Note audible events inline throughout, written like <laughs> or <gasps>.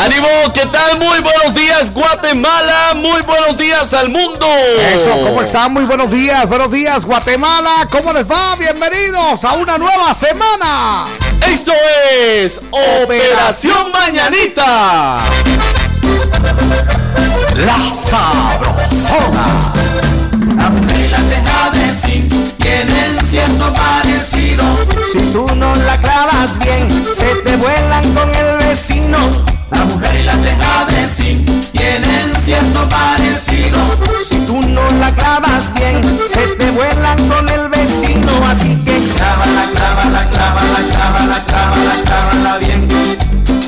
¡Ánimo! ¿Qué tal? Muy buenos días, Guatemala. Muy buenos días al mundo. Eso, ¿cómo están? Muy buenos días. Buenos días, Guatemala. ¿Cómo les va? Bienvenidos a una nueva semana. Esto es Operación Mañanita. La Sabrosona. La tienen cierto parecido. Si tú no la clavas bien, se te vuelan con el vecino. La mujer y la teja de zinc tienen cierto parecido. Si tú no la clavas bien, se te vuelan con el vecino. Así que clávala, clávala, clávala, clávala, clávala, clávala bien.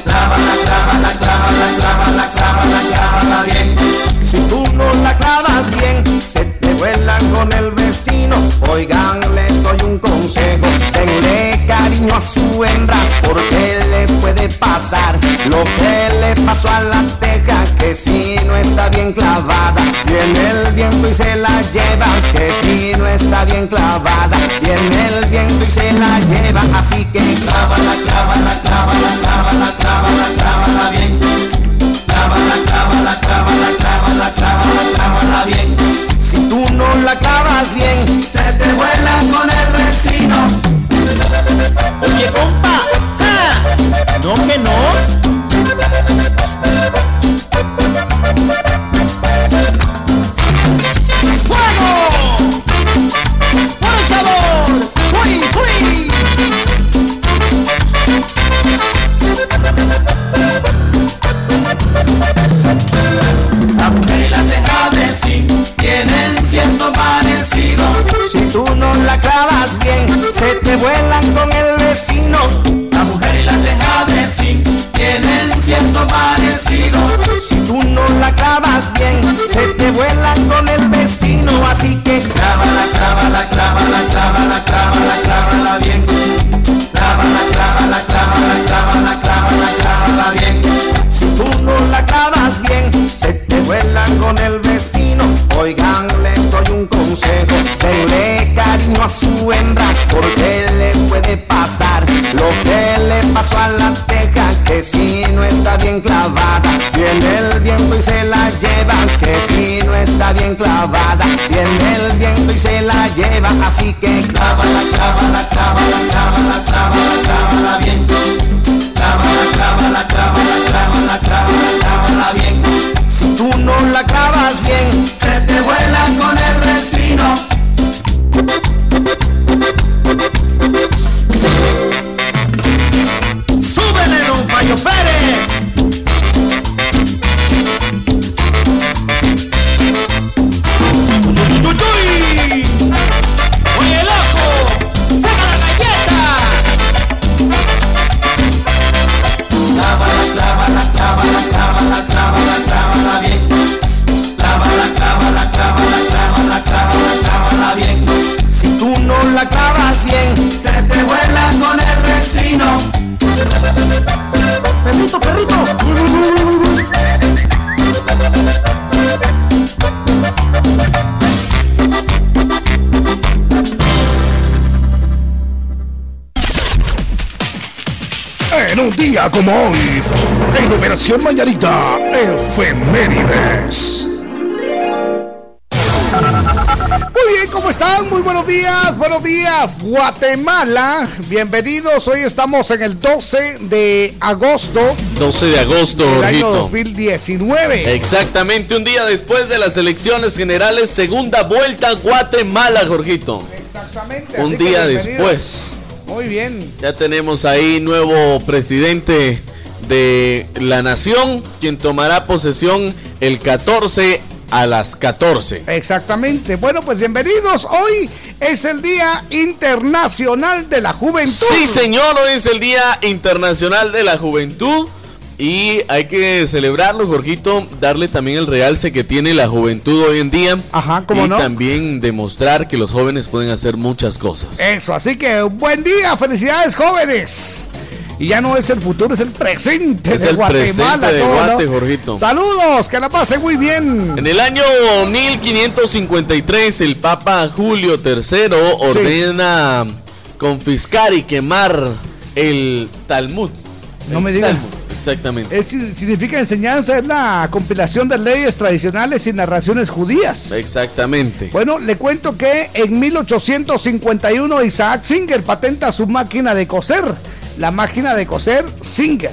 Clávala, clávala, clávala, clávala, clávala, clávala bien. Si tú no la clavas bien, se te vuelan con el vecino. Oigan, les doy un consejo. Denle cariño a su hembra, porque les puede pasar lo que le pasó a la teja, que si no está bien clavada, viene el viento y se la lleva. Que si no está bien clavada, viene el viento y se la lleva. Así que clávala, clávala, clávala, clávala, clávala, clávala bien. Clávala, clávala, clávala, clávala, bien, se te vuela con el Si tú no la clavas bien, se te vuelan con el vecino. La mujer y la teja de zinc tienen cierto parecido. Si tú no la clavas bien, se te vuelan con el vecino. Así que viene el viento y se la lleva. Que si no está bien clavada, viene el viento y se la lleva. Así que clávala, clávala, clávala, clávala, clávala, clávala bien. Día como hoy, en Operación Mañanita, efemérides. Muy bien, ¿cómo están? Muy buenos días, buenos días, Guatemala. Bienvenidos. Hoy estamos en el 12 de agosto 12 de agosto, del año Jorgito. 2019. Exactamente un día después de las elecciones generales, segunda vuelta Guatemala, Jorgito. Exactamente. Un día después. Muy bien. Ya tenemos ahí nuevo presidente de la nación, quien tomará posesión el 14 a las 14. Exactamente. Bueno, pues bienvenidos. Hoy es el Día Internacional de la Juventud. Sí, señor, hoy es el Día Internacional de la Juventud. Y hay que celebrarlo, Jorgito, darle también el realce que tiene la juventud hoy en día. Ajá, ¿cómo y no? también demostrar que los jóvenes pueden hacer muchas cosas. Eso, así que buen día, felicidades jóvenes. Y ya no es el futuro, es el presente Es de el Guatemala. presente de ¿cómo Guate, Jorgito. Saludos, que la pase muy bien. En el año 1553, el Papa Julio III ordena confiscar y quemar el Talmud. No El me digas. Talmud, exactamente. Es- significa enseñanza, es la compilación de leyes tradicionales y narraciones judías. Exactamente. Bueno, le cuento que en 1851 Isaac Singer patenta su máquina de coser, la máquina de coser Singer.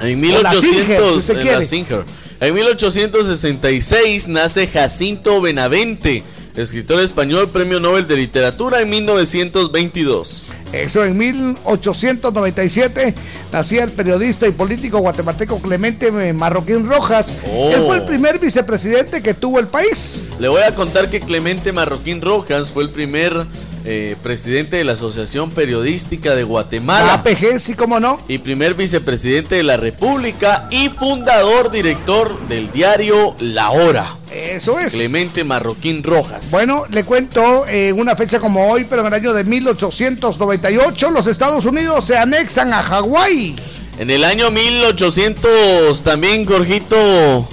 En O la 1800, Singer, si usted en la quiere. Singer. En 1866 nace Jacinto Benavente, escritor español, Premio Nobel de Literatura en 1922. Eso en 1897 nacía el periodista y político guatemalteco Clemente Marroquín Rojas. Oh. Él fue el primer vicepresidente que tuvo el país. Le voy a contar que Clemente Marroquín Rojas fue el primer eh, presidente de la Asociación Periodística de La Guatemala APG, sí, cómo no. y primer vicepresidente de la República y fundador director del diario La Hora. Eso es. Clemente Marroquín Rojas. Bueno, le cuento en una fecha como hoy, pero en el año de 1898, los Estados Unidos se anexan a Hawái. En el año 1800 también, Jorgito,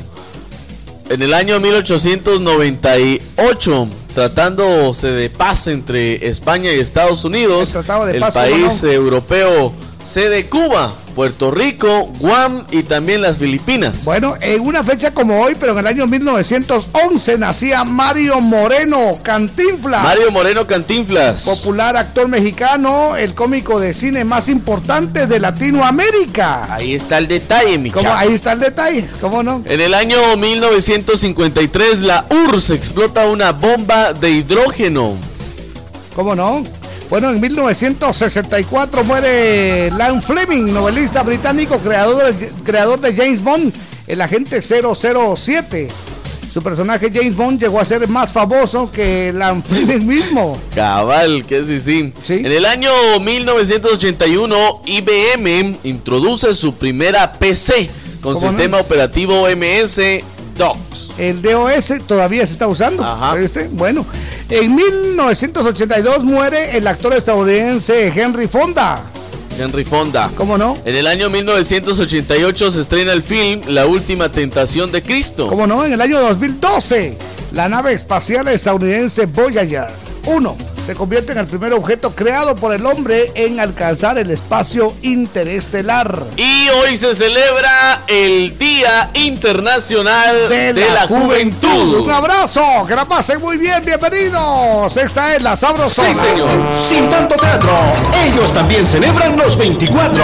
en el año 1898, tratándose de paz entre España y Estados Unidos, El tratado de paz, país ¿cómo no? europeo sede Cuba, Puerto Rico, Guam y también las Filipinas. Bueno, en una fecha como hoy, pero en el año 1911, nacía Mario Moreno Cantinflas. Mario Moreno Cantinflas. Popular actor mexicano, el cómico de cine más importante de Latinoamérica. Ahí está el detalle, mi. Ahí está el detalle, ¿cómo no? En el año 1953, la URSS explota una bomba de hidrógeno. ¿Cómo no? Bueno, en 1964 muere Lan Fleming, novelista británico, creador de, creador de James Bond, el agente 007. Su personaje James Bond llegó a ser más famoso que Lan Fleming mismo. Cabal, que sí, sí. Sí. En el año 1981, IBM introduce su primera PC con sistema operativo MS-DOS. El DOS todavía se está usando. Ajá. ¿viste? Bueno, en 1982 muere el actor estadounidense Henry Fonda. Henry Fonda. ¿Cómo no? En el año 1988 se estrena el film La última tentación de Cristo. ¿Cómo no? En el año 2012, la nave espacial estadounidense Voyager 1 se convierte en el primer objeto creado por el hombre en alcanzar el espacio interestelar. Y hoy se celebra el Día Internacional de, la, Juventud. Un abrazo, que la pasen muy bien, bienvenidos. Esta es la Sabrosona. Sí, señor. Sin tanto teatro, ellos también celebran los 24.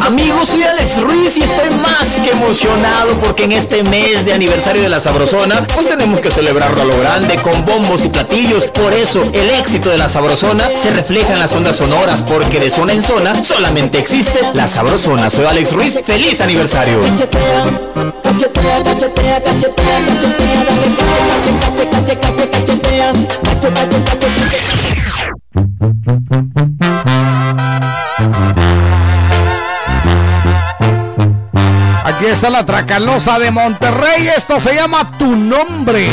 Amigos, soy Alex Ruiz y estoy más que emocionado porque en este mes de aniversario de la Sabrosona, pues tenemos que celebrarlo a lo grande con bombos y platillos. Por eso, el éxito de la Sabrosona se refleja en las ondas sonoras porque de zona en zona solamente existe la Sabrosona. Soy Alex Ruiz, feliz aniversario. Aquí está la Tracalosa de Monterrey. Esto se llama Tu Nombre.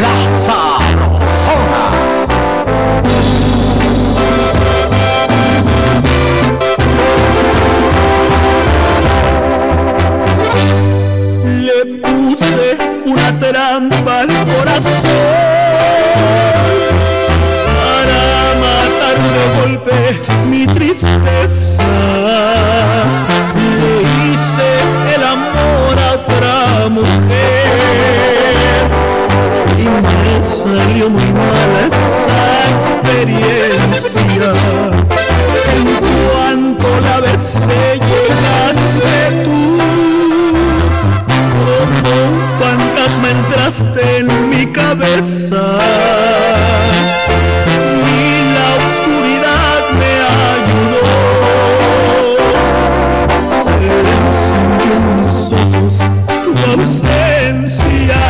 La Sabrosona. Le puse una trampa al corazón Le hice el amor a otra mujer. Y me salió muy mala esa experiencia. En cuanto la besé llegaste tú. Como un fantasma entraste en mi cabeza ausencia.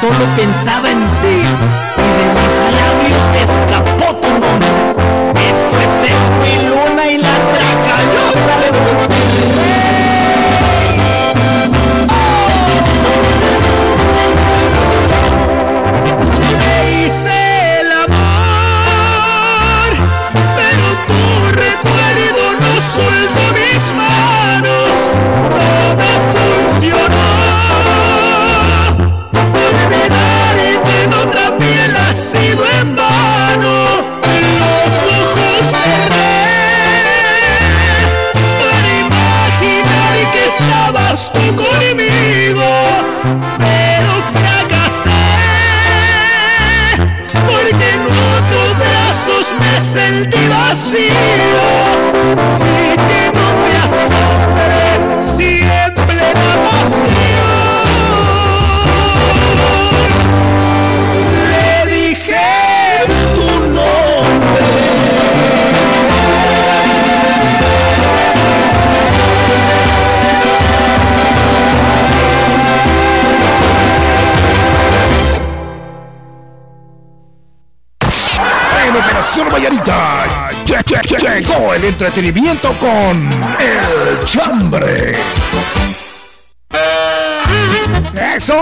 Solo pensaba en ti y de mis labios escapó entretenimiento con El Chambre. Eso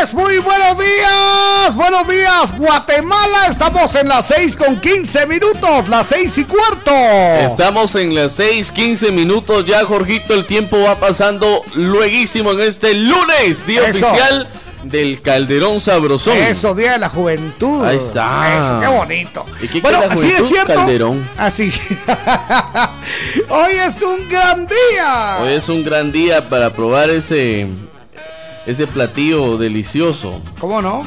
es, muy buenos días, buenos días Guatemala, estamos en las 6 con 15 minutos, las 6 y cuarto. Estamos en las 6, 15 minutos ya, Jorgito. El tiempo va pasando lueguísimo en este lunes, día Eso. oficial del Calderón Sabrosón. Eso, Día de la Juventud. Ahí está. Eso, qué bonito. ¿Y qué bueno, así es cierto. Calderón. Así. <laughs> Hoy es un gran día. Hoy es un gran día para probar ese, ese platillo delicioso. ¿Cómo no?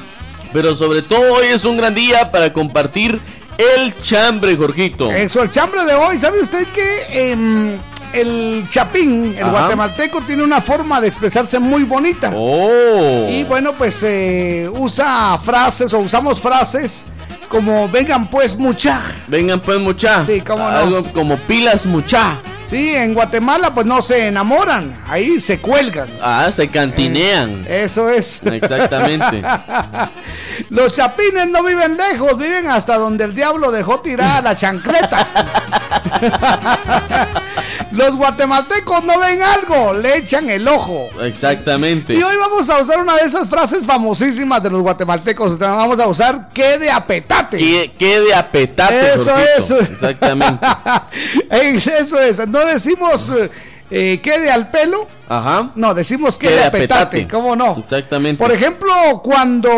Pero sobre todo hoy es un gran día para compartir el chambre, Jorgito. Eso, el chambre de hoy, ¿sabe usted que em, el chapín, el Ajá. guatemalteco, tiene una forma de expresarse muy bonita? Oh. Y bueno, pues eh, usa frases o usamos frases como vengan pues mucha. Vengan pues mucha. Sí, cómo no. Algo como pilas mucha. Sí, en Guatemala pues no se enamoran, ahí se cuelgan. Ah, se cantinean. Eso es. Exactamente. <laughs> Los chapines no viven lejos, viven hasta donde el diablo dejó tirada la chancleta. <laughs> <laughs> Los guatemaltecos no ven algo, le echan el ojo. Exactamente. Y hoy vamos a usar una de esas frases famosísimas de los guatemaltecos. Vamos a usar que de apetate. Que, que de apetate. Eso Jorgito. es. Exactamente. <laughs> Eso es. No decimos eh, que de al pelo. Ajá. No, decimos que Que de de apetate. apetate. ¿Cómo no? Exactamente. Por ejemplo, cuando.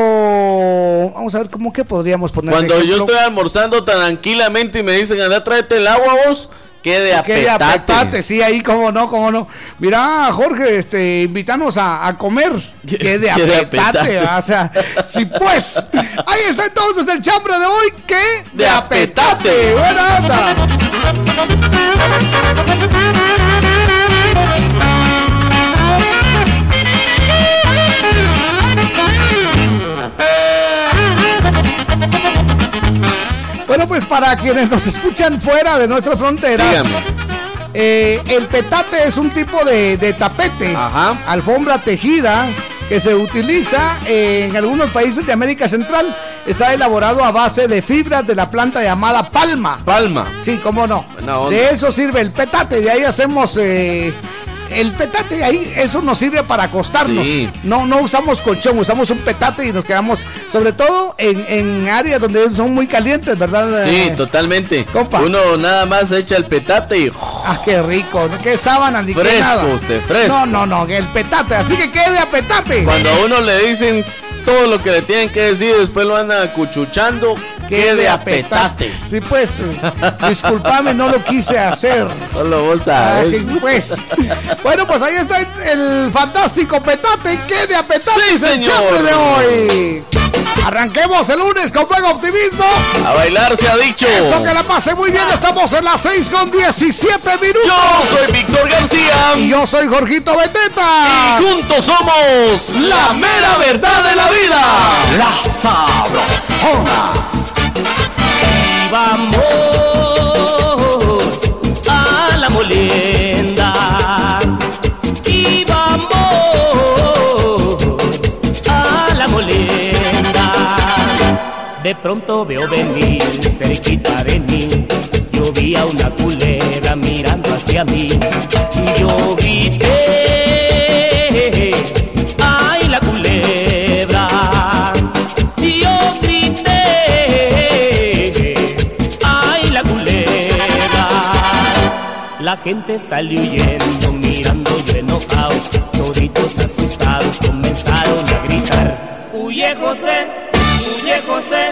Vamos a ver, ¿cómo que podríamos poner? Cuando yo estoy almorzando tranquilamente y me dicen, anda, tráete el agua vos, que de Que de apetate. apetate, sí, ahí, cómo no, cómo no. Mira, Jorge, este, invítanos a, a comer. Que de Que de apetate, apetate. o sea, <laughs> sí, pues. Ahí está entonces el chambre de hoy, que de, De apetate. apetate. Buena onda. <laughs> Bueno, pues para quienes nos escuchan fuera de nuestras fronteras, eh, el petate es un tipo de, de tapete, Ajá. alfombra tejida que se utiliza en algunos países de América Central. Está elaborado a base de fibras de la planta llamada palma. Palma. Sí, cómo no. De eso sirve el petate, de ahí hacemos eh, el petate, ahí eso nos sirve para acostarnos. Sí. No, no usamos colchón, usamos un petate y nos quedamos, sobre todo en, en áreas donde son muy calientes, ¿verdad? Sí, Eh, totalmente. compa. Uno nada más echa el petate y Ah, qué rico, qué sábana ni qué Fresco nada. usted, fresco. No, no, no, el petate, así que quede a petate. cuando a uno le dicen todo lo que le tienen que decir, después lo andan acuchuchando, quede a petate. Sí, pues, discúlpame, no lo quise hacer. <laughs> Solo vos Ay, sabes. pues. Bueno, pues ahí está el fantástico petate. Quede a petate Sí, el señor. chambre de hoy. Arranquemos el lunes con buen optimismo. A bailar se ha dicho. Eso que la pase muy bien. Estamos en las 6 con 17 minutos. Yo soy Víctor García. Y yo soy Jorgito Beteta. Y juntos somos la mera verdad de la vida. La sabrosona. Vamos a la molienda. Y vamos a la molienda. De pronto veo venir cerquita de mí. Yo vi a una culebra mirando hacia mí. Yo grité, La gente salió huyendo, mirando yo enojado. Toditos asustados comenzaron a gritar. Huye José, huye José,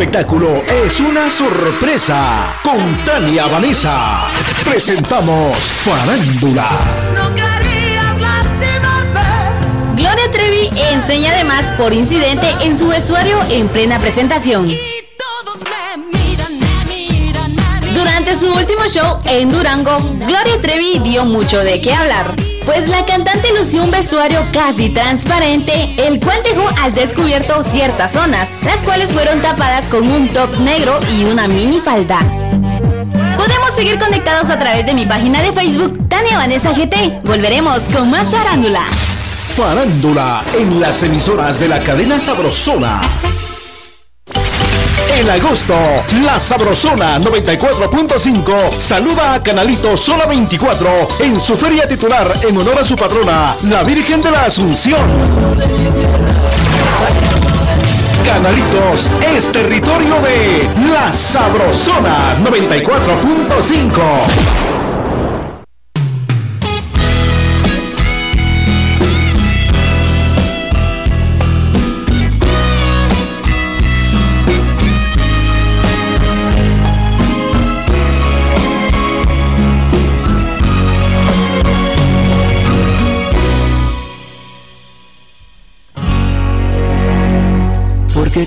espectáculo es una sorpresa. Con Tania Vanessa presentamos Farándula. Gloria Trevi enseña además por incidente en su vestuario en plena presentación. Durante su último show en Durango, Gloria Trevi dio mucho de qué hablar, pues la cantante lució un vestuario casi transparente, el cual dejó al descubierto ciertas zonas, las cuales fueron tapadas con un top negro y una mini falda. Podemos seguir conectados a través de mi página de Facebook, Tania Vanessa GT. Volveremos con más farándula. Farándula en las emisoras de la cadena Sabrosona. En agosto, la Sabrosona 94.5 saluda a Canalito Sola 24 en su feria titular en honor a su patrona, la Virgen de la Asunción. Canalitos es territorio de la Sabrosona 94.5.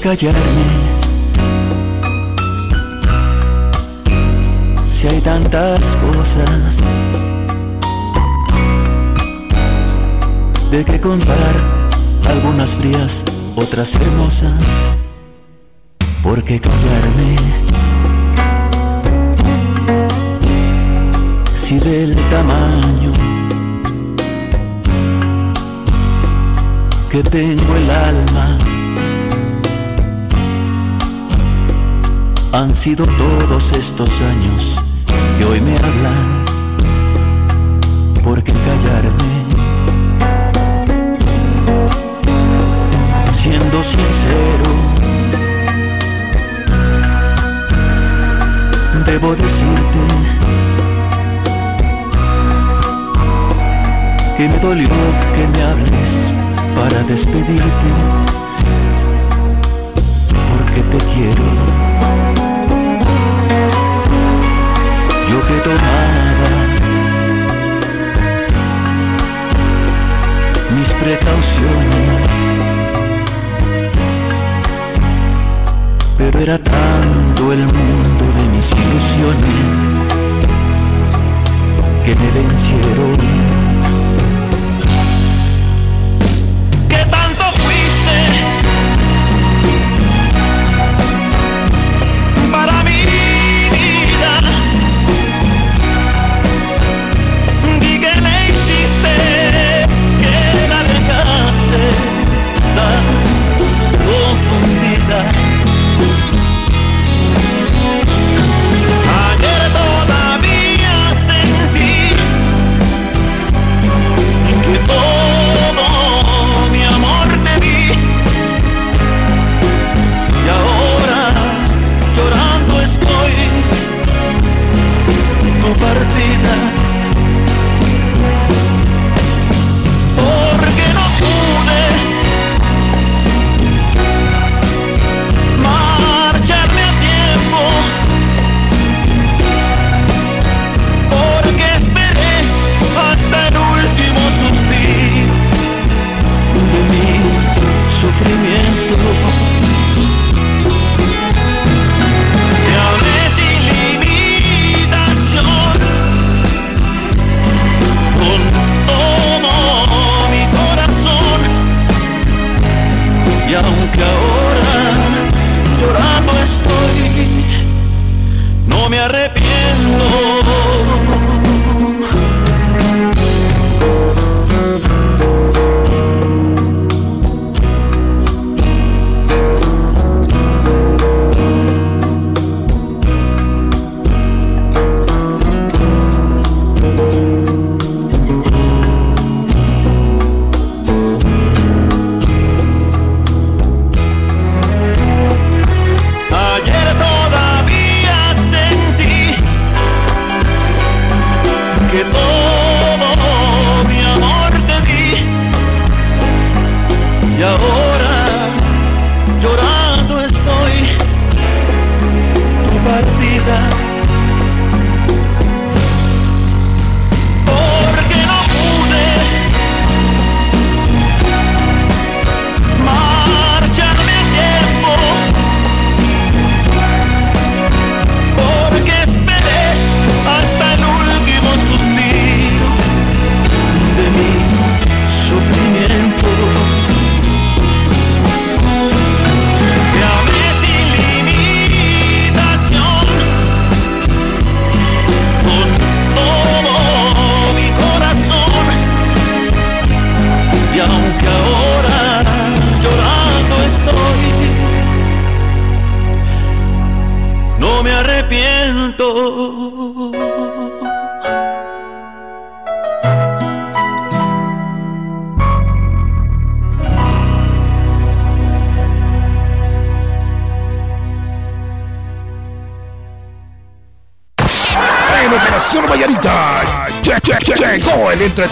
callarme? Si hay tantas cosas de qué contar, algunas frías, otras hermosas. ¿Por qué callarme? Si del tamaño que tengo el alma, han sido todos estos años que hoy me hablan. ¿Por qué callarme? Siendo sincero, debo decirte que me dolió que me hables para despedirte, porque te quiero. Yo que tomaba mis precauciones, pero era tanto el mundo de mis ilusiones que me vencieron.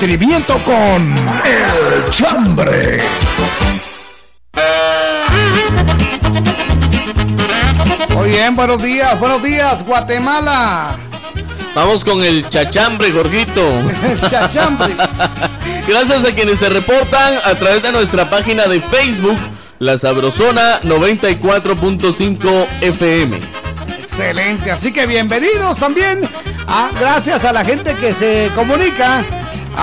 Entretenimiento con El Chambre. Muy bien, buenos días, buenos días, Guatemala. Vamos con el chachambre, Jorgito. <laughs> El chachambre. <laughs> Gracias a quienes se reportan a través de nuestra página de Facebook, La Sabrosona 94.5 FM. Excelente, así que bienvenidos también. a- gracias a la gente que se comunica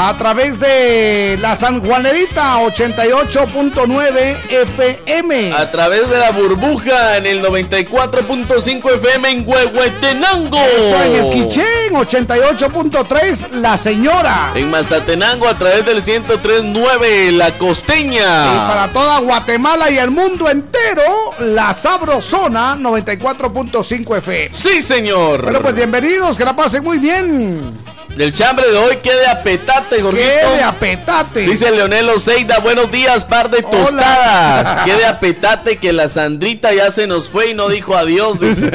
a través de la San Juanerita 88.9 FM. A través de la burbuja en el 94.5 FM en Huehuetenango. Eso en el Quichén 88.3 La Señora. En Mazatenango a través del 103.9 La Costeña. Y para toda Guatemala y el mundo entero, la Sabrosona 94.5 FM. Sí, señor. Bueno, pues bienvenidos, que la pasen muy bien. El chambre de hoy quede a petate, gordito. Quede a petate. Dice Leonel Oseida, buenos días, par de tostadas. <laughs> Quede a petate que la Sandrita ya se nos fue y no dijo adiós. Dice,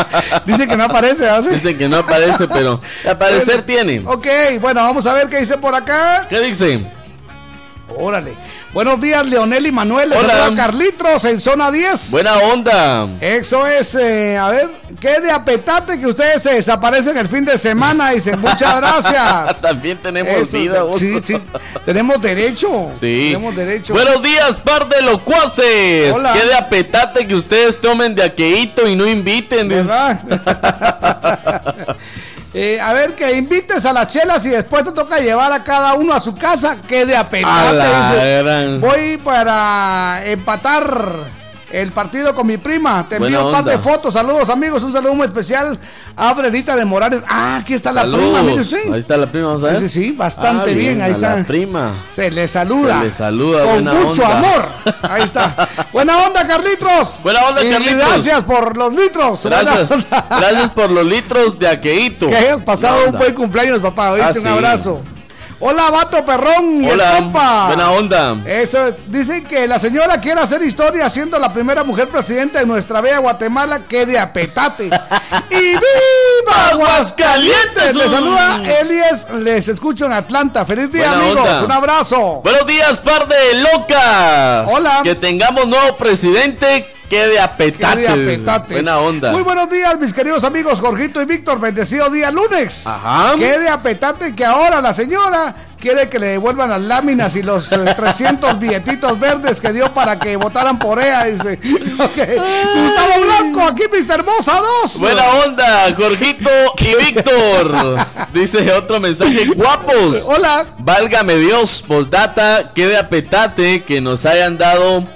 <laughs> dice que no aparece, ¿hace? Dice que no aparece, pero aparecer tiene. Ok, bueno, vamos a ver qué dice por acá. ¿Qué dice? Órale. Buenos días, Leonel y Manuel. Hola. Carlitos en zona 10. Buena onda. Eso es, eh, a ver, qué de apetate que ustedes se desaparecen el fin de semana. Dicen, muchas gracias. <laughs> También tenemos vida. Sí, sí, tenemos derecho. Sí. Tenemos derecho. Buenos días, par de locuaces. Hola. Qué de apetate que ustedes tomen de aqueíto y no inviten. ¿Verdad? <laughs> Eh, a ver, que invites a las chelas y después te toca llevar a cada uno a su casa. Quede apetate. Voy para empatar el partido con mi prima. Te envío un par de fotos. Saludos, amigos. Un saludo muy especial a Brenita de Morales. Ah, aquí está la prima, mire usted. Ahí está la prima, vamos a ver. Sí, sí, bastante ah, bien, ahí está. La prima. Se le saluda. Se le saluda, Con mucho amor. <laughs> Ahí está. Buena onda, Carlitos. Buena onda, Carlitos. Gracias por los litros. Gracias. Gracias por los litros de aqueíto. Que hayas pasado un buen cumpleaños, papá. Ah, un abrazo. Hola, vato perrón y Hola, el compa. Buena onda. Eso, dicen que la señora quiere hacer historia siendo la primera mujer presidenta de nuestra bella Guatemala que de apetate. <laughs> ¡Y viva Aguascalientes! Les saluda Elias, les escucho en Atlanta. Feliz día, amigos. Un abrazo. Buenos días, par de locas. Hola. Que tengamos nuevo presidente Qué de apetate. Qué de apetate. Buena onda. Muy buenos días, mis queridos amigos Jorgito y Víctor. Bendecido día lunes. Ajá. Qué de apetate que ahora la señora quiere que le devuelvan las láminas y los 300 eh, <laughs> billetitos verdes que dio para que votaran por ella. Dice, <laughs> Gustavo Blanco, aquí Mr. Hermosa 2. Buena onda, Jorgito y Víctor. <laughs> Dice otro mensaje, guapos. Hola. Válgame Dios, postdata, qué de apetate que nos hayan dado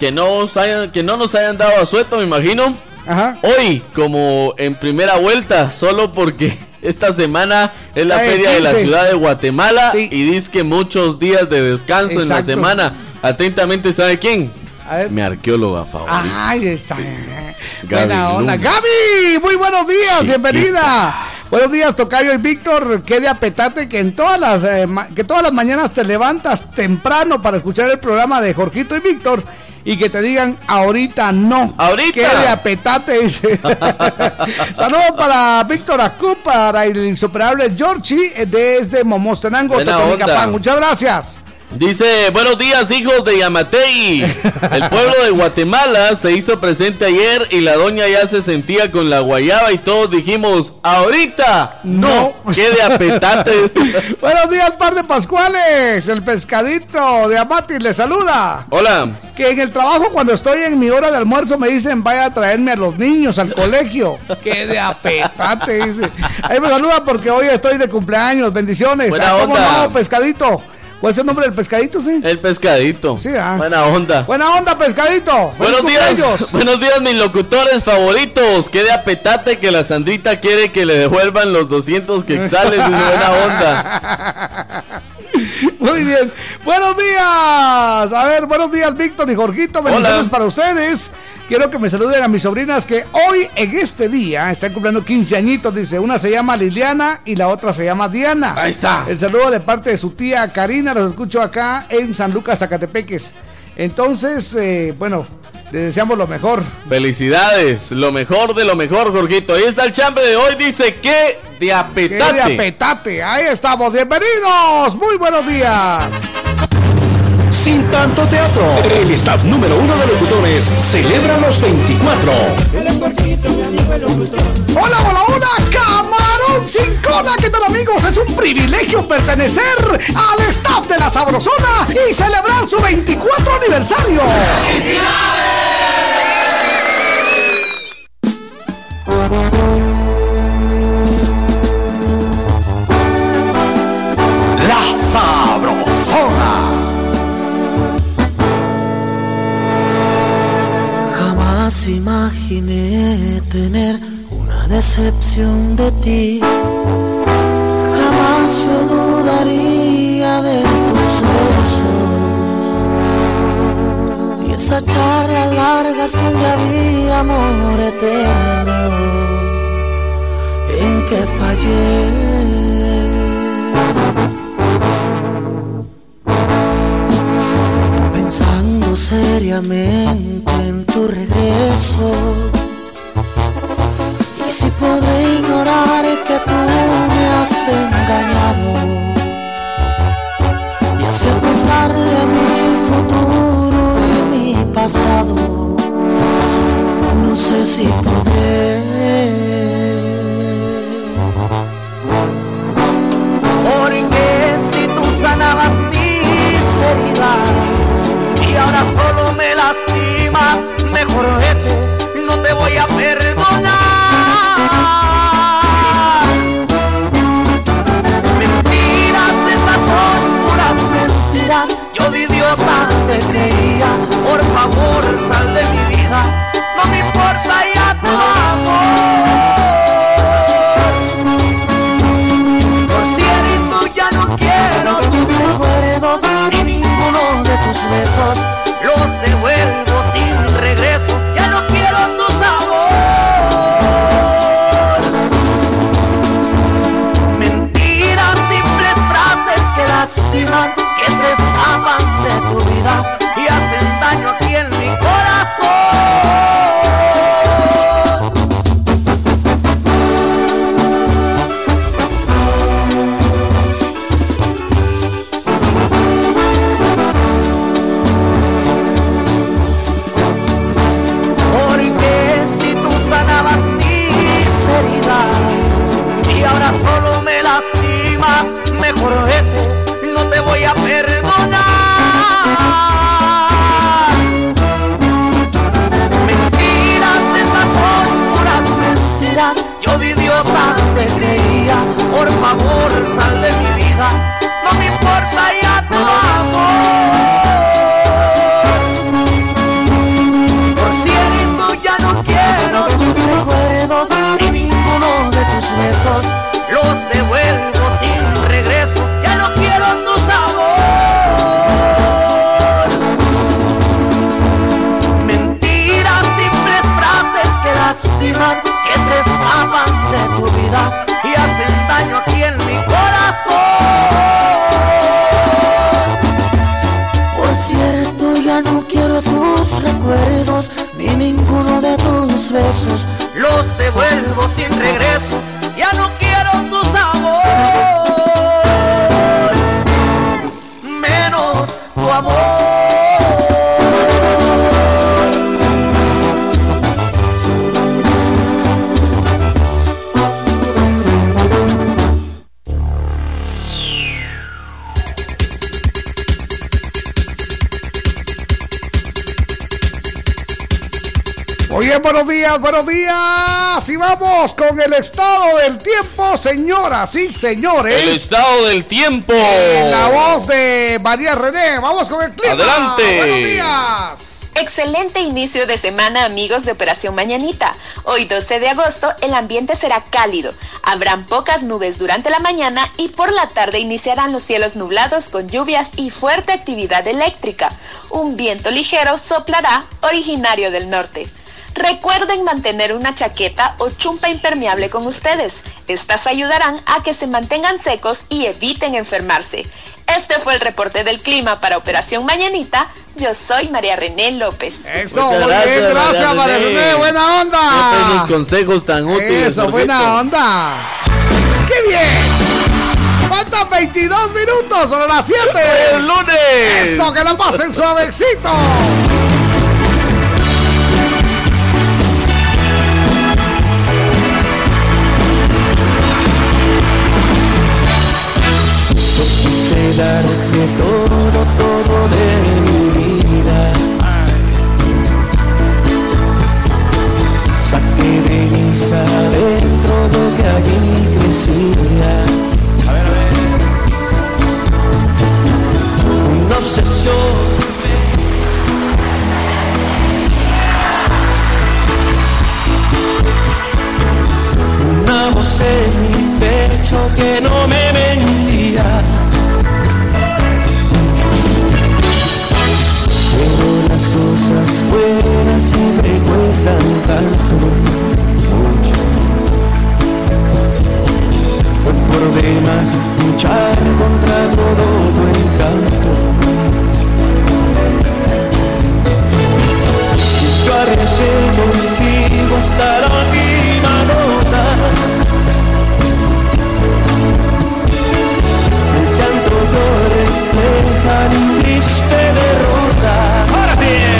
que no, hayan, que no nos hayan dado a sueto, me imagino. Ajá. Hoy, como en primera vuelta, solo porque <laughs> esta semana es la feria de la ciudad de Guatemala y dice que muchos días de descanso en la semana. Atentamente, ¿sabe quién? Mi arqueóloga favorita. Ay, está. Buena onda. Gaby, muy buenos días, bienvenida. Buenos días, Tocayo y Víctor. Qué de apetate que en todas las eh, que todas las mañanas te levantas temprano para escuchar el programa de Jorgito y Víctor y que te digan ahorita no. Ahorita. Que de apetate dice. <laughs> Saludos para Víctor Acu, para el insuperable Georgie desde Momostenango, Muchas gracias. Dice, buenos días hijos de Yamatei. El pueblo de Guatemala se hizo presente ayer y la doña ya se sentía con la guayaba y todos dijimos, ahorita no, quede apetate. <laughs> buenos días, par de Pascuales. El pescadito de Amati le saluda. Hola. Que en el trabajo cuando estoy en mi hora de almuerzo me dicen, vaya a traerme a los niños al colegio. <laughs> Quede apetate, dice. Ahí me saluda porque hoy estoy de cumpleaños. Bendiciones. Buena ¿Cómo no, pescadito? ¿Cuál es el nombre del pescadito, sí? El pescadito. Sí, ah. Buena onda. Buena onda, pescadito. Buenos días. <laughs> Buenos días, mis locutores favoritos. Qué de apetate que la Sandrita quiere que le devuelvan los 200 quexales. buena onda. <laughs> Muy bien. Buenos días. A ver, buenos días, Víctor y Jorgito. Bendiciones para ustedes. Quiero que me saluden a mis sobrinas que hoy, en este día, están cumpliendo 15 añitos. Dice, una se llama Liliana y la otra se llama Diana. Ahí está. El saludo de parte de su tía Karina. Los escucho acá en San Lucas, Zacatepeques. Entonces, eh, bueno, le deseamos lo mejor. Felicidades, lo mejor de lo mejor, Jorgito. Ahí está el chambre de hoy, dice que de apetate. de apetate, ahí estamos, bienvenidos, muy buenos días. Sin tanto teatro, el staff número uno de locutores celebra los 24. Hola, hola, hola, camarón sin cola. ¿Qué tal, amigos? Es un privilegio pertenecer al staff de la Sabrosona y celebrar su 24 aniversario. Jamás imaginé tener una decepción de ti. Jamás yo dudaría de tus besos. Y esa charla larga donde había amor eterno. En que fallé. Seriamente en tu regreso. Y si podré ignorar que tú me has engañado y hacer a mi futuro y mi pasado, no sé si podré. Solo me lastimas. Mejor vete, no te voy a perdonar. Mentiras, estas son puras mentiras. Yo de idiota te creía. Por favor, sal de mi vida. Buenos vamos con el estado del tiempo, señoras y señores. El estado del tiempo. la voz de María René. Vamos con el clima. Adelante. Buenos días. Excelente inicio de semana amigos de Operación Mañanita. Hoy 12 de agosto el ambiente será cálido. Habrán pocas nubes durante la mañana y por la tarde iniciarán los cielos nublados con lluvias y fuerte actividad eléctrica. Un viento ligero soplará originario del norte. Recuerden mantener una chaqueta o chumpa impermeable con ustedes. Estas ayudarán a que se mantengan secos y eviten enfermarse. Este fue el reporte del clima para Operación Mañanita. Yo soy María René López. Eso, muy gracias, bien, gracias María, René. buena onda. Esos consejos tan útiles. Eso, buena onda. ¡Qué bien! Faltan 22 minutos a las 7. ¡El lunes! Eso, que la pasen suavecito. de todo, todo de mi vida. Saqué venisa dentro lo que allí crecía. Una obsesión. Una voz en mi pecho que no me mentía. Cosas buenas siempre cuestan tanto, mucho. Fue por demás luchar contra todo tu encanto. Yo arriesgué contigo hasta la última nota. El llanto corre, mi triste derrota. Ahora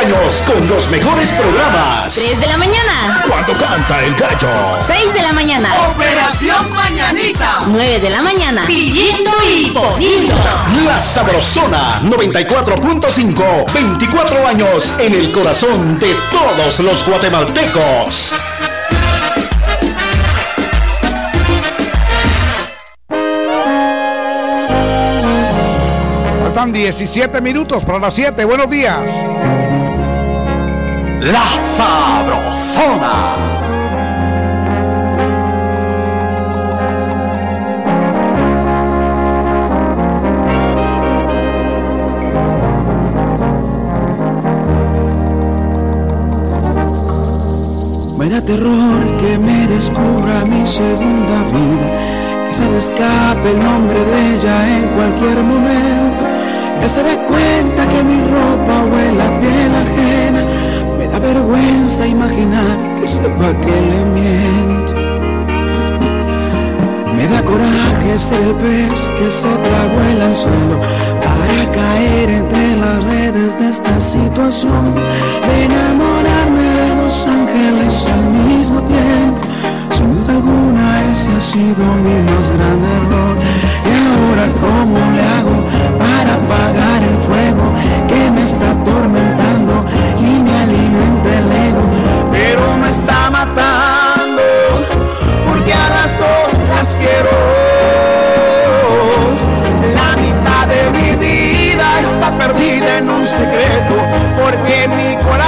24 años con los mejores programas. 3 de la mañana. Cuando canta el gallo. 6 de la mañana. Operación Mañanita. 9 de la mañana. Pidiendo y poniendo. La Sabrosona 94.5. 24 años en el corazón de todos los guatemaltecos. Faltan 17 minutos para las 7. Buenos días. La Sabrosona. Me da terror que me descubra mi segunda vida, que se me escape el nombre de ella en cualquier momento, que se dé cuenta que mi ropa huele a piel ajena vergüenza imaginar que sepa que le miento. Me da coraje ser el pez que se tragó el anzuelo para caer entre las redes de esta situación, de enamorarme de los ángeles al mismo tiempo. Sin duda alguna ese ha sido mi más grande error. Y ahora cómo le hago para apagar el fuego que me está atormentando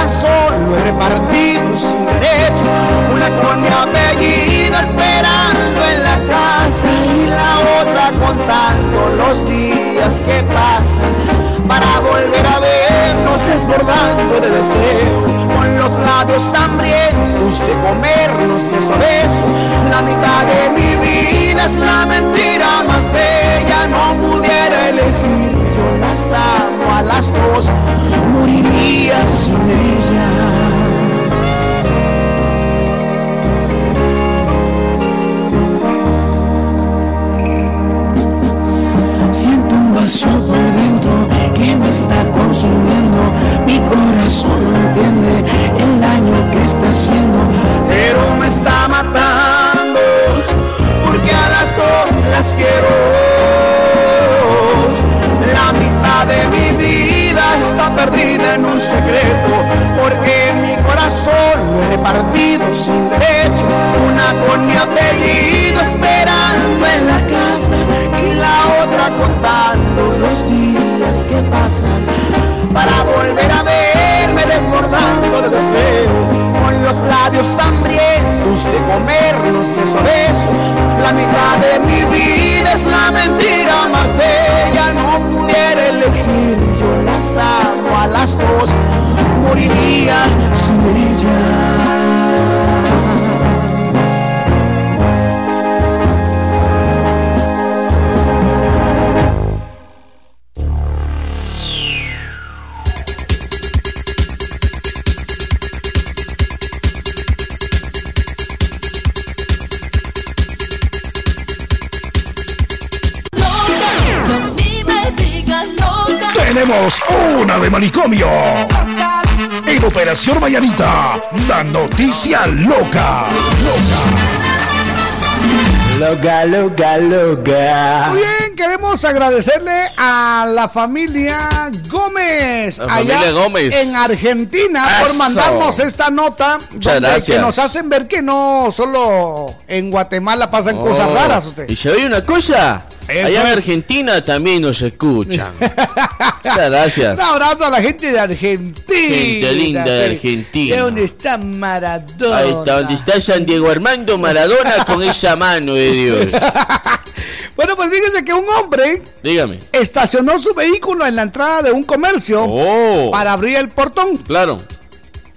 corazón lo he repartido sin derecho. Una con mi apellido esperando en la casa y la otra contando los días que pasan para volver a vernos desbordando de deseo con los labios hambrientos de comernos de beso la mitad de mi vida es la mentira más bella no pudiera elegir yo las amo a las dos moriría sin ella. Siento un vacío por dentro que me está consumiendo. Mi corazón no entiende el daño que está haciendo, pero me está matando porque a las dos las quiero. La mitad de mi vida está perdida en un secreto porque mi corazón lo he repartido sin derecho. Una con mi apellido esperando en la casa y la otra contando los días que pasan para volver a verme desbordando de deseo con los labios hambrientos de comernos de su beso la mitad de mi vida es la mentira más bella no pudiera elegir yo las amo a las dos moriría sin ella Tenemos una de manicomio. En Operación Mañanita, la noticia loca. Loca, loca, loca. Muy bien, queremos agradecerle a la familia Gómez, La familia Gómez. en Argentina, por mandarnos esta nota Muchas donde gracias. que nos hacen ver que no solo en Guatemala pasan cosas Oh, raras. Usted. Y se oye una cosa. Eso Allá en. Argentina también nos escuchan. <laughs> Muchas gracias. Un abrazo a la gente de Argentina. Gente linda de. Argentina. ¿De dónde está Maradona? Ahí está, donde está San Diego Armando Maradona con <laughs> esa mano de Dios. <laughs> Bueno, pues fíjese que un hombre Dígame. estacionó su vehículo en la entrada de un comercio Oh. para abrir el portón. Claro.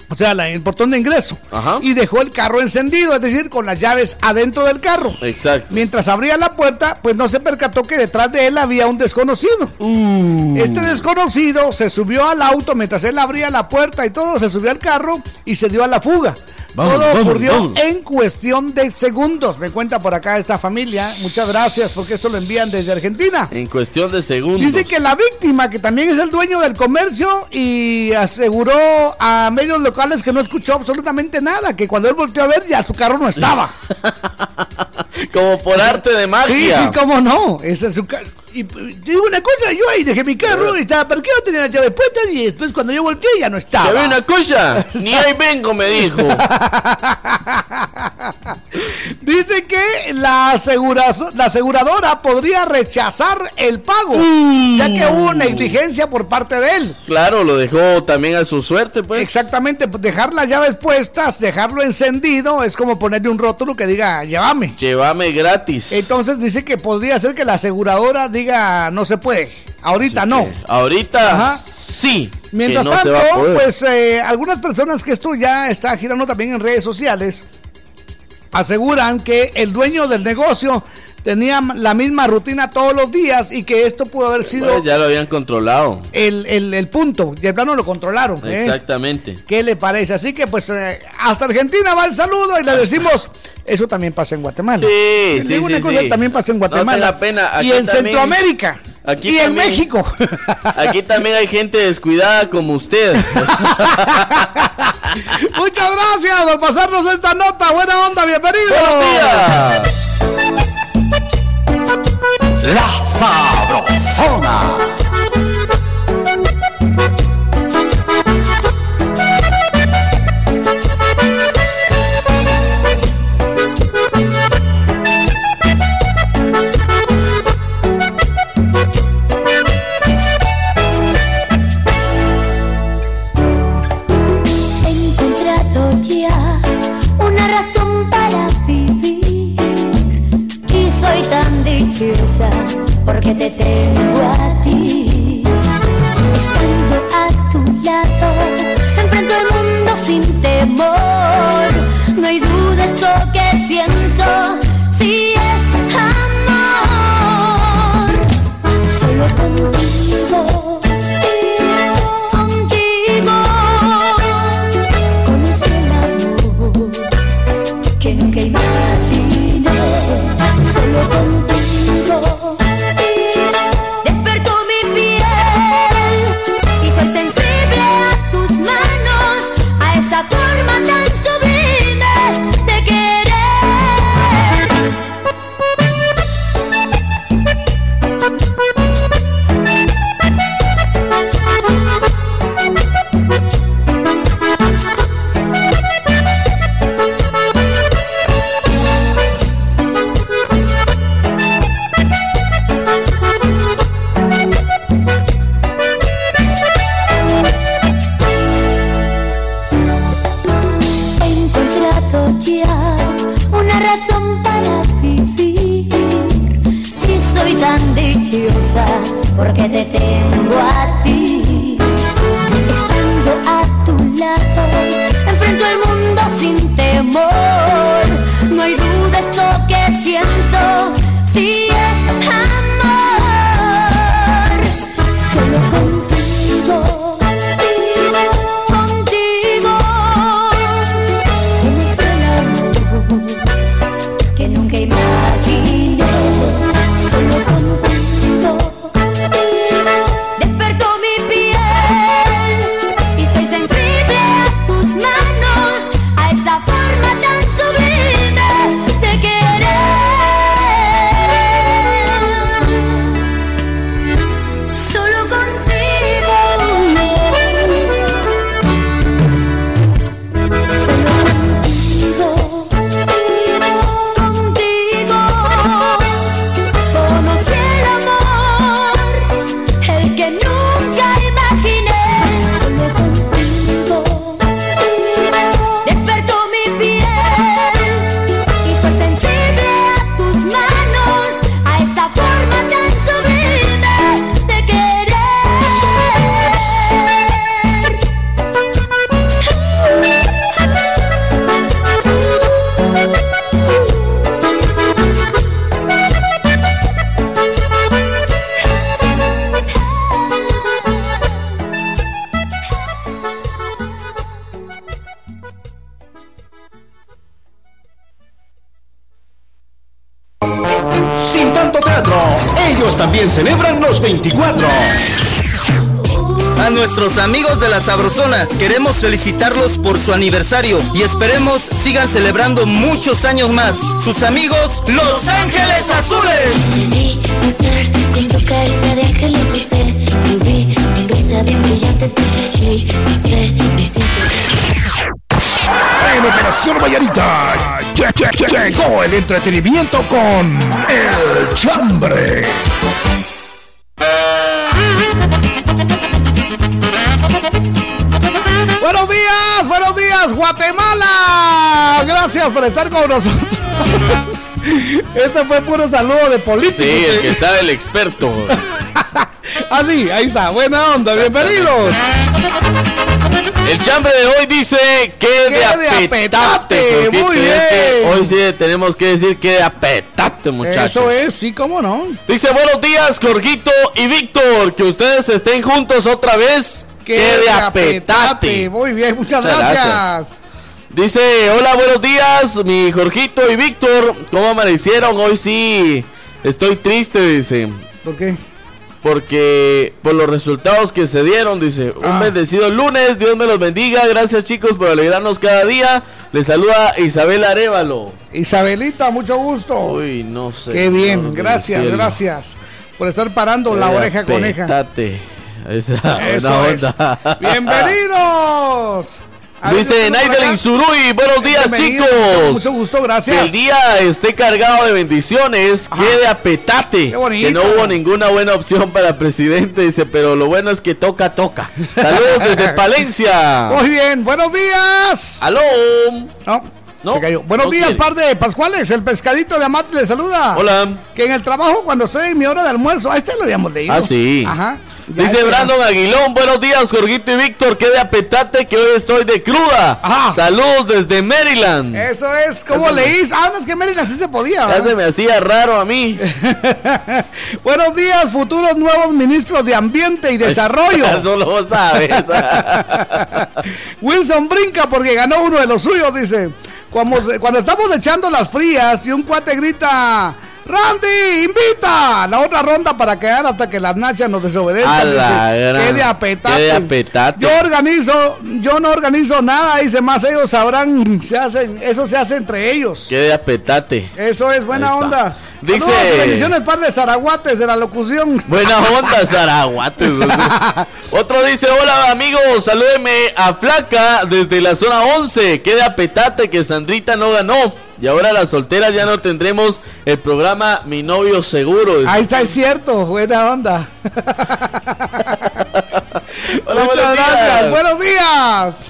O sea, la- el portón de ingreso. Ajá. Y dejó el carro encendido, es decir, con las llaves adentro del carro. Exacto. Mientras abría la puerta, pues no se percató que detrás de él había un desconocido. Uh. Este desconocido se subió al auto mientras él abría la puerta y todo, se subió al carro y se dio a la fuga. Vamos, todo vamos, ocurrió vamos. en cuestión de segundos. Me cuenta por acá esta familia. Muchas gracias porque esto lo envían desde Argentina. En cuestión de segundos. Dice que la víctima, que también es el dueño del comercio, y aseguró a medios locales que no escuchó absolutamente nada, que cuando él volteó a ver ya su carro no estaba. <laughs> Como <laughs> por arte de Sí, magia. sí, cómo no. Esa es su Y te digo una cosa, yo ahí dejé mi carro y estaba parqueado, tenía las llaves puestas y después cuando yo volteé ya no estaba. ¿Se ve una cosa? <laughs> Ni ahí vengo, me dijo. <laughs> Dice que la, la aseguradora podría rechazar el pago, ya que hubo negligencia por parte de él. Claro, lo dejó también a su suerte, pues. Exactamente, pues, dejar las llaves puestas, dejarlo encendido, es como ponerle un rótulo que diga, llévame. Llévame gratis. Entonces dice que podría ser que la aseguradora diga, no se puede. Ahorita no. Ahorita Ajá. sí. Mientras tanto, pues eh, algunas personas que esto ya está girando también en redes sociales aseguran que el dueño del negocio tenía la misma rutina todos los días y que esto pudo haber sido... Pues ya lo habían controlado. El, el, el punto, ya plano lo controlaron. ¿eh? Exactamente. ¿Qué le parece? Así que pues eh, hasta Argentina va el saludo y le decimos, eso también pasa en Guatemala. Sí, sí, sí, cosa también pasa en Guatemala. la pena. y en Centroamérica. Aquí y en México. <laughs> Aquí también hay gente descuidada como usted. <laughs> Muchas gracias por pasarnos esta nota. Buena onda, bienvenido. Buenos días. La Sabrosona. Porque te tengo a ti. Estando a tu lado, enfrento el mundo sin temor. No hay duda esto que siento, te tengo también celebran los 24. A nuestros amigos de la Sabrosona queremos felicitarlos por su aniversario y esperemos sigan celebrando muchos años más. Sus amigos, Los Ángeles Azules. En Operación Vallarita lle- lle- lle- llegó el entretenimiento con El Chambre. Buenos días, buenos días, Guatemala. Gracias por estar con nosotros. Este fue puro saludo de político. Sí, el que sabe el experto. <laughs> Así, ahí está. Buena onda, bienvenidos. El chambre de hoy dice que de apetate. Muy bien. hoy sí tenemos que decir que de apetate, muchachos. Eso es, sí, cómo no. Dice buenos días, Jorgito y Víctor. Que ustedes estén juntos otra vez. Que, de apetate. Muy bien, muchas, gracias. Dice, hola, buenos días, mi Jorgito y Víctor. ¿Cómo amanecieron? Hoy sí estoy triste, dice. ¿Por qué? Porque por los resultados que se dieron, dice, un ah. bendecido lunes, Dios me los bendiga, gracias chicos por alegrarnos cada día. Le saluda Isabel Arevalo. Isabelita, mucho gusto. Uy, no sé. Qué bien, gracias, gracias por estar parando la oreja coneja. Esa, Eso <laughs> Bienvenidos. Dice Naidelin Surui, buenos días chicos. Mucho gusto, gracias. Que el día esté cargado de bendiciones, quede a petate. Que no hubo ninguna buena opción para presidente, dice, pero lo bueno es que toca, toca. <laughs> Saludos desde Palencia. Muy bien, buenos días. Aló. No. No, Buenos días, par de Pascuales. El pescadito de Amate le saluda. Hola. Que en el trabajo, cuando estoy en mi hora de almuerzo, a este lo habíamos leído. Ah, sí. Ajá. Dice Brandon Aguilón, buenos días, Jorgito y Víctor, qué de apetate que hoy estoy de cruda. Ajá. Saludos desde Maryland. Eso es, ¿cómo leís? Ah, no, es que Maryland sí se podía. Ya se me hacía raro a mí. <laughs> buenos días, futuros nuevos ministros de Ambiente y Desarrollo. <laughs> Eso lo sabes. <laughs> Wilson brinca porque ganó uno de los suyos, dice. Cuando, cuando estamos echando las frías y un cuate grita Randy, invita la otra ronda para quedar hasta que las nachas nos desobedezcan. Qué de apetate. Yo organizo, yo no organizo nada, dice más ellos sabrán, se hacen, eso se hace entre ellos. Qué de apetate. Eso es buena onda. Dice. bendiciones, par de zaraguates de la locución. Buena <laughs> onda, zaraguates. <laughs> Otro dice: Hola, amigos, salúdeme a Flaca desde la zona 11. Qué de apetate que Sandrita no ganó. Y ahora las solteras ya no tendremos el programa Mi novio seguro. Ahí está, es cierto, buena onda. <laughs> Hola, Muchas gracias. Buenos días.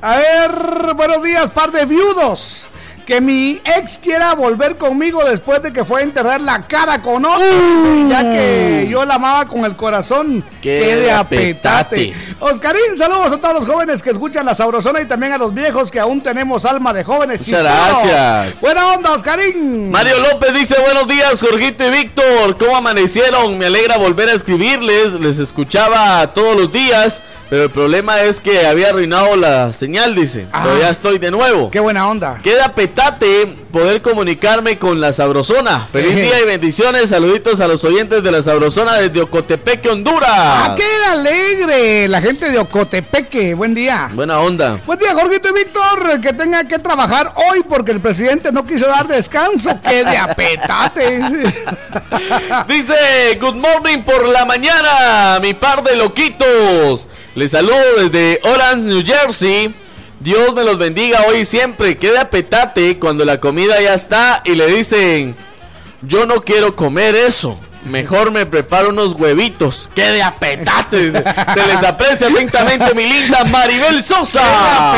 A ver, buenos días, par de viudos que mi ex quiera volver conmigo después de que fue a enterrar la cara con otro, uh. ya que yo la amaba con el corazón. ¡Qué de apetate! Oscarín, saludos a todos los jóvenes que escuchan la sabrosona y también a los viejos que aún tenemos alma de jóvenes. Muchas gracias. Buena onda, Oscarín. Mario López dice, buenos días, Jorgito y Víctor. ¿Cómo amanecieron? Me alegra volver a escribirles. Les escuchaba todos los días. Pero el problema es que había arruinado la señal, dice. Pero ya estoy de nuevo. Qué buena onda. Queda petate poder comunicarme con la Sabrosona. Feliz día y bendiciones. Saluditos a los oyentes de la Sabrosona desde Ocotepeque, Honduras. ¡Ah, qué alegre! La gente de Ocotepeque. Buen día. Buena onda. Buen día, Jorgito y Víctor. Que tenga que trabajar hoy porque el presidente no quiso dar descanso. ¡Qué de apetate! <laughs> dice, good morning por la mañana, mi par de loquitos. Les saludo desde Orange, New Jersey. Dios me los bendiga hoy y siempre. Quede apetate cuando la comida ya está y le dicen, yo no quiero comer eso. Mejor me preparo unos huevitos. ¡Qué de apetate! Se les aprecia lentamente mi linda Maribel Sosa. ¡Qué de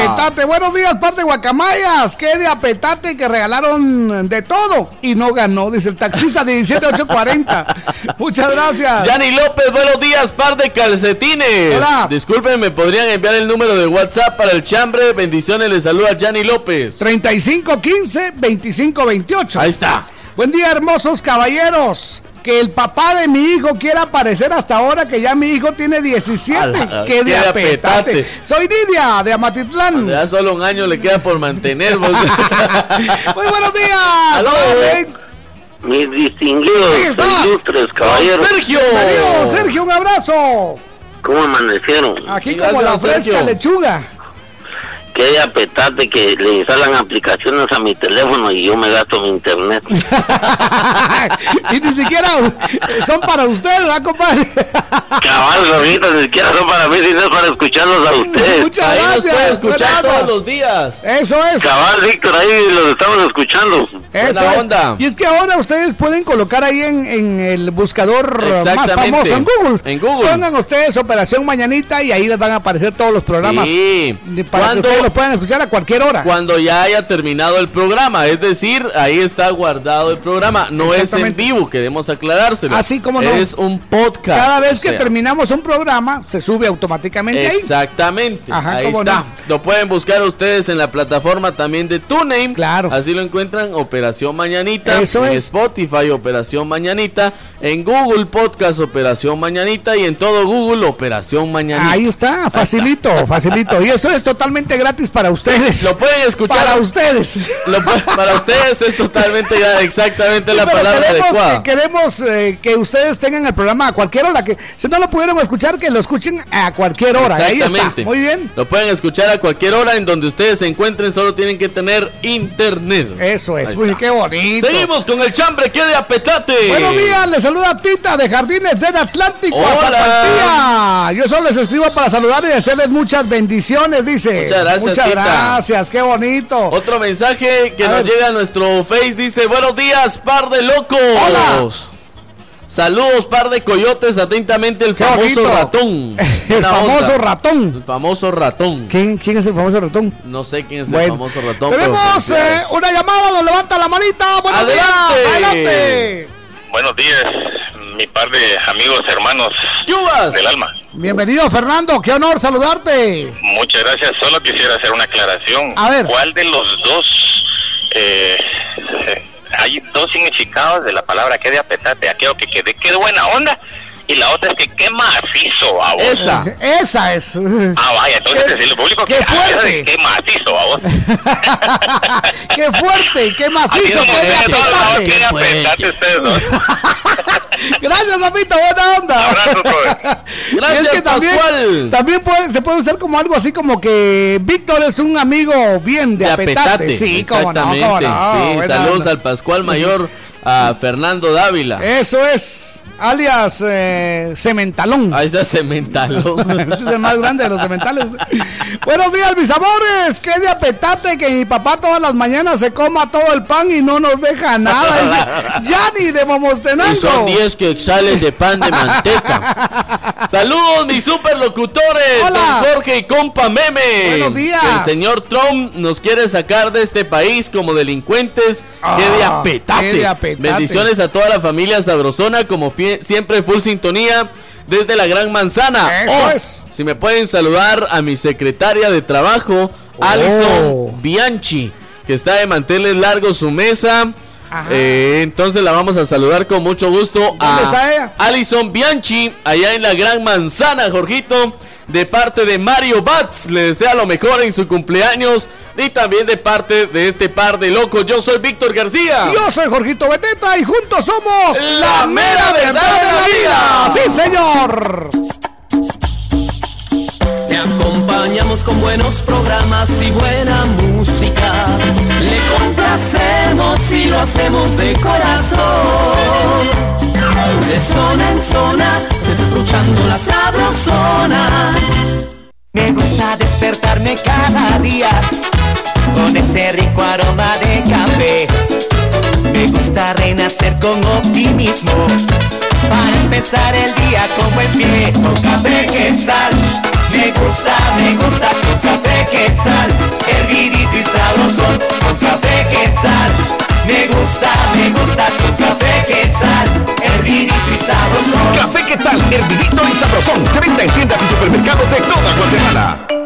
apetate! Buenos días, parte de Guacamayas. ¡Qué de apetate que regalaron de todo! Y no ganó, dice el taxista 17840. Muchas gracias. Yani López, buenos días, par de calcetines. Hola. Disculpen, ¿me podrían enviar el número de WhatsApp para el chambre? Bendiciones, les saluda Yani López. 3515-2528. Ahí está. Buen día, hermosos caballeros que el papá de mi hijo quiera aparecer hasta ahora que ya mi hijo tiene 17. que de apetate. Soy Nidia de Amatitlán. Ya solo un año le queda por mantener. <laughs> Muy buenos días. Mis distinguidos, ilustres caballeros. Sergio. Sergio, un abrazo. ¿Cómo amanecieron? Aquí como la fresca lechuga que de apetate que le instalan aplicaciones a mi teléfono y yo me gasto mi internet. <laughs> y ni siquiera son para usted, ¿verdad, compadre? Cabal, ahorita ni siquiera son para mí, sino para escucharlos a ustedes. Muchas gracias. escuchar todos los días. Eso es. Cabal, Víctor, ahí los estamos escuchando. Eso onda. Y es que ahora ustedes pueden colocar ahí en, el buscador más famoso en Google. En Google. Pongan ustedes Operación Mañanita y ahí les van a aparecer todos los programas. Sí. Para que ustedes los puedan escuchar a cualquier hora. Cuando ya haya terminado el programa. Es decir, ahí está guardado el programa. No es en vivo, queremos aclarárselo. Así como no. Es un podcast. Cada vez que terminamos un programa, se sube automáticamente ahí. Exactamente. ahí está. Lo pueden buscar ustedes en la plataforma también de TuneIn. Claro. Así lo encuentran Operación Mañanita. Eso en es. Spotify Operación Mañanita. En Google Podcast Operación Mañanita. Y en todo Google Operación Mañanita. Ahí está, facilito, facilito. Y eso es totalmente gratis para ustedes. Lo pueden escuchar. Para ustedes. para ustedes es totalmente exactamente la palabra queremos, adecuada. Queremos eh, que ustedes tengan el programa a cualquier hora. Que si no lo pudieron escuchar, que lo escuchen a cualquier hora. Ahí está. Muy bien. Lo pueden escuchar a cualquier hora en donde ustedes se encuentren. Solo tienen que tener internet. Eso es. Uy, qué bonito. Seguimos con el chambre que de apetate. Buenos días. Les saluda Tita de Jardines del Atlántico. Hola. Yo solo les escribo para saludar y hacerles muchas bendiciones, dice. Muchas gracias. Muchas gracias. Qué bonito. Otro mensaje que nos llega a nuestro Face dice: Buenos días, par de locos. Hola. Saludos, par de coyotes, atentamente el famoso ratón. <laughs> el famoso ratón. El famoso ratón. ¿Quién, ¿Quién es el famoso ratón? No sé quién es el famoso ratón. Tenemos eh, una llamada, nos levanta la manita. Buenos Adelante. días, adelante. Buenos días, mi par de amigos, hermanos Yubas. del alma. Bienvenido, Fernando. Qué honor saludarte. Muchas gracias. Solo quisiera hacer una aclaración. A ver. ¿Cuál de los dos eh, hay dos significados de la palabra que de apetate, aquello que quede, qué buena onda. Y la otra es que qué macizo a vos. Esa, esa es. Ah, vaya, entonces decirle al público qué que fuerte. qué macizo a vos. <laughs> <laughs> qué fuerte, qué macizo, qué apetate. Ustedes dos. <laughs> Gracias, papito, buena onda. Abrazo, Gracias, es que también, Pascual. también puede, se puede usar como algo así como que Víctor es un amigo bien de, De apetate. apetate. Sí, cómo no, Exactamente. cómo no. Sí, buena saludos onda. al Pascual Mayor, a Fernando Dávila. Eso es, alias eh, Cementalón. Ahí está Cementalón. <laughs> Ese es el más grande de los cementales. Buenos días, mis amores. Qué de apetate que mi papá todas las mañanas se coma todo el pan y no nos deja nada. Dice <laughs> Yanni de Momostenango. Y son 10 que exhalen de pan de manteca. <laughs> Saludos, mis superlocutores. Hola. Don Jorge y compa Meme. Buenos días. El señor Trump nos quiere sacar de este país como delincuentes. qué de Ah, apetate. qué de apetate. Bendiciones a toda la familia sabrosona, como siempre full sintonía. Desde la Gran Manzana. Eso Oh, es. Si me pueden saludar a mi secretaria de trabajo, Oh. Alison Bianchi, que está de manteles largos su mesa. Eh, entonces la vamos a saludar con mucho gusto a está ella? Alison Bianchi, allá en la Gran Manzana, Jorgito, de parte de Mario Bats. Le desea lo mejor en su cumpleaños y también de parte de este par de locos. Yo soy Víctor García. Yo soy Jorgito Beteta y juntos somos La mera verdad de la vida. Sí, señor. Te acompañamos con buenos programas y buena música. Le complacemos y lo hacemos de corazón. De zona en zona, se está escuchando la sabrosona. Me gusta despertarme cada día con ese rico aroma de café. Me gusta renacer con optimismo para empezar el día con buen pie. Con café quetzal, me gusta, me gusta con café quetzal, hervidito y sabrosón. Con café quetzal, me gusta, me gusta con café quetzal, Café Quetzal, hervidito y sabrosón. De venta en tiendas y supermercados de toda Guatemala.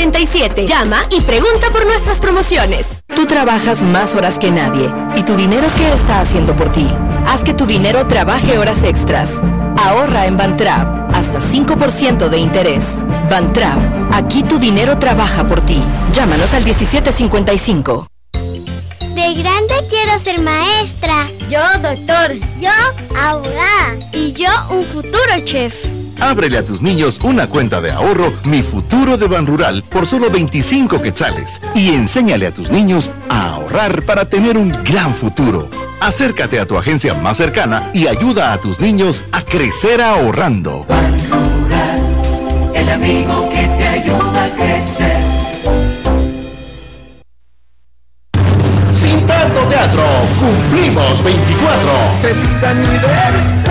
Llama y pregunta por nuestras promociones. Tú trabajas más horas que nadie. ¿Y tu dinero qué está haciendo por ti? Haz que tu dinero trabaje horas extras. Ahorra en Bantrap hasta 5% de interés. Bantrap, aquí tu dinero trabaja por ti. Llámanos al 1755. De grande quiero ser maestra. Yo doctor. Yo abogada. Y yo un futuro chef. Ábrele a tus niños una cuenta de ahorro Mi Futuro de Ban Rural por solo 25 quetzales y enséñale a tus niños a ahorrar para tener un gran futuro. Acércate a tu agencia más cercana y ayuda a tus niños a crecer ahorrando. el amigo que te ayuda a crecer. Sin tanto teatro, cumplimos 24. ¡Feliz aniversario!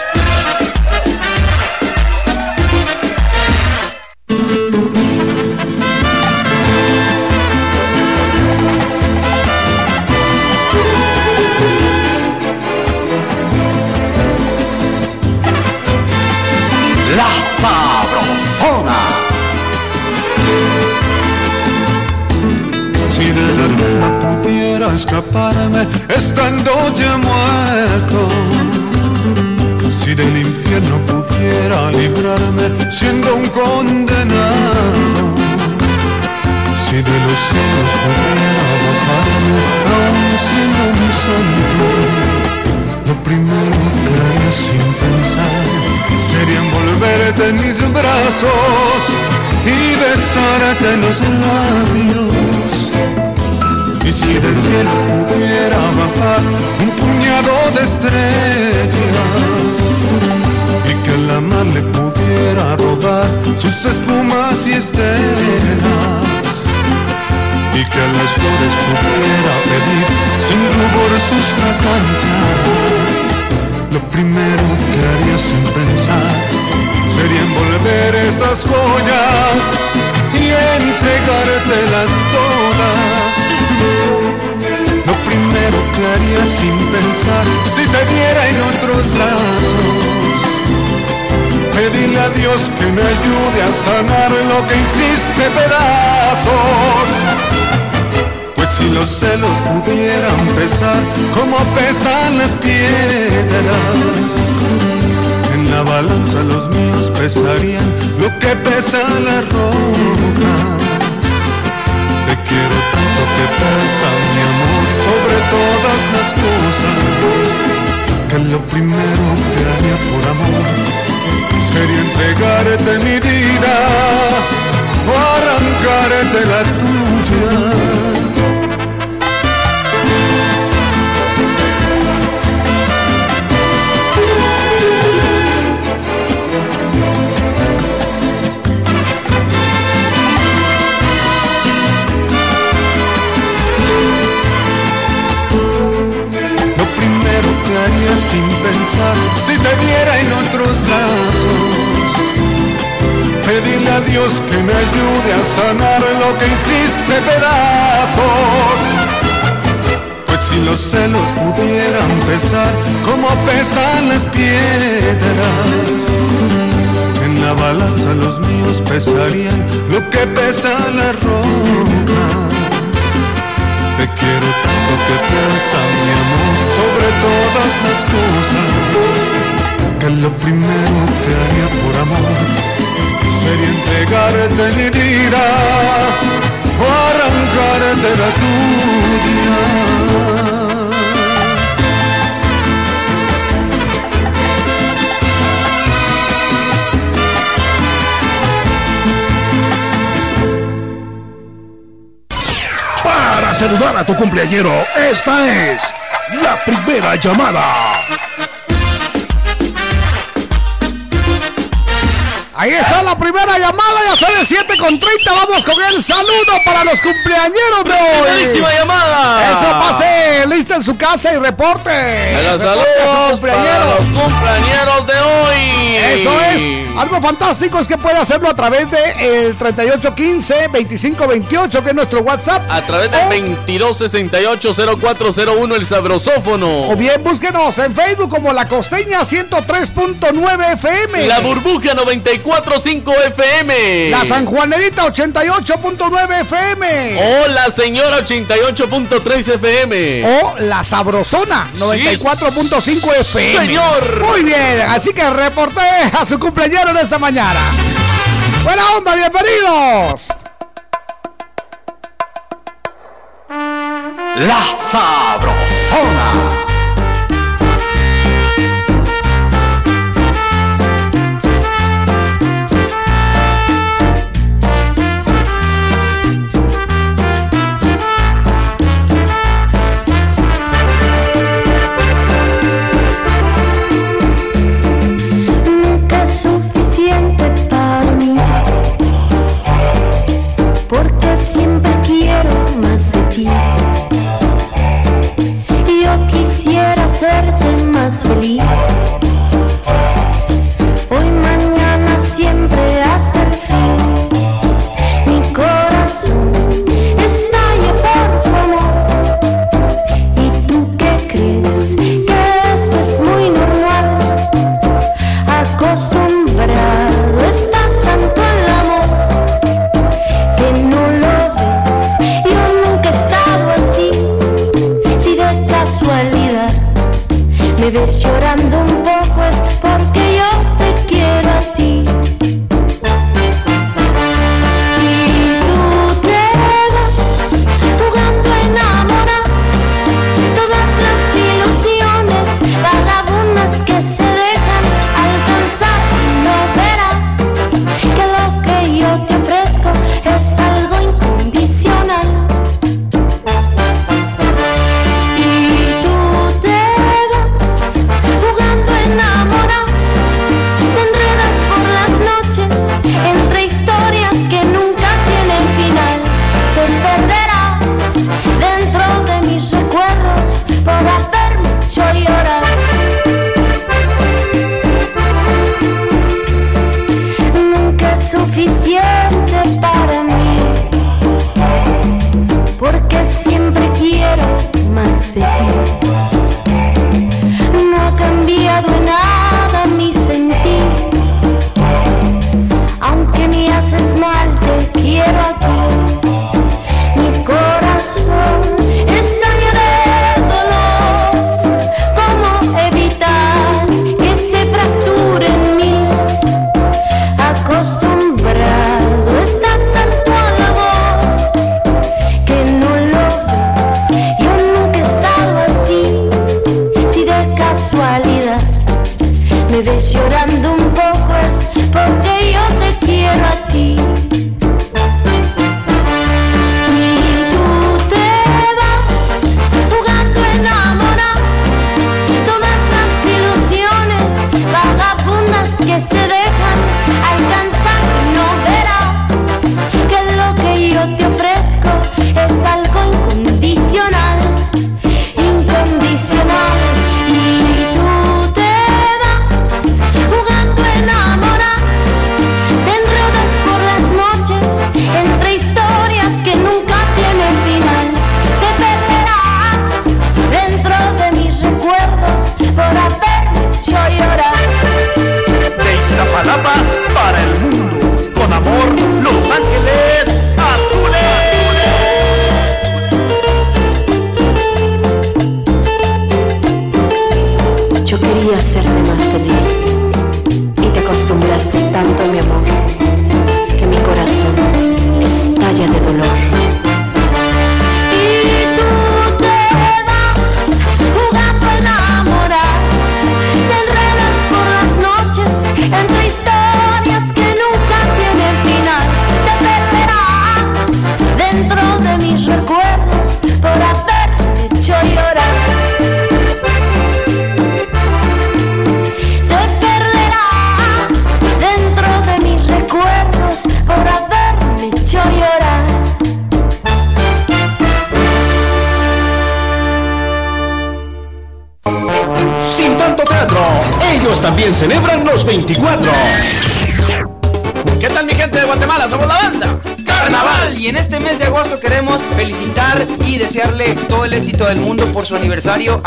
Escaparme estando ya muerto. Si del infierno pudiera librarme siendo un condenado. Si de los cielos pudiera bajarme aún siendo mi santo. Lo primero que haría sin pensar sería envolverte en mis brazos y besarte los labios. Y si del cielo pudiera bajar un puñado de estrellas y que la mar le pudiera robar sus espumas y estelas y que las flores pudiera pedir sin rubor sus fragancias lo primero que haría sin pensar sería envolver esas joyas y entregártelas todas. Lo primero que haría sin pensar si te diera en otros brazos. Pedirle a Dios que me ayude a sanar lo que hiciste pedazos. Pues si los celos pudieran pesar como pesan las piedras, en la balanza los míos pesarían lo que pesan las rocas. Quiero tanto que pesa mi amor sobre todas las cosas, que lo primero que haría por amor sería entregarte mi vida o arrancarte la tuya. Sin pensar si te diera en otros brazos. Pedirle a Dios que me ayude a sanar lo que hiciste pedazos. Pues si los celos pudieran pesar como pesan las piedras. En la balanza los míos pesarían lo que pesan las rocas. Quiero tanto que piensa mi amor sobre todas las cosas. Que lo primero que haría por amor sería entregarte mi vida o arrancarte la tuya. Saludar a tu cumpleañero, esta es la primera llamada. Ahí está la primera llamada, ya sale 7 con 30. Vamos con el saludo para los cumpleañeros de hoy. Primerísima llamada. Eso pase, lista en su casa y reporte. Los Reporte saludos para los cumpleañeros de hoy. Eso es. Algo fantástico es que puede hacerlo a través de el 3815-2528, que es nuestro WhatsApp. A través del 2268-0401, el sabrosófono. O bien búsquenos en Facebook como La Costeña 103.9 FM. La burbuja 94.1 94.5 FM. La San Juanedita 88.9 FM. O la Señora 88.3 FM. O la Sabrosona 94.5 FM. Señor. Muy bien, así que reporté a su cumpleaños en esta mañana. Buena onda, bienvenidos. La Sabrosona.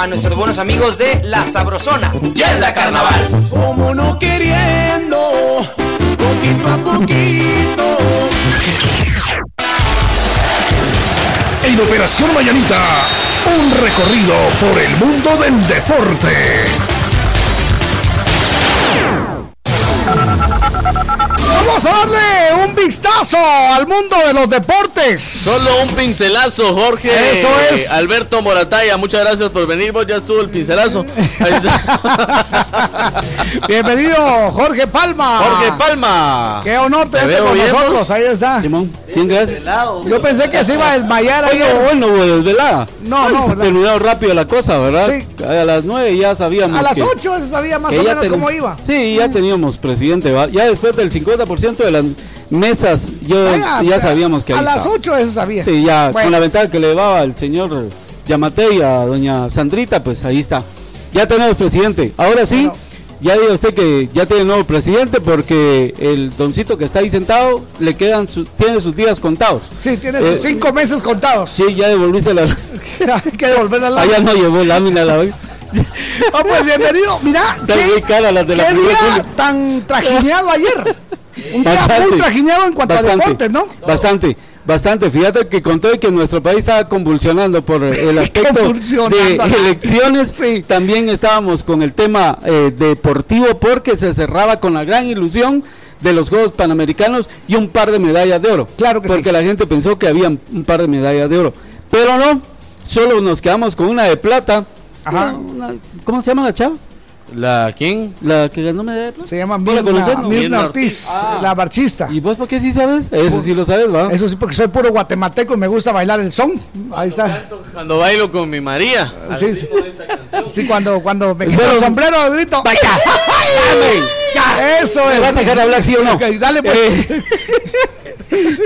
A nuestros buenos amigos de La Sabrosona. Ya la carnaval. Como no queriendo, poquito a poquito. En Operación Mañanita, un recorrido por el mundo del deporte. Solo un pincelazo, Jorge. Eso es. Alberto Morataya, muchas gracias por venir. Vos ya estuvo el pincelazo. <laughs> Bienvenido, Jorge Palma. Jorge Palma. Qué honor Te tenerte con bien, nosotros. vos. Ahí está. Simón, ¿quién crees? Yo pensé que se iba a desmayar Bueno, ayer. bueno, bueno, desvelada. No, no, Se terminó rápido la cosa, ¿verdad? Sí. A las 9 ya sabíamos A las 8 se sabía más o menos ten- cómo iba. Sí, ya teníamos presidente. ¿va? Ya después del 50% de las mesas, yo Venga, ya sabíamos que A ahí las estaba. 8 se sabía. Sí, ya Bueno. con la ventaja que le llevaba el señor Yamate y a doña Sandrita, pues ahí está. Ya tenemos presidente. Ahora sí, ya diga usted que ya tiene nuevo presidente porque el doncito que está ahí sentado le quedan su- tiene sus días contados. Sí, tiene Eh, sus 5 meses contados. Sí, ya devolviste la. <laughs> Hay que devolver la Allá no llevó lámina la vez. Ah, <laughs> pues bienvenido. Mira, <laughs> qué, muy caras las de la qué día tan trajineado ayer. Un día Bastante. muy trajineado en cuanto a deportes, ¿no? Bastante, bastante. Fíjate que con todo y que nuestro país estaba convulsionando por el <laughs> aspecto de elecciones, también estábamos con el tema eh, deportivo porque se cerraba con la gran ilusión de los Juegos Panamericanos y un par de medallas de oro. Claro que Porque la gente pensó que había un par de medallas de oro. Pero no, solo nos quedamos con una de plata. Ajá. Una- una- ¿Cómo se llama la chava? ¿La quién? La que ganó medalla de plata. Se llama ¿Vos la Mirna, no? Mirna Mirna Ortiz, Ah. la marchista. ¿Y vos por qué sí sabes? Eso sí lo sabes, ¿va? Eso sí, porque soy puro guatemalteco y me gusta bailar el son. Ahí está. Cuando bailo con mi María. Sí, sí, cuando, cuando me quito Pero- el sombrero grito. Vaya. <laughs> Ya, eso ¿Me es. vas a dejar hablar sí o no? Dale pues. Eh, <laughs>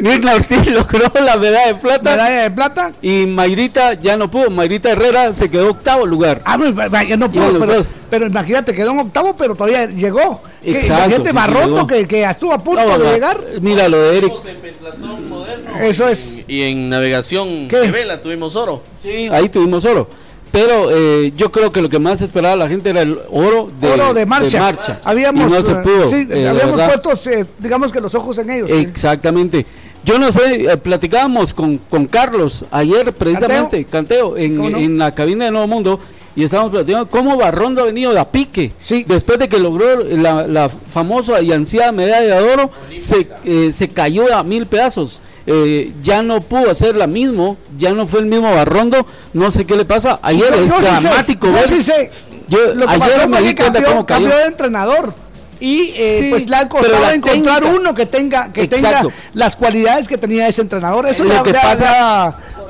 Mirna Ortiz logró la medalla de plata Medalla de plata. y Mayrita ya no pudo. Mayrita Herrera se quedó octavo lugar. Ah, pues, vaya, no los pero, pero imagínate, quedó en octavo, pero todavía llegó. Exacto, Imagínate, sí, Barrondo, que, que estuvo a punto No, de llegar. Mira lo de Eric. Eso es. Y en navegación ¿Qué? de vela tuvimos oro. Sí, ahí tuvimos oro. Pero eh, yo creo que lo que más esperaba la gente era el oro de, Oro de marcha. Habíamos, y no se eh, pudo. sí, eh, habíamos puesto, eh, digamos que los ojos en ellos. sí. Exactamente. Yo no sé, platicábamos con, con Carlos ayer precisamente, Canteo, en, en la cabina de Nuevo Mundo, y estábamos platicando cómo Barrondo ha venido de a pique. Después de que logró la, la famosa y ansiada medalla de oro, se, eh, se cayó a mil pedazos. Eh, ya no pudo hacer la mismo, ya no fue el mismo Barrondo, no sé qué le pasa. Ayer Yo- es yo sí sé, dramático yo sí sé. Lo ayer pasó me di cuenta cambió, cómo cayó. cambió de entrenador. Y eh, Sí, pues le ha costado encontrar técnica- uno que tenga que Exacto. tenga las cualidades que tenía ese entrenador. Eso Lo le, que le pasa-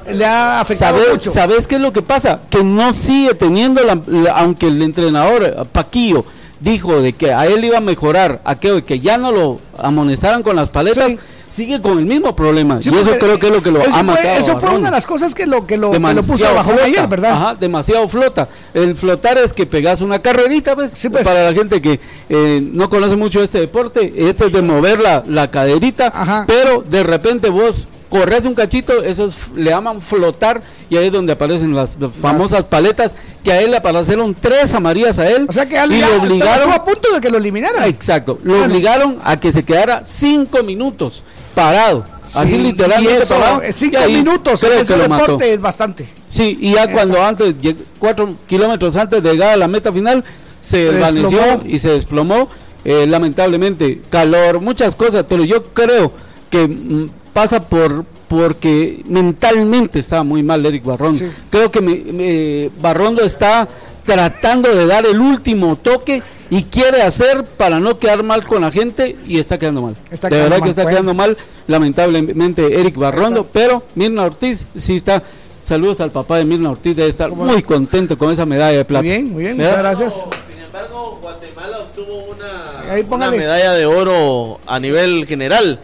le ha, le ha afectado ¿Sabe- mucho. ¿Sabes qué es lo que pasa? Que no sigue teniendo, la, la- aunque el entrenador eh, Paquillo dijo de que a él iba a mejorar aquello que ya no lo amonestaran con las paletas, sigue con el mismo problema. Sí, y eso creo que es lo que lo ha fue, matado. Eso fue una de las cosas que lo, que lo, que lo puso abajo flota. ayer, ¿verdad? Ajá, demasiado flota. El flotar es que pegas una carrerita, pues, pues. para la gente que eh, no conoce mucho este deporte, este es de mover la, la caderita, pero de repente vos corres un cachito, eso es- le llaman flotar, y ahí es donde aparecen las, las famosas paletas, que a él le aparecieron tres amarillas a él, O sea que y ya lo obligaron a punto de que lo eliminaran. Exacto, lo obligaron a que se quedara cinco minutos parado. Así Sí, literalmente y eso, parado. eh, cinco y minutos en ese mató. deporte es bastante. Sí, y ya cuando antes, cuatro kilómetros antes de llegar a la meta final, se Se desvaneció desplomó. y se desplomó. eh, lamentablemente, calor, muchas cosas, pero yo creo que mm, pasa por porque mentalmente estaba muy mal Eric Barrondo. Creo que me- me- Barrondo está tratando de dar el último toque y quiere hacer para no quedar mal con la gente y está quedando mal. Está de quedando verdad mal, que está bueno. quedando mal, lamentablemente Eric Barrondo, pero Mirna Ortiz sí está. Saludos al papá de Mirna Ortiz, debe estar muy contento con esa medalla de plata. Muy bien, muy bien, ¿Verdad? muchas gracias. Sin embargo, Guatemala obtuvo una, Ahí una medalla de oro a nivel general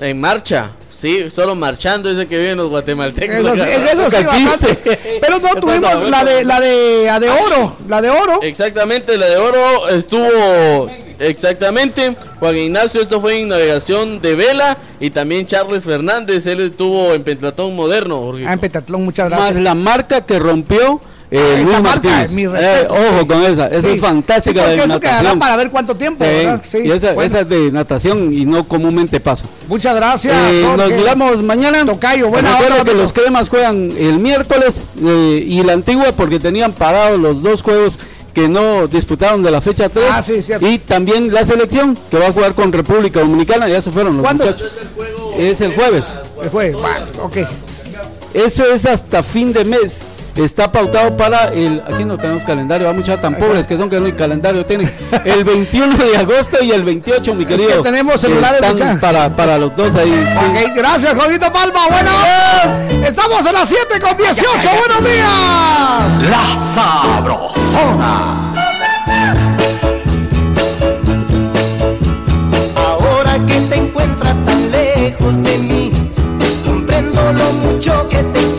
en marcha. Sí, solo marchando ese que viven los guatemaltecos. Eso sí, en <laughs> eso sí, bastante. Pero no ¿Qué tuvimos la de la de la de oro, la de oro. Exactamente, la de oro estuvo exactamente. Juan Ignacio, esto fue en navegación de vela. Y también Charles Fernández, él estuvo en pentatón moderno. Jorge. Ah, en pentatlón, muchas Más gracias. la marca que rompió eh, Luis Martínez. Eh, ojo con esa, esa es fantástica de eso natación. para ver cuánto tiempo. Sí, y esa, esa, es de natación y no comúnmente pasa. Muchas gracias. Eh, nos miramos mañana. Tocayo, buena hora. que los cremas juegan el miércoles eh, y la antigua porque tenían parados los dos juegos que no disputaron de la fecha 3. Ah, sí, y también la selección que va a jugar con República Dominicana. Ya se fueron los muchachos. Es el jueves. El jueves, ok. Eso es hasta fin de mes está pautado para el. Aquí no tenemos calendario, va mucha tan pobres que son que no hay calendario tienen. El 21 de agosto y el 28, mi querido. Es que tenemos celulares para, para los dos ahí. gracias, Jorgito Palma. Buenos Estamos a las 7 con 18. Buenos días. La Sabrosona. Ahora que te encuentras tan lejos de mí, comprendo lo mucho que te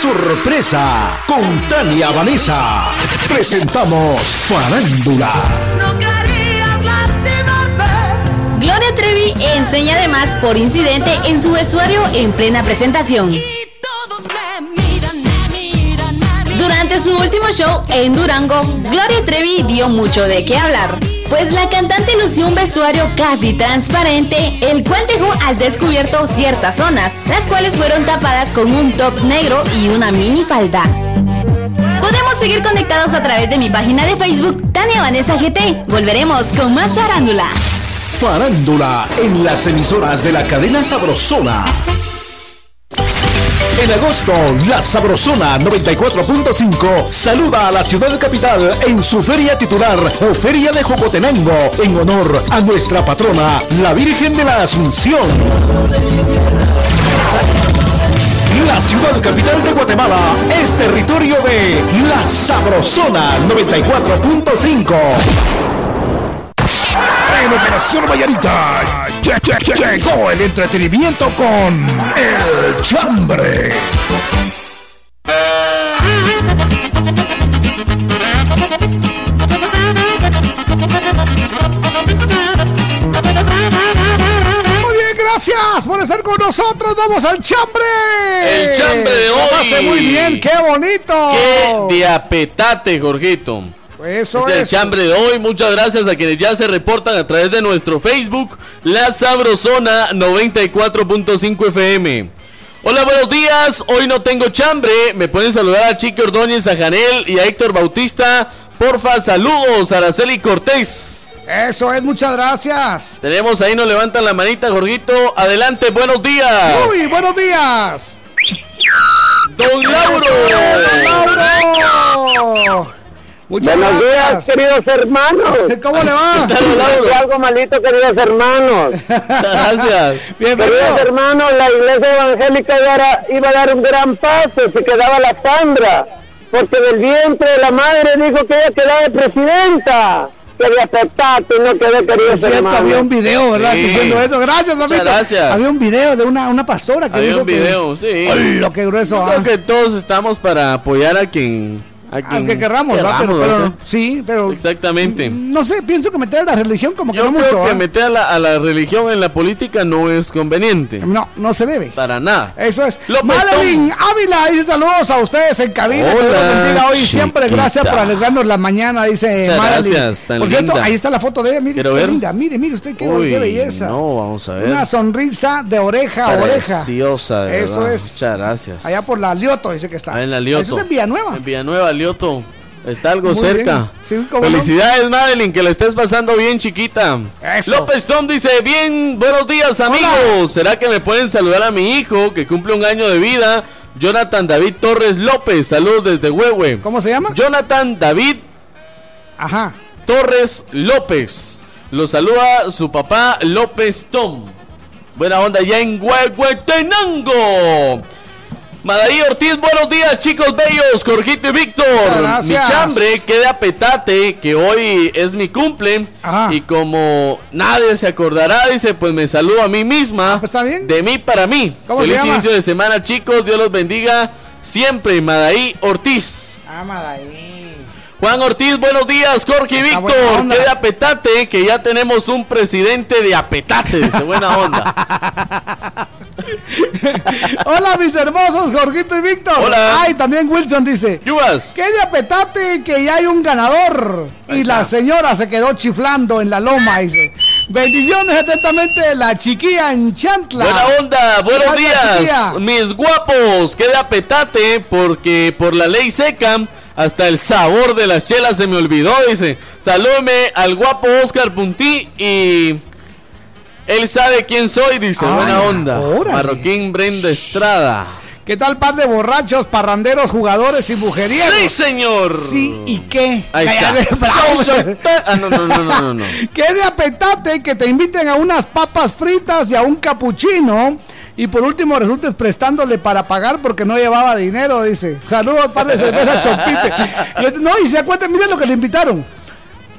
sorpresa. Con Tania Vanessa presentamos Farándula. Gloria Trevi enseña además por incidente en su vestuario en plena presentación. Durante su último show en Durango, Gloria Trevi dio mucho de qué hablar pues la cantante lució un vestuario casi transparente, el cual dejó al descubierto ciertas zonas, las cuales fueron tapadas con un top negro y una mini falda. Podemos seguir conectados a través de mi página de Facebook, Tania Vanessa GT. Volveremos con más farándula. Farándula en las emisoras de la cadena Sabrosona. Agosto, la Sabrosona 94.5 saluda a la ciudad capital en su feria titular o Feria de Jocotenango en honor a nuestra patrona, la Virgen de la Asunción. La ciudad capital de Guatemala es territorio de la Sabrosona 94.5. En Operación Vallarita llegó el entretenimiento con El Chambre. Muy bien, gracias por estar con nosotros. Vamos al chambre. El chambre de hoy. pasé muy bien, qué bonito. ¡Qué diapetate, Jorgito! Eso es el chambre de hoy. Muchas gracias a quienes ya se reportan a través de nuestro Facebook, La Sabrosona 94.5 FM. Hola, buenos días. Hoy no tengo chambre. Me pueden saludar a Chiqui Ordóñez, a Janel y a Héctor Bautista. Porfa, saludos, Araceli Cortés. Eso es, muchas gracias. Tenemos ahí, nos levantan la manita, Jorgito. Adelante, buenos días. Uy, buenos días. Don Lauro. Don Lauro. Muchas Buenos gracias. días, queridos hermanos. <laughs> ¿Cómo le va? Tengo algo malito, queridos hermanos. <laughs> Gracias. Queridos hermanos, la iglesia evangélica iba a, dar- iba a dar un gran paso, se quedaba la Sandra, porque del vientre de la madre dijo que ella quedaba de presidenta. Quería petate y no quedó, queridos Es cierto, había un video, ¿verdad? Sí. Diciendo eso. Gracias, Lomito. gracias. Había un video de una, una pastora que Había dijo un que- video, sí. Lo que grueso. Yo ah. creo que todos estamos para apoyar a quien. A quien Aunque querramos, ¿verdad? Pero, querramos, pero- sí, pero Exactamente. no sé, pienso que meter a la religión como que Yo no creo mucho. que ¿ah? meter a la, a la religión en la política no es conveniente. No, no se debe. Para nada. Eso es. Madeline Ávila dice saludos a ustedes en cabina. Que Dios los Hola, bendiga hoy. Siempre chiquita. gracias por alegrarnos la mañana, dice Muchas Madeline. gracias, tan por cierto, linda. ahí está la foto de ella. Mire, Quiero qué ver. linda. Mire, mire usted qué, Uy, qué belleza. No, vamos a ver. Una sonrisa de oreja a oreja. Preciosa, de Eso verdad. es. Muchas gracias. Allá por la Lioto dice que está. Ah, en la Lioto. Eso es en Villanueva. En Villanueva, Está algo Muy cerca. Sí, no. Felicidades, Madeline, que la estés pasando bien, chiquita. Eso. López Tom dice, bien, buenos días, amigos. ¿Será que me pueden saludar a mi hijo que cumple un año de vida? Jonathan David Torres López, saludos desde Huehue. ¿Cómo se llama? Jonathan David Ajá. Torres López. Lo saluda su papá López Tom. Buena onda ya en Huehuetenango. Madaí Ortiz, buenos días, chicos bellos, Jorgito y Víctor. Mi chambre queda petate, que hoy es mi cumple. Y como nadie se acordará, dice, pues me saludo a mí misma. De mí para mí. Ah, ¿Cómo se Feliz llama? inicio de semana, chicos. Dios los bendiga siempre. Madaí Ortiz. Amada ahí. Juan Ortiz, buenos días, Jorge y Víctor. Qué de apetate, que ya tenemos un presidente de apetate, dice buena onda. <laughs> Hola, mis hermosos, Jorgito y Víctor. Hola. Ay, también Wilson dice. Yubas. Que de apetate que ya hay un ganador. Y la señora se quedó chiflando en la loma, dice. Bendiciones atentamente, la chiquilla en Chantla. Buena onda, buenos días, chiquilla. mis guapos. Qué de apetate, porque por la ley seca, hasta el sabor de las chelas se me olvidó, dice. Salúdeme al guapo Oscar Puntí y. Él sabe quién soy, dice. Buena onda. órale. Marroquín Brenda Estrada. ¿Qué tal par de borrachos, parranderos, jugadores y mujerías? Sí, señor. Sí, ¿y qué? Ahí Cállate, está. bravo. Ah, no, no, no, no, no. <laughs> Que de apetate que te inviten a unas papas fritas y a un capuchino. Y por último resultes prestándole para pagar porque no llevaba dinero, dice. Saludos, par de cerveza <laughs> Chompipe. Y este- No, y se acuerdan, miren lo que le invitaron.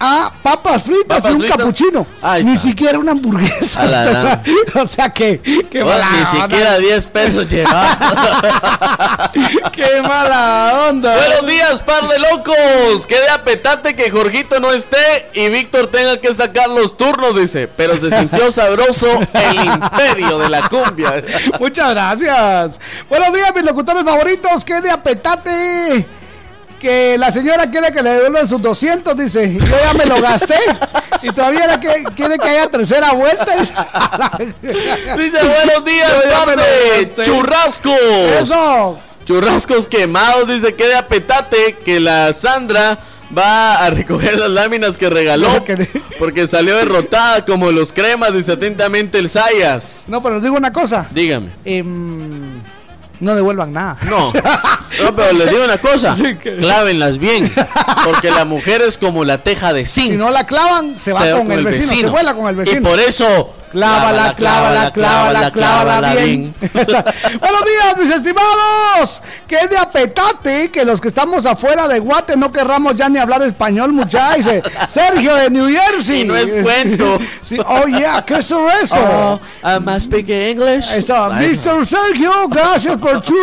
A papas fritas Papas y un fritas. capuchino. Ni siquiera una hamburguesa. La <laughs> o sea que, qué mala ni onda. siquiera 10 pesos llevaba. <laughs> Qué mala onda. Buenos días, par de locos. Qué de apetate que Jorgito no esté y Víctor tenga que sacar los turnos, dice. Pero se sintió sabroso el imperio de la cumbia. <laughs> Muchas gracias. Buenos días, mis locutores favoritos. Que de apetate. Que la señora quiere que le devuelvan sus 200, dice. Yo ya me lo gasté. Y todavía la que, quiere que haya tercera vuelta. <laughs> Dice, buenos días, gasté. churrascos. Eso. Churrascos quemados, dice que de apetate que la Sandra va a recoger las láminas que regaló porque salió derrotada como los cremas, dice atentamente el Sayas. No, pero digo una cosa. Dígame. Em, no devuelvan nada. No, <laughs> no pero les digo una cosa, <laughs> clávenlas bien, porque la mujer es como la teja de zinc. Si no la clavan, se va, con, el, vecino, se vuela con el vecino. Y por eso Clávala, clávala, clávala, clávala, bien. <laughs> Buenos días, mis estimados. Qué de apetate que los que estamos afuera de Guate no querramos ya ni hablar español, muchachos. <laughs> Sergio de New Jersey. No es cuento. <laughs> Oh, yeah, ¿qué es eso? Oh, I must speak English. Eso, Mr. Sergio, gracias por tu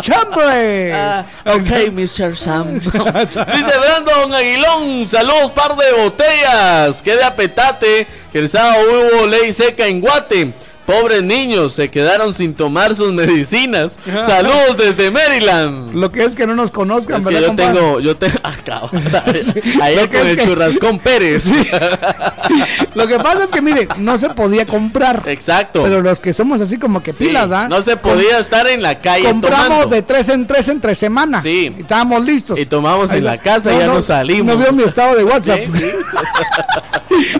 chambre. Uh, ok, Mr. Sam. Dice Brandon Aguilón, saludos, par de botellas. Qué de apetate que el sábado hubo ley seca en Guate. Pobres niños se quedaron sin tomar sus medicinas. Saludos desde Maryland. Lo que es que no nos conozcan, es que yo tengo, yo tengo, <laughs> acabo, <laughs> ayer con el churrascón Pérez. <laughs> Lo que pasa es que mire, no se podía comprar. Exacto. Pero los que somos así como que pilas, ¿ah? No se podía estar en la calle Compramos de tres en tres entre semana. Sí. Y estábamos listos. Y tomamos en la casa y ya no, salimos. No vio mi estado de WhatsApp.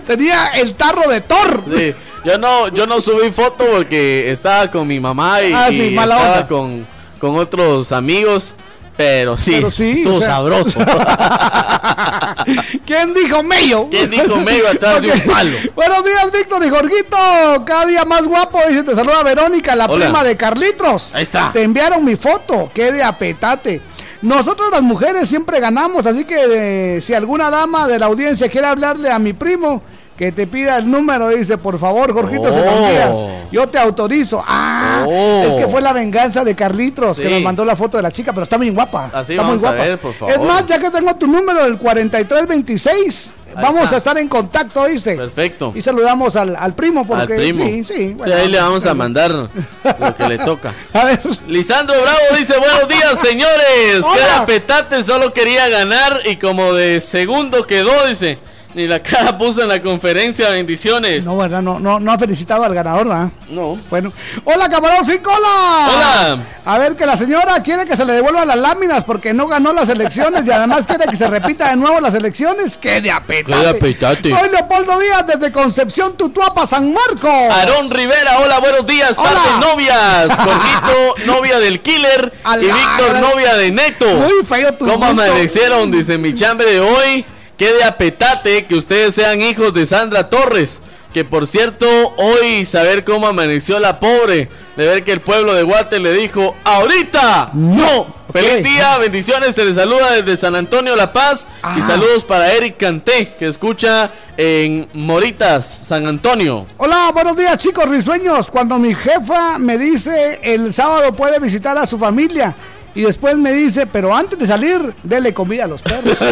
Tenía el tarro de Thor. Sí. Yo no, yo no subí foto porque estaba con mi mamá y, ah, estaba con, con otros amigos. Pero sí, estuvo sabroso. <laughs> ¿Quién dijo medio? ¿Quién dijo medio atrás de un palo? Buenos días, Víctor y Jorgito. Cada día más guapo. Dice, te saluda Verónica, la prima de Carlitos. Ahí está. Te enviaron mi foto. Qué de apetate. Nosotros las mujeres siempre ganamos, así que eh, si alguna dama de la audiencia quiere hablarle a mi primo, que te pida el número, dice, por favor, Jorgito, se oh. Yo te autorizo. Ah, oh. es que fue la venganza de Carlitos que nos mandó la foto de la chica, pero está muy guapa. Así está muy guapa. por favor. Es más, ya que tengo tu número, el 4326. vamos a estar en contacto, ¿viste? Perfecto. Y saludamos al, primo porque al primo. sí, sí. ahí le vamos a mandar lo que le toca. <laughs> A ver. Lisandro Bravo dice, buenos días, señores. Queda petate, solo quería ganar y como de segundo quedó, dice. Ni la cara puso en la conferencia, bendiciones. No, ¿verdad? No, no, no ha felicitado al ganador, ¿verdad? No. Bueno. Hola, camarón sin cola. Hola. A ver, que la señora quiere que se le devuelvan las láminas porque no ganó las elecciones y además quiere que se repita de nuevo las elecciones. ¡Qué de apetate! ¡Qué de apetate! Soy Leopoldo Díaz desde Concepción, Tutuapa, San Marcos. Aarón Rivera, hola, buenos días. Hola. novias. <laughs> Jorgito, novia del Killer. y Víctor, novia de Neto. Muy feo tu ¿Cómo amanecieron? Dice mi chambre de hoy. Qué de apetate que ustedes sean hijos de Sandra Torres. Que por cierto, hoy saber cómo amaneció la pobre, de ver que el pueblo de Guate le dijo, ahorita, no. Feliz día, bendiciones, se les saluda desde San Antonio La Paz y saludos para Eric Canté, que escucha en Moritas, San Antonio. Hola, buenos días chicos risueños. Cuando mi jefa me dice el sábado puede visitar a su familia y después me dice, pero antes de salir, dele comida a los perros. <laughs> ¡Qué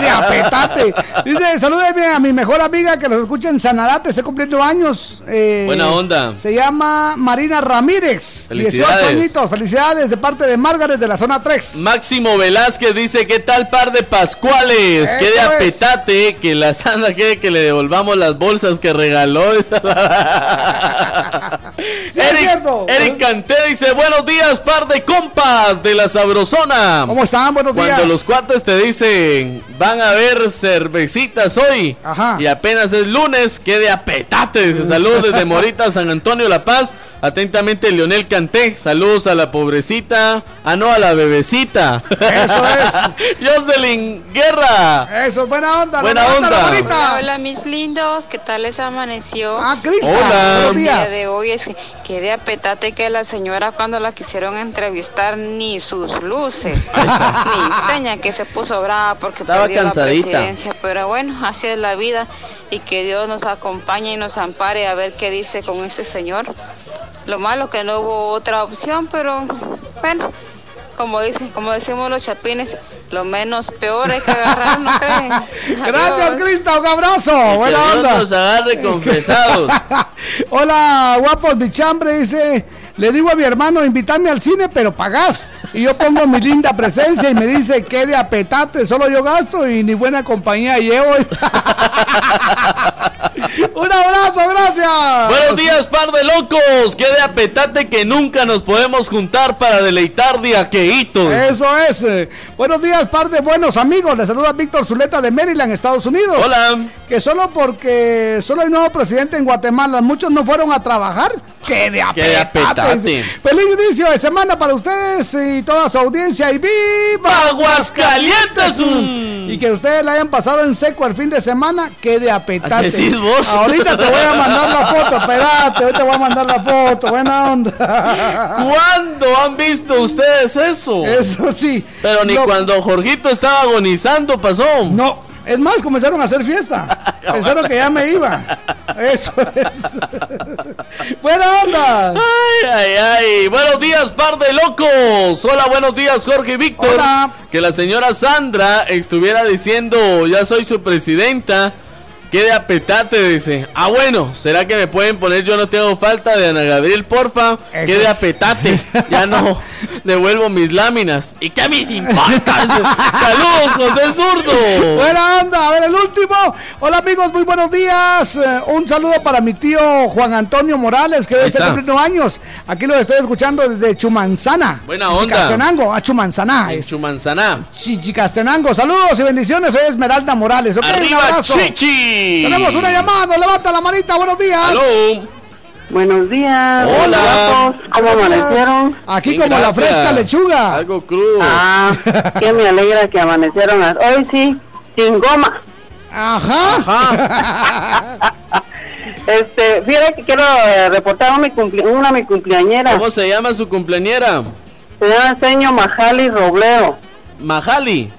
de apetate! Dice, salúdeme a mi mejor amiga que los escucha en Sanarate, se cumpliendo años. Eh, Buena onda. Se llama Marina Ramírez. Felicidades. 18 añitos. Felicidades de parte de Margaret de la zona 3. Máximo Velázquez dice, ¿qué tal par de pascuales? ¡Qué de apetate! Que la Sandra quiere que le devolvamos las bolsas que regaló. <laughs> Esa... Eric, Eric Canté dice, buenos días, par de compas de la Sabrosona. ¿Cómo están? Buenos días. Cuando los cuates te dicen, van a ver cervecitas hoy. Ajá. Y apenas es lunes, quede apetate. Saludos desde <laughs> Morita, San Antonio, La Paz. Atentamente, Leonel Canté. Saludos a la pobrecita. Ah, no, a la bebecita. Eso es. <laughs> Jocelyn Guerra. Eso es buena onda. Buena onda. Hola, hola, mis lindos. ¿Qué tal les amaneció? Ah, Cristian. Hola. Buenos días. El día de hoy es que de apetate que la señora cuando la quisieron entrevistar ni sus luces, <laughs> ni seña que se puso brava porque estaba perdió cansadita. La presidencia. Pero bueno, así es la vida y que Dios nos acompañe y nos ampare a ver qué dice con este señor. Lo malo que no hubo otra opción, pero bueno, como dicen, como decimos los chapines, lo menos peor hay que agarrar, ¿no <laughs> creen? Gracias, Cristo, un abrazo. Buena onda. Nos agarre confesados. <laughs> Hola, guapos, bichambre, dice. Le digo a mi hermano, invítame al cine, pero pagás. Y yo pongo mi linda presencia y me dice, que de apetate, solo yo gasto y ni buena compañía llevo. <laughs> <laughs> Un abrazo, gracias. Buenos días, par de locos. Qué de apetate que nunca nos podemos juntar para deleitar de aqueitos. Eso es. Buenos días, par de buenos amigos. Les saluda Víctor Zuleta de Maryland, Estados Unidos. Hola. Que solo porque solo hay nuevo presidente en Guatemala, muchos no fueron a trabajar. ¡Qué de apetate! Feliz inicio de semana para ustedes y toda su audiencia. ¡Y viva Aguascalientes! Y que ustedes la hayan pasado en seco el fin de semana. ¡Qué de apetate! Ahorita te voy a mandar la foto. <laughs> Espérate, hoy te voy a mandar la foto. Buena onda. ¿Cuándo han visto ustedes eso? Eso sí. Pero ni cuando Jorgito estaba agonizando pasó. No. Es más, comenzaron a hacer fiesta. <laughs> Pensaron que ya me iba. Eso es. <laughs> Buena onda. Ay, ay, ay. Buenos días, par de locos. Hola, buenos días, Jorge y Víctor. Hola. Que la señora Sandra estuviera diciendo, ya soy su presidenta. ¿Qué de apetate? Dice. Ah, bueno, ¿será que me pueden poner yo no tengo falta de Ana Gabriel, porfa? ¿Qué de apetate? Ya no <laughs> devuelvo mis láminas. ¿Y qué a mí se importa? <laughs> Saludos, José Zurdo. Buena onda, a ver el último. Hola amigos, muy buenos días. Eh, un saludo para mi tío Juan Antonio Morales, que hoy está cumpliendo años. Aquí lo estoy escuchando desde Chumanzana. Buena onda. Chicastenango, a Chumanzana. En Chumanzana. Chicastenango. Saludos y bendiciones. Soy Esmeralda Morales. Okay, Arriba, un abrazo. Chichi. Tenemos una llamada. Levanta la manita. Buenos días. Buenos días. Hola. ¿Cómo amanecieron? Aquí Bien, como gracias. la fresca lechuga. Algo crudo. Ah, <laughs> que me alegra que amanecieron. Hoy sí, sin goma. Ajá. <laughs> Este, fíjate que quiero eh, reportar a mi cumple- una mi cumpleañera. ¿Cómo se llama su cumpleañera? Se llama Seño Majali Roblero. Majali.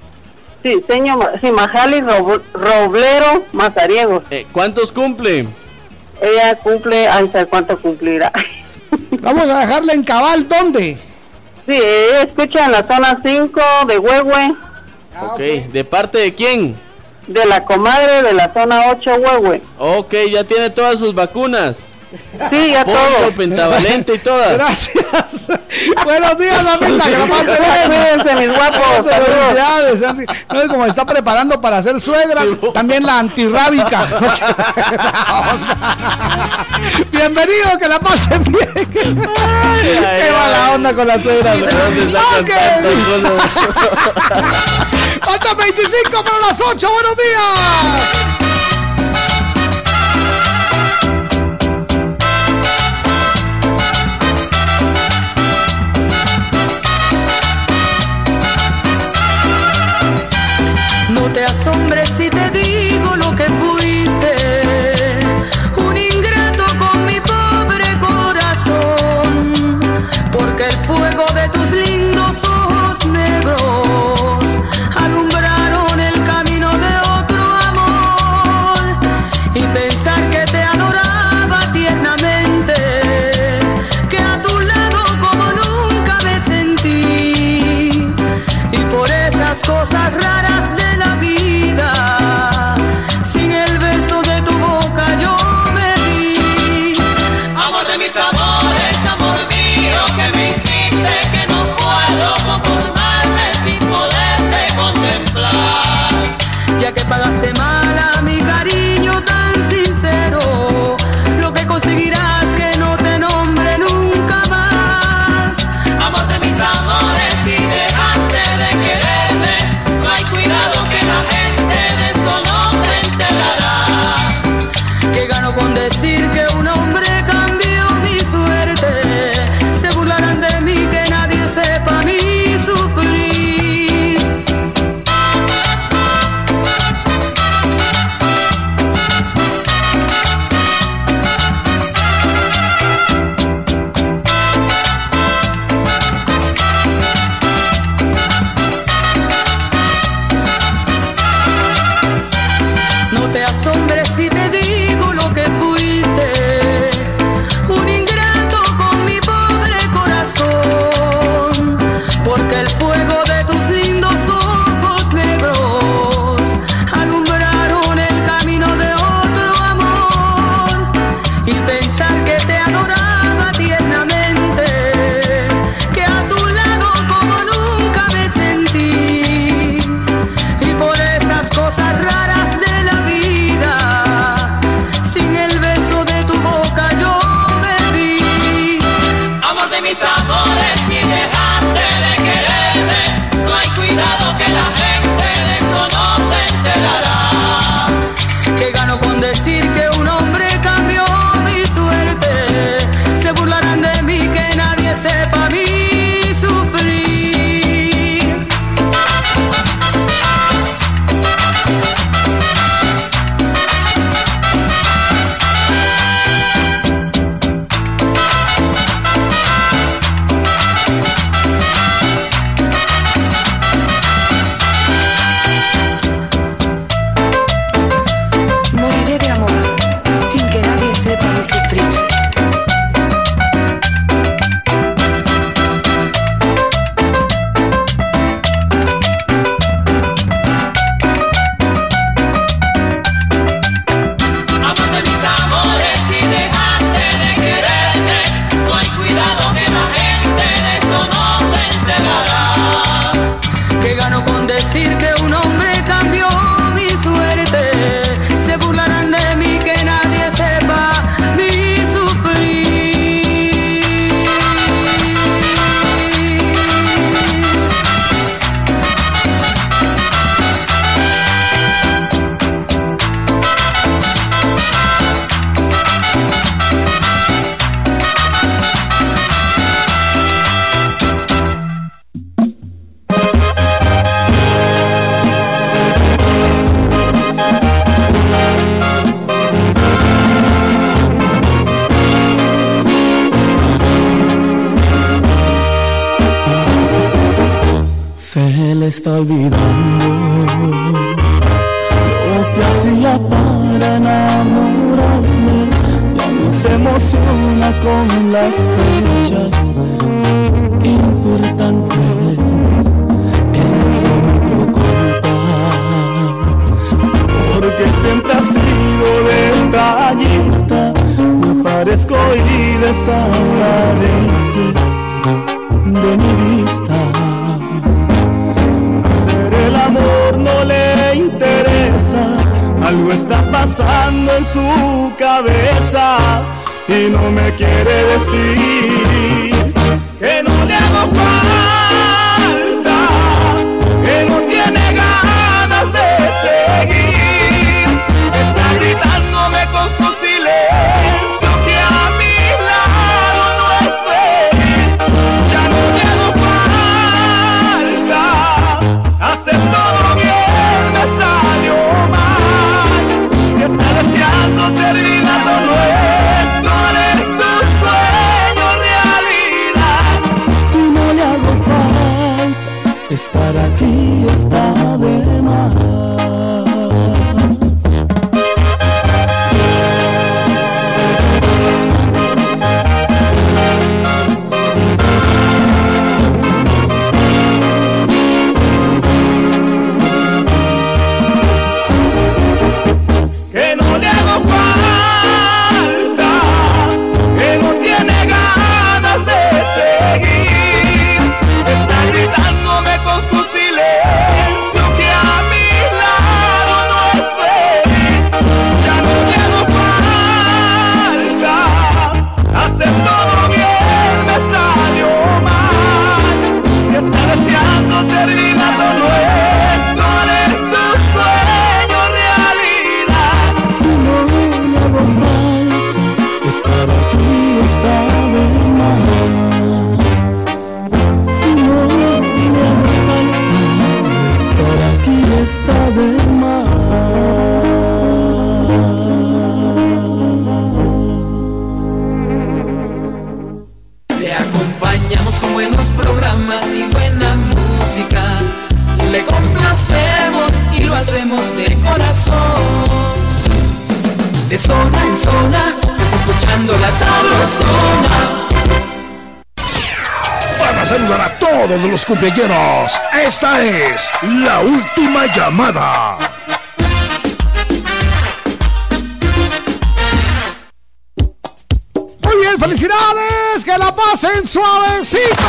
Sí, Seño, Ma- sí, Majali Rob- Roblero Mazariegos. Eh, ¿Cuántos cumple? Ella cumple, ay, ¿sabe cuánto cumplirá? <laughs> Vamos a dejarle en cabal. ¿Dónde? Sí, ella escucha en la zona 5 de Huehue, ok. ¿De parte de quién? de la comadre de la zona 8 Huehue. Ok, ya tiene todas sus vacunas. Sí, ya Polio, todo. pentavalente y todas. Gracias. Buenos días, mamita. Que la <laughs> pase bien. Cuídense, mis guapos. Felicidades. No es como está preparando para ser suegra, también la antirrábica. <laughs> Bienvenido, que la pasen bien. Qué mala onda con la suegra. <laughs> Faltan 25 para las 8. Buenos días. No te asombres De zona en zona se está escuchando la sabrosona. Para saludar a todos los cumpleaños, esta es la última llamada. Muy bien, felicidades, que la pasen suavecito.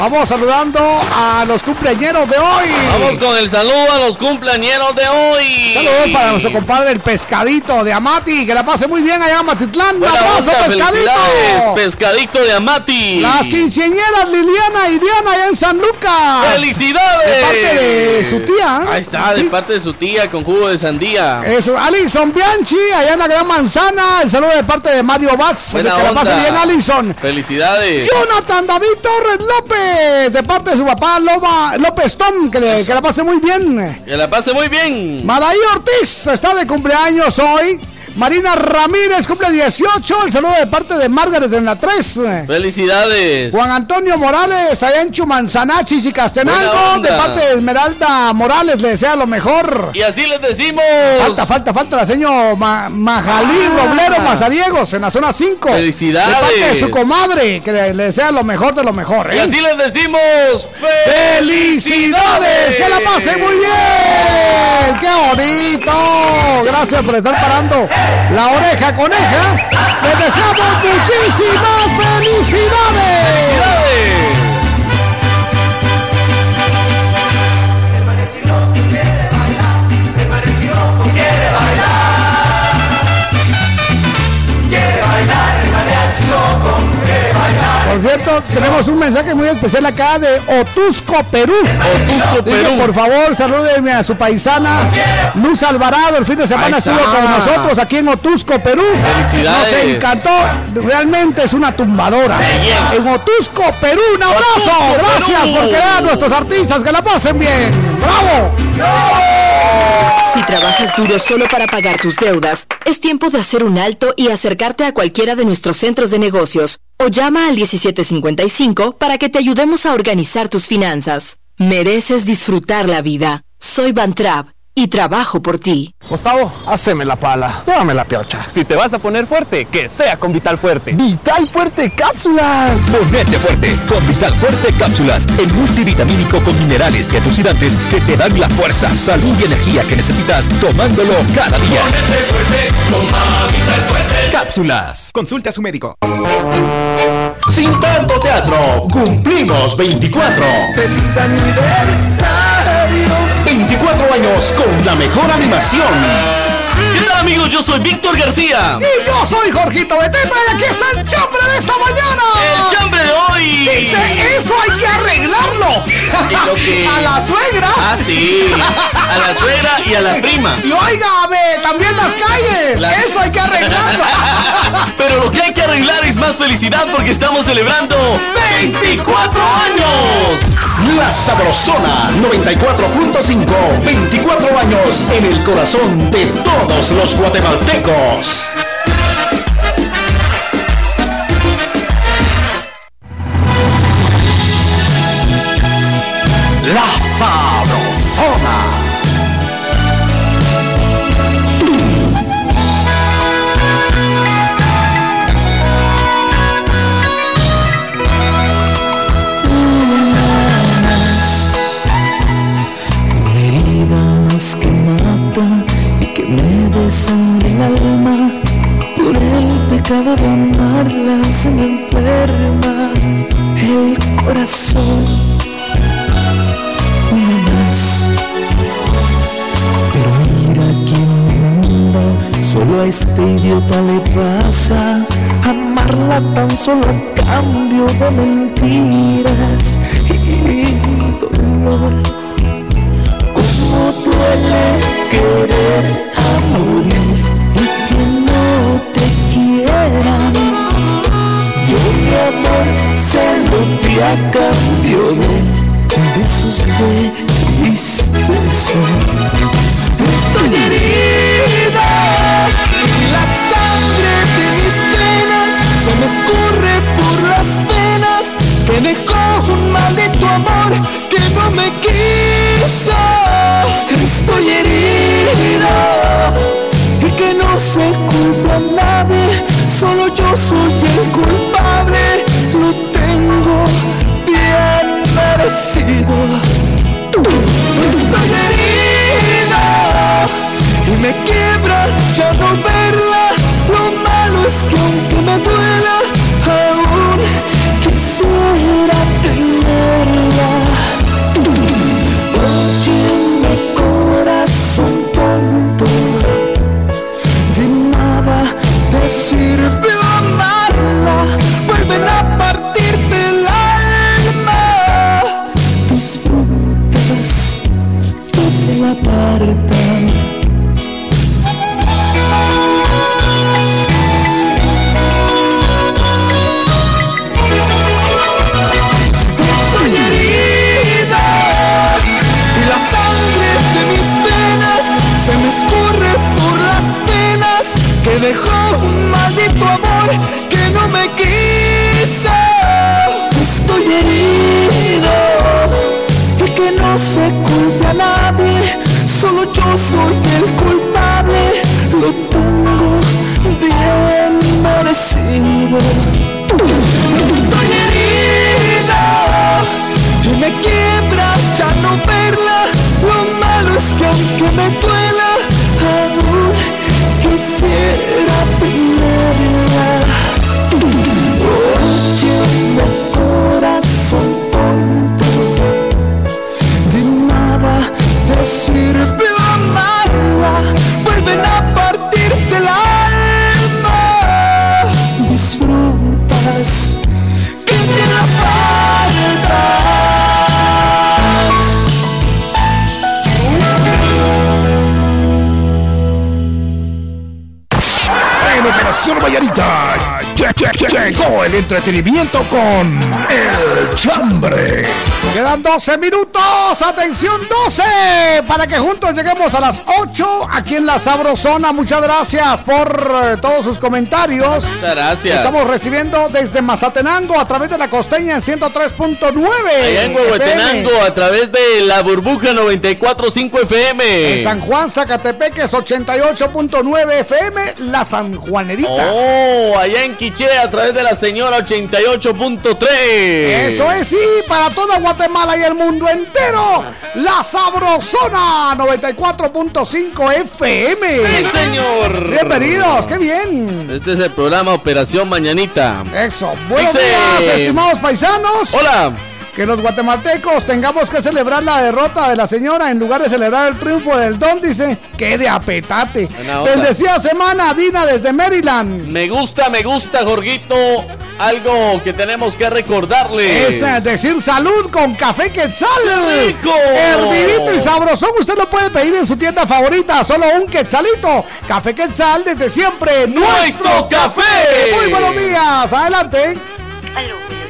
Vamos saludando a los cumpleañeros de hoy. Vamos con el saludo a los cumpleañeros de hoy. Saludos para nuestro compadre el pescadito de Amati, que la pase muy bien allá en Matitlán. Abrazo, pescadito. pescadito de Amati. Las quinceañeras Liliana y Diana allá en San Lucas. ¡Felicidades! De parte de su tía. Ahí está, de parte de su tía con jugo de sandía. Eso, Alison Bianchi, allá en la Gran Manzana. El saludo de parte de Mario Batz. Buena que la pase bien, Alison. Felicidades. Jonathan David Torres López, de parte de su papá Loba, López Tom, que, le- que la pase muy bien. Que la pase muy bien. Madaí Ortiz está de cumpleaños hoy. Marina Ramírez cumple 18. El saludo de parte de Margaret en la 3. Felicidades. Juan Antonio Morales, allá en y Castenango, de parte de Esmeralda Morales, le desea lo mejor. Y así les decimos. Falta, falta, falta la señor Ma- Majalí Roblero Mazariegos en la zona 5. Felicidades. De parte de su comadre, que le, le desea lo mejor de lo mejor. Y ¿eh? así les decimos. ¡Felicidades! ¡Que la pasen muy bien! ¡Qué bonito! Gracias por estar parando la oreja coneja. Les deseamos muchísimas felicidades. Quiere Por cierto, tenemos un mensaje muy especial acá de Otusco, Perú. Otusco, Dice, Perú. por favor, salúdeme a su paisana Luz Alvarado. El fin de semana estuvo con nosotros aquí en Otusco, Perú. Felicidades. Nos encantó. Realmente es una tumbadora. En Otusco, Perú. Un abrazo. Otusco, Gracias Perú. por quedar a nuestros artistas. Que la pasen bien. ¡Bravo! Si trabajas duro solo para pagar tus deudas, es tiempo de hacer un alto y acercarte a cualquiera de nuestros centros de negocios o llama al 1755 para que te ayudemos a organizar tus finanzas. Mereces disfrutar la vida. Soy Van Trapp y trabajo por ti. Gustavo, haceme la pala. Tómame la piocha. Si te vas a poner fuerte, que sea con Vital Fuerte. ¡Vital Fuerte Cápsulas! Ponete fuerte con Vital Fuerte Cápsulas. El multivitamínico con minerales y antioxidantes que te dan la fuerza, salud y energía que necesitas tomándolo cada día. Ponete fuerte, toma Vital Fuerte. Cápsulas. Consulte a su médico. Sin tanto teatro, cumplimos 24. ¡Feliz aniversario! 24 años con la mejor animación. ¿Qué tal amigos? Yo soy Víctor García. Y yo soy Jorgito Beteta y aquí está el chambre de esta mañana. El chambre de hoy. Dice, eso hay que arreglarlo. <laughs> A la suegra. Ah, sí. A la suegra y a la prima. Y óigame, también las calles. Eso hay que arreglarlo. <laughs> Pero lo que hay que arreglar es más felicidad porque estamos celebrando 24 años. La Sabrosona 94.5. 24 años en el corazón de todos los guatemaltecos. La Sabrosona. Me desangra el alma. Por el pecado de amarla se me enferma el corazón. Una más. Pero mira quién me manda, solo a este idiota le pasa amarla tan solo cambio de mentiras y dolor. Como duele querer morir y que no te quieran. Yo mi amor se lo di a cambio de besos de tristeza. Estoy herida y la sangre de mis venas se me escurre por las venas que dejó un maldito amor que no me quiso. Estoy que no se culpa a nadie, solo yo soy el culpable, lo tengo bien merecido. Estoy herido y me quiebra ya no verla. Entretenimiento con El Chambre. Quedan 12 minutos, atención 12, para que juntos lleguemos a las 8 aquí en la Sabrosona. Muchas gracias por eh, todos sus comentarios. Muchas gracias. Estamos recibiendo desde Mazatenango a través de la costeña en 103.9. Allá en Huehuetenango a través de la burbuja 94.5 FM. En San Juan, Zacatepeques 88.9 FM, la San Juanerita. Oh, allá en Quiché a través de la señora 88.3. Eso es, sí, para toda Guatemala y el mundo entero. La Sabrosona 94.5 FM. Sí, señor. Bienvenidos, qué bien. Este es el programa Operación Mañanita. Eso. Buenos días, estimados paisanos. Hola. Que los guatemaltecos tengamos que celebrar la derrota de la señora en lugar de celebrar el triunfo del don, dice. Que de apetate. Bendecida semana, Dina, desde Maryland. Me gusta, me gusta, Jorgito. Algo que tenemos que recordarle. Es eh, decir salud con café quetzal. rico! Hervidito y sabrosón. Usted lo puede pedir en su tienda favorita. Solo un quetzalito. Café quetzal desde siempre. ¡Nuestro café! Muy buenos días. Adelante.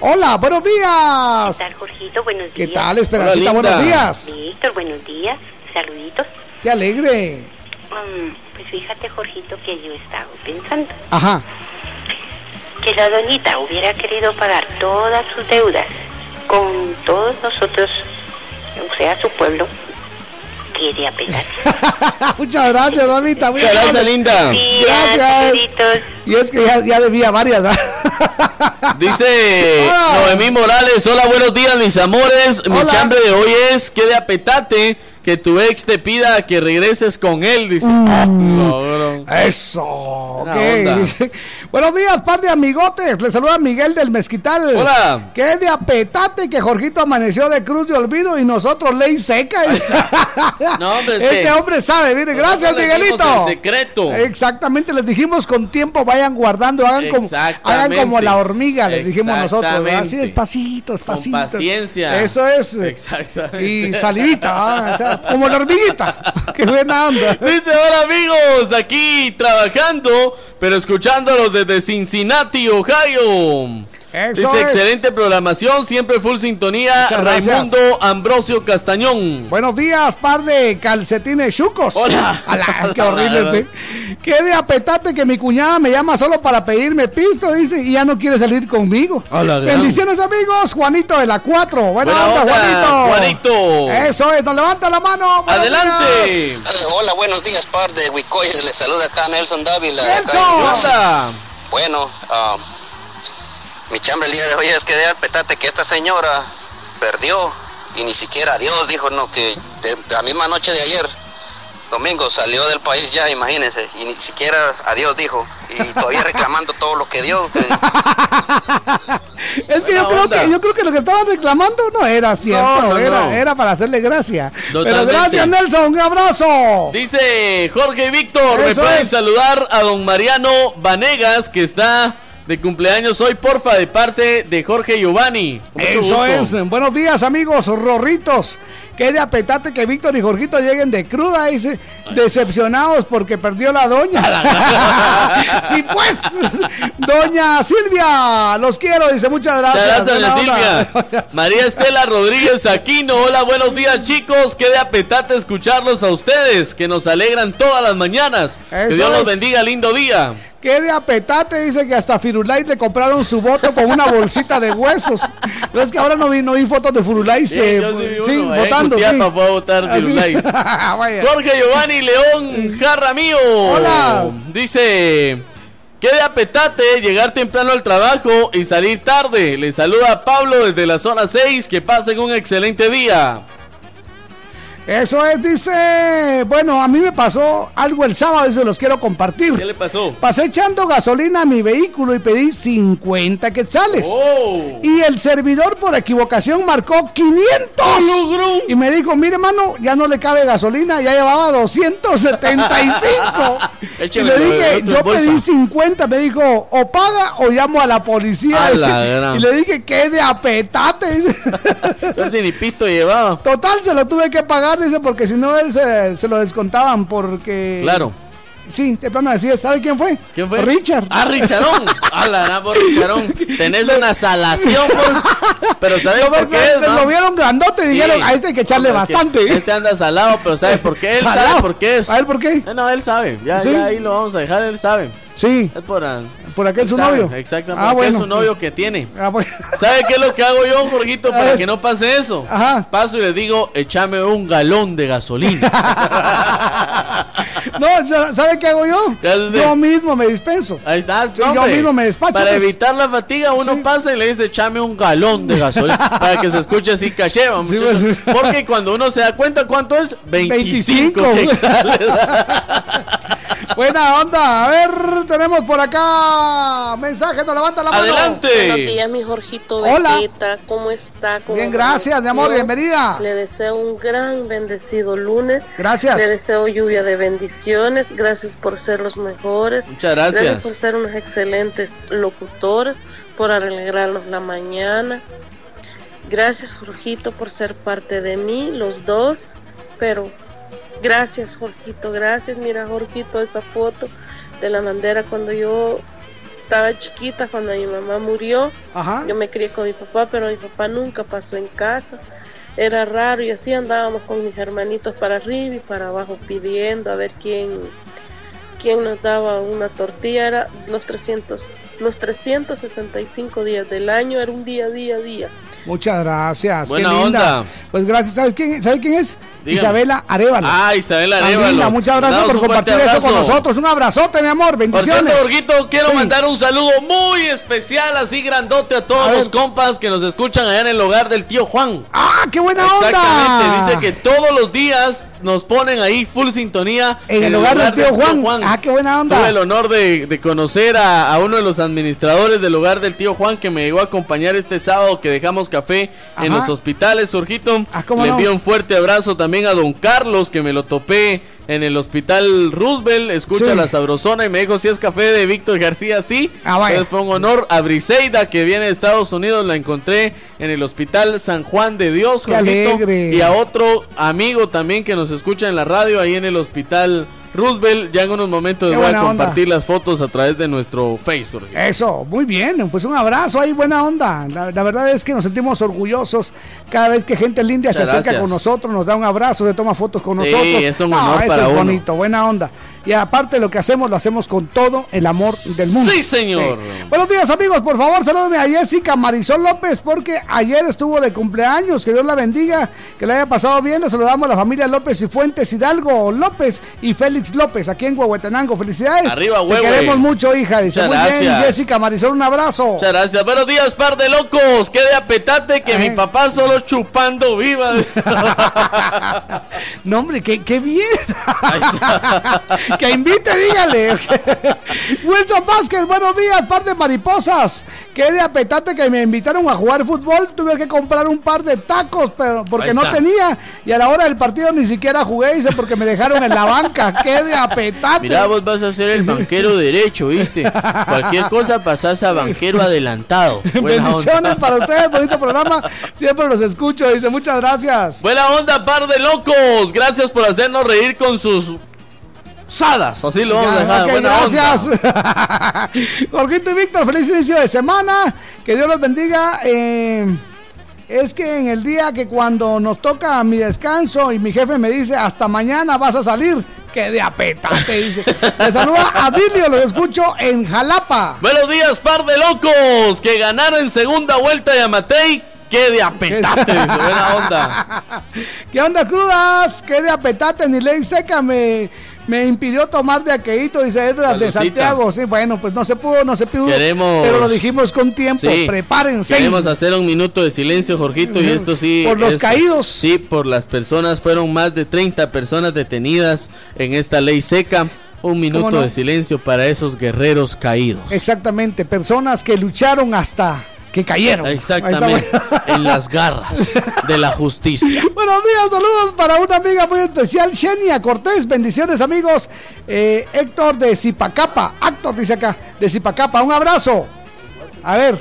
Hola, buenos días. ¿Qué tal, Jorgito? Buenos días. ¿Qué tal, Esperancita? Buenos días. Víctor, buenos días. Saluditos. Qué alegre. Mm, pues fíjate, Jorgito, que yo estaba pensando Ajá. Que la doñita hubiera querido pagar todas sus deudas con todos nosotros, o sea, su pueblo, que de apelar. <laughs> Muchas gracias, mamita. Muy Muchas gracias, linda. Gracias. saluditos. Y es que ya, ya debía varias, ¿verdad? <laughs> Dice Hola. Noemí Morales, hola, buenos días, mis amores. Mi chambre de hoy es que de apetate que tu ex te pida que regreses con él. Dice, Mm. Ah, cabrón. Eso. Buena ok. onda. <laughs> Buenos días, par de amigotes. Le saluda Miguel del Mezquital. Hola. Que de apetate que Jorgito amaneció de cruz de olvido y nosotros ley seca. <laughs> No, hombre, es este que hombre sabe. Mire, gracias, Miguelito. el secreto. Exactamente, les dijimos con tiempo, vayan guardando, hagan como, hagan como la hormiga, les dijimos nosotros, así despacito, Con despacito. paciencia. Eso es. Exactamente. Y salivita. O sea, como la hormiguita. Qué buena onda. Dice, hola amigos, aquí trabajando, pero escuchándolos desde Cincinnati, Ohio. Eso Dice, es. excelente programación, siempre full sintonía. Raimundo Ambrosio Castañón. Buenos días, par de calcetines chucos. Hola. Ala, <laughs> qué horrible este. Qué de apetate que mi cuñada me llama solo para pedirme pisto, dice, y ya no quiere salir conmigo. Hola, gran. Bendiciones, amigos. Juanito de la 4. Buena, Buena onda, onda, Juanito. Juanito. Eso es, nos levanta la mano. Buenos Adelante. días. Hola, buenos días, par de Huicoyes. Les saluda acá Nelson Dávila. Nelson. Bueno, ah, mi chambre el día de hoy es que de petate que esta señora perdió y ni siquiera Dios dijo no que la misma noche de ayer, domingo, salió del país ya, imagínense, y ni siquiera adiós dijo y todavía reclamando todo lo que dio. que- <laughs> Es que yo creo onda. que yo creo que lo que estaban reclamando no era cierto, No, no, era, no. era para hacerle gracia. Pero Totalmente. gracias, Nelson, un abrazo. Dice Jorge Víctor, me pueden es. saludar a don Mariano Vanegas, que está de cumpleaños hoy, porfa, de parte de Jorge Giovanni. Eso gusto. es. Buenos días, amigos rorritos. Qué de apetate que Víctor y Jorgito lleguen de cruda, dice. Decepcionados porque perdió la doña. <laughs> sí, pues. Doña Silvia, los quiero, dice. Muchas gracias. Muchas gracias, doña. Silvia. <laughs> María Estela Rodríguez Aquino. Hola, buenos días, chicos. Qué de apetate escucharlos a ustedes, que nos alegran todas las mañanas. que Dios los bendiga, lindo día. Qué de apetate, dice que hasta Firulais le compraron su voto con una bolsita de huesos. No es que ahora no vi, no vi fotos de Firulais Sí, eh, sí ahí en votando. Sí. Cutiapa fue a votar Así. Firulais. <laughs> Vaya. Jorge Giovanni León Jarra mío. Hola. Dice. Qué de apetate llegar temprano al trabajo y salir tarde. Le saluda Pablo desde la zona 6. Que pasen un excelente día. Eso es, dice. Bueno, a mí me pasó algo el sábado y se los quiero compartir. ¿Qué le pasó? Pasé echando gasolina a mi vehículo y pedí 50 quetzales. Oh. Y el servidor por equivocación marcó 500. Y me dijo, mire, mano, ya no le cabe gasolina, ya llevaba 275. <laughs> y le dije, yo bolsa. pedí 50. Me dijo, o paga o llamo a la policía. A la <laughs> gran. y le dije, qué de apetate. <laughs> Yo ni pisto llevaba. Total, se lo tuve que pagar, dice, porque si no él se, se lo descontaban porque... Claro. Sí, de plano decía, ¿sabe quién fue? ¿Quién fue? Richard. Ah, Richarón. <laughs> Ah, la por Richarón. Tenés una salación, pues. Pero ¿sabes por qué? Lo vieron grandote y dijeron, a este hay que echarle bastante. Este anda salado, pero ¿sabe por qué? Él sabe por qué es. A ver, ¿por qué? Eh, no, él sabe. Ya, ya ahí lo vamos a dejar, él sabe. Sí. Es por, por aquel su novio. Exactamente. Ah, bueno. es su novio que tiene. Ah, bueno. ¿Sabe qué es lo que hago yo, Jorgito, <laughs> para que no pase eso? Ajá. Paso y le digo, échame un galón de gasolina. <laughs> no, ¿sabe qué hago yo? Yo mismo me dispenso. Ahí estás, Yo mismo me despacho. Para pues. evitar la fatiga, uno pasa y le dice, échame un galón de gasolina. <laughs> para que se escuche así caché, pues. Porque cuando uno se da cuenta cuánto es, 25, 25. Buena onda. A ver, tenemos por acá mensaje. Nos levanta la mano. Adelante. Buenos días, mi Jorgito Hola. ¿Cómo está? Bien, gracias, mi amor. Bienvenida. Le deseo un gran bendecido lunes. Gracias. Le deseo lluvia de bendiciones. Gracias por ser los mejores. Muchas gracias. Gracias por ser unos excelentes locutores, por alegrarnos la mañana. Gracias, Jorgito, por ser parte de mí, los dos. Pero Gracias, Jorgito, gracias. Mira, Jorgito, esa foto de la bandera cuando yo estaba chiquita, cuando mi mamá murió. Yo me crié con mi papá, pero mi papá nunca pasó en casa. Era raro y así andábamos con mis hermanitos para arriba y para abajo pidiendo a ver quién, quién nos daba una tortilla. Era los 300, los 365 días del año, era un día, día, día. Muchas gracias. Buena Qué linda. onda. Pues gracias. ¿Sabes quién, ¿sabe quién es? Isabela Arevalo. Ah, Isabela Arevalo. Muchas gracias por compartir eso con nosotros. Un abrazote, mi amor. Bendiciones. Por cierto, quiero mandar un saludo muy especial, así grandote a todos los compas que nos escuchan allá en el hogar del tío Juan. ¡Ah, qué buena onda! Exactamente. Dice que todos los días nos ponen ahí full sintonía. En, el, hogar, del, tío, Juan. Ah, qué buena onda. Tuve el honor de, conocer a, uno de los administradores del hogar del tío Juan que me llegó a acompañar este sábado que dejamos café en los hospitales, Jorgito. Ah, Le envío un fuerte abrazo también a don Carlos que me lo topé en el hospital Roosevelt, escucha la sabrosona y me dijo si es café de Víctor García, sí. Ah, fue un honor. A Briseida que viene de Estados Unidos, la encontré en el hospital San Juan de Dios, Qué y a otro amigo también que nos escucha en la radio ahí en el hospital Roosevelt, ya en unos momentos voy a compartir las fotos a través de nuestro Facebook. Eso, muy bien, pues un abrazo ahí, buena onda. La, verdad es que nos sentimos orgullosos cada vez que gente linda se acerca con nosotros, nos da un abrazo, se toma fotos con nosotros. Sí, es un honor eso es bonito, buena onda. Y aparte lo que hacemos, lo hacemos con todo el amor del mundo. Sí, señor. Buenos días, amigos. Por favor, salúdame a Jessica Marisol López, porque ayer estuvo de cumpleaños. Que Dios la bendiga, que la haya pasado bien. Le saludamos a la familia López y Fuentes Hidalgo López y Félix López, aquí en Huehuetenango. Felicidades. Arriba, Te queremos mucho, hija. Dice, muy bien, Jessica Marisol, un abrazo. Muchas gracias. Buenos días, par de locos. Qué de apetate que mi papá solo chupando viva. <laughs> no, hombre, qué, qué bien. <laughs> que invite, dígale. Wilson Vázquez, buenos días, par de mariposas. Qué de apetate que me invitaron a jugar fútbol. Tuve que comprar un par de tacos, pero porque no tenía. Y a la hora del partido ni siquiera jugué, dice, porque me dejaron en la banca. Qué de apetate. Mira, vos vas a ser el banquero derecho, ¿viste? Cualquier cosa pasás a banquero adelantado. Bendiciones para ustedes, bonito programa. Siempre los escucho, dice, muchas gracias. Buena onda, par de locos. Gracias por hacernos reír con sus Sadas, así lo vamos a dejar. gracias. <laughs> Jorgito y Víctor, feliz inicio de semana. Que Dios los bendiga. Eh, es que en el día que cuando nos toca mi descanso y mi jefe me dice hasta mañana vas a salir, que de apetate, dice. Le saluda a Dilio, lo escucho en Jalapa. Buenos días, par de locos, que ganaron en segunda vuelta de Amatei. ¡Qué de apetate! buena onda. <laughs> ¿Qué onda, crudas? ¿Qué de apetate? Ni ley seca me me impidió tomar de aquelito, dice Edgar de Santiago. Sí, bueno, pues no se pudo, no se pudo. pero lo dijimos con tiempo. Prepárense. Queremos hacer un minuto de silencio, Jorgito, y esto sí. Por los caídos. Sí, por las personas. Fueron más de 30 personas detenidas en esta ley seca. Un minuto de silencio para esos guerreros caídos. Exactamente, personas que lucharon hasta que cayeron. Exactamente, <laughs> en las garras de la justicia. <laughs> Buenos días, saludos para una amiga muy especial, Xenia Cortés. Bendiciones, amigos. Eh, Héctor de Zipacapa, Héctor dice acá, de Zipacapa, un abrazo. A ver,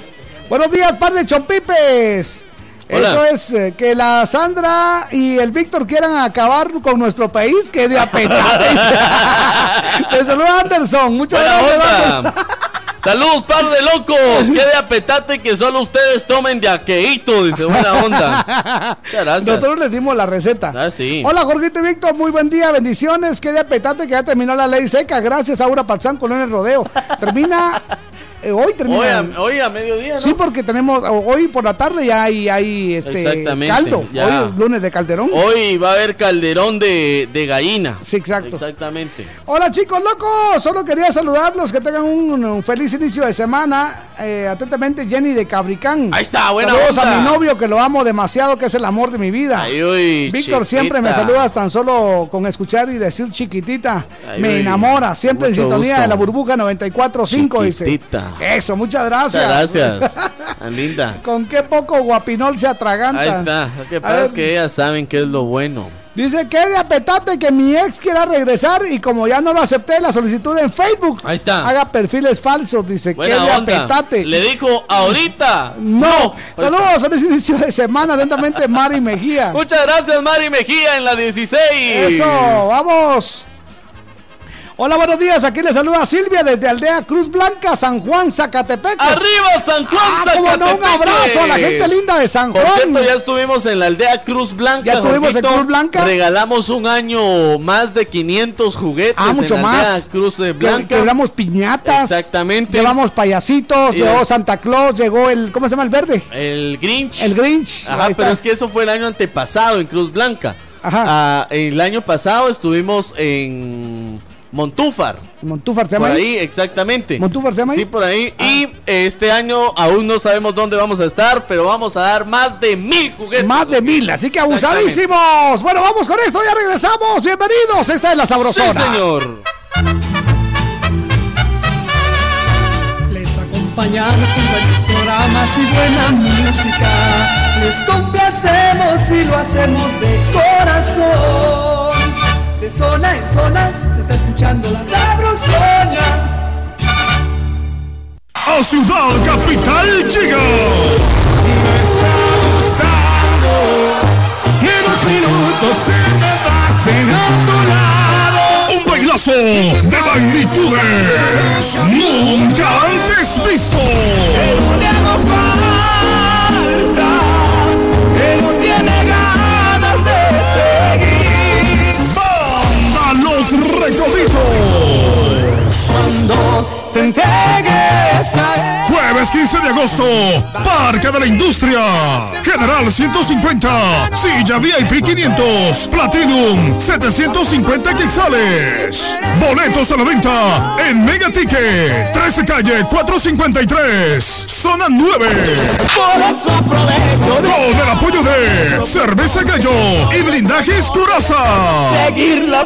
buenos días, par de chompipes. Eso es eh, que la Sandra y el Víctor quieran acabar con nuestro país, que de apetate. <laughs> Te saluda Anderson, muchas gracias. Saludos, par de locos. Qué de apetate que solo ustedes tomen de aqueíto, dice buena onda. Muchas gracias. Nosotros les dimos la receta. Ah, sí. Hola, Jorgito y Víctor, muy buen día, bendiciones. Qué de apetate que ya terminó la ley seca. Gracias, Aura Pazán, Colonia Rodeo. Termina eh, hoy termina. Hoy a, mediodía, ¿no? Sí, porque tenemos. Hoy por la tarde ya hay, hay este, caldo. Hoy es lunes de calderón. Hoy va a haber calderón de, de gallina. Sí, exacto. Exactamente. Hola, chicos locos. Solo quería saludarlos. Que tengan un, feliz inicio de semana. Eh, atentamente, Jenny de Cabricán. Ahí está, buena Saludos a mi novio que lo amo demasiado, que es el amor de mi vida. Víctor siempre me saludas tan solo con escuchar y decir chiquitita. me enamora. Siempre en sintonía de la burbuja 94.5, dice. Eso, muchas gracias. Muchas gracias. <laughs> linda. Con qué poco guapinol se atraganta. Ahí está. Lo que pasa es que ellas saben qué es lo bueno. Dice que de apetate que mi ex quiera regresar y como ya no lo acepté la solicitud en Facebook. Ahí está. Haga perfiles falsos, dice que de apetate. Le dijo ahorita. No. Saludos, feliz inicio de semana, atentamente Mari Mejía. <laughs> Muchas gracias Mari Mejía en la 16. Eso, vamos. Hola, buenos días. Aquí le saluda Silvia desde Aldea Cruz Blanca, San Juan, Zacatepec. ¡Arriba, San Juan, ah, Zacatepec! un abrazo a la gente linda de San Juan. Por cierto, ya estuvimos en la Aldea Cruz Blanca. Ya estuvimos en Cruz Blanca. Regalamos un año más de 500 juguetes. Ah, mucho en la más. Aldea Cruz Blanca. Quebramos piñatas. Exactamente. Llevamos payasitos, llegó Santa Claus, llegó el. ¿Cómo se llama el verde? El Grinch. El Grinch. Ajá, pero es que eso fue el año antepasado en Cruz Blanca. Ajá. Ah, el año pasado estuvimos en Montúfar. Montúfar se llama Por ahí, exactamente. Montúfar se llama Sí, por ahí. Ah. Y este año aún no sabemos dónde vamos a estar, pero vamos a dar más de mil juguetes. Más de mil, así que abusadísimos. Bueno, vamos con esto, ya regresamos. Bienvenidos, esta es la sabrosona. Sí, señor. Les acompañamos con buenos programas y buena música. Les complacemos y lo hacemos de corazón. De zona en zona se está escuchando la sabrosona. A Ciudad Capital llega. Me está gustando que los minutos se me pasen a tu lado. Un bailazo de magnitudes nunca antes visto. Que Cuando te entregues a él. Jueves 15 de agosto, Parque de la Industria. General 150, Silla VIP 500, Platinum 750 quetzales. Boletos a la venta en Mega Ticket, 13 calle 453, zona 9. Por eso aprovecho Con el apoyo de Cerveza Gallo y Blindajes Curaza. seguir la.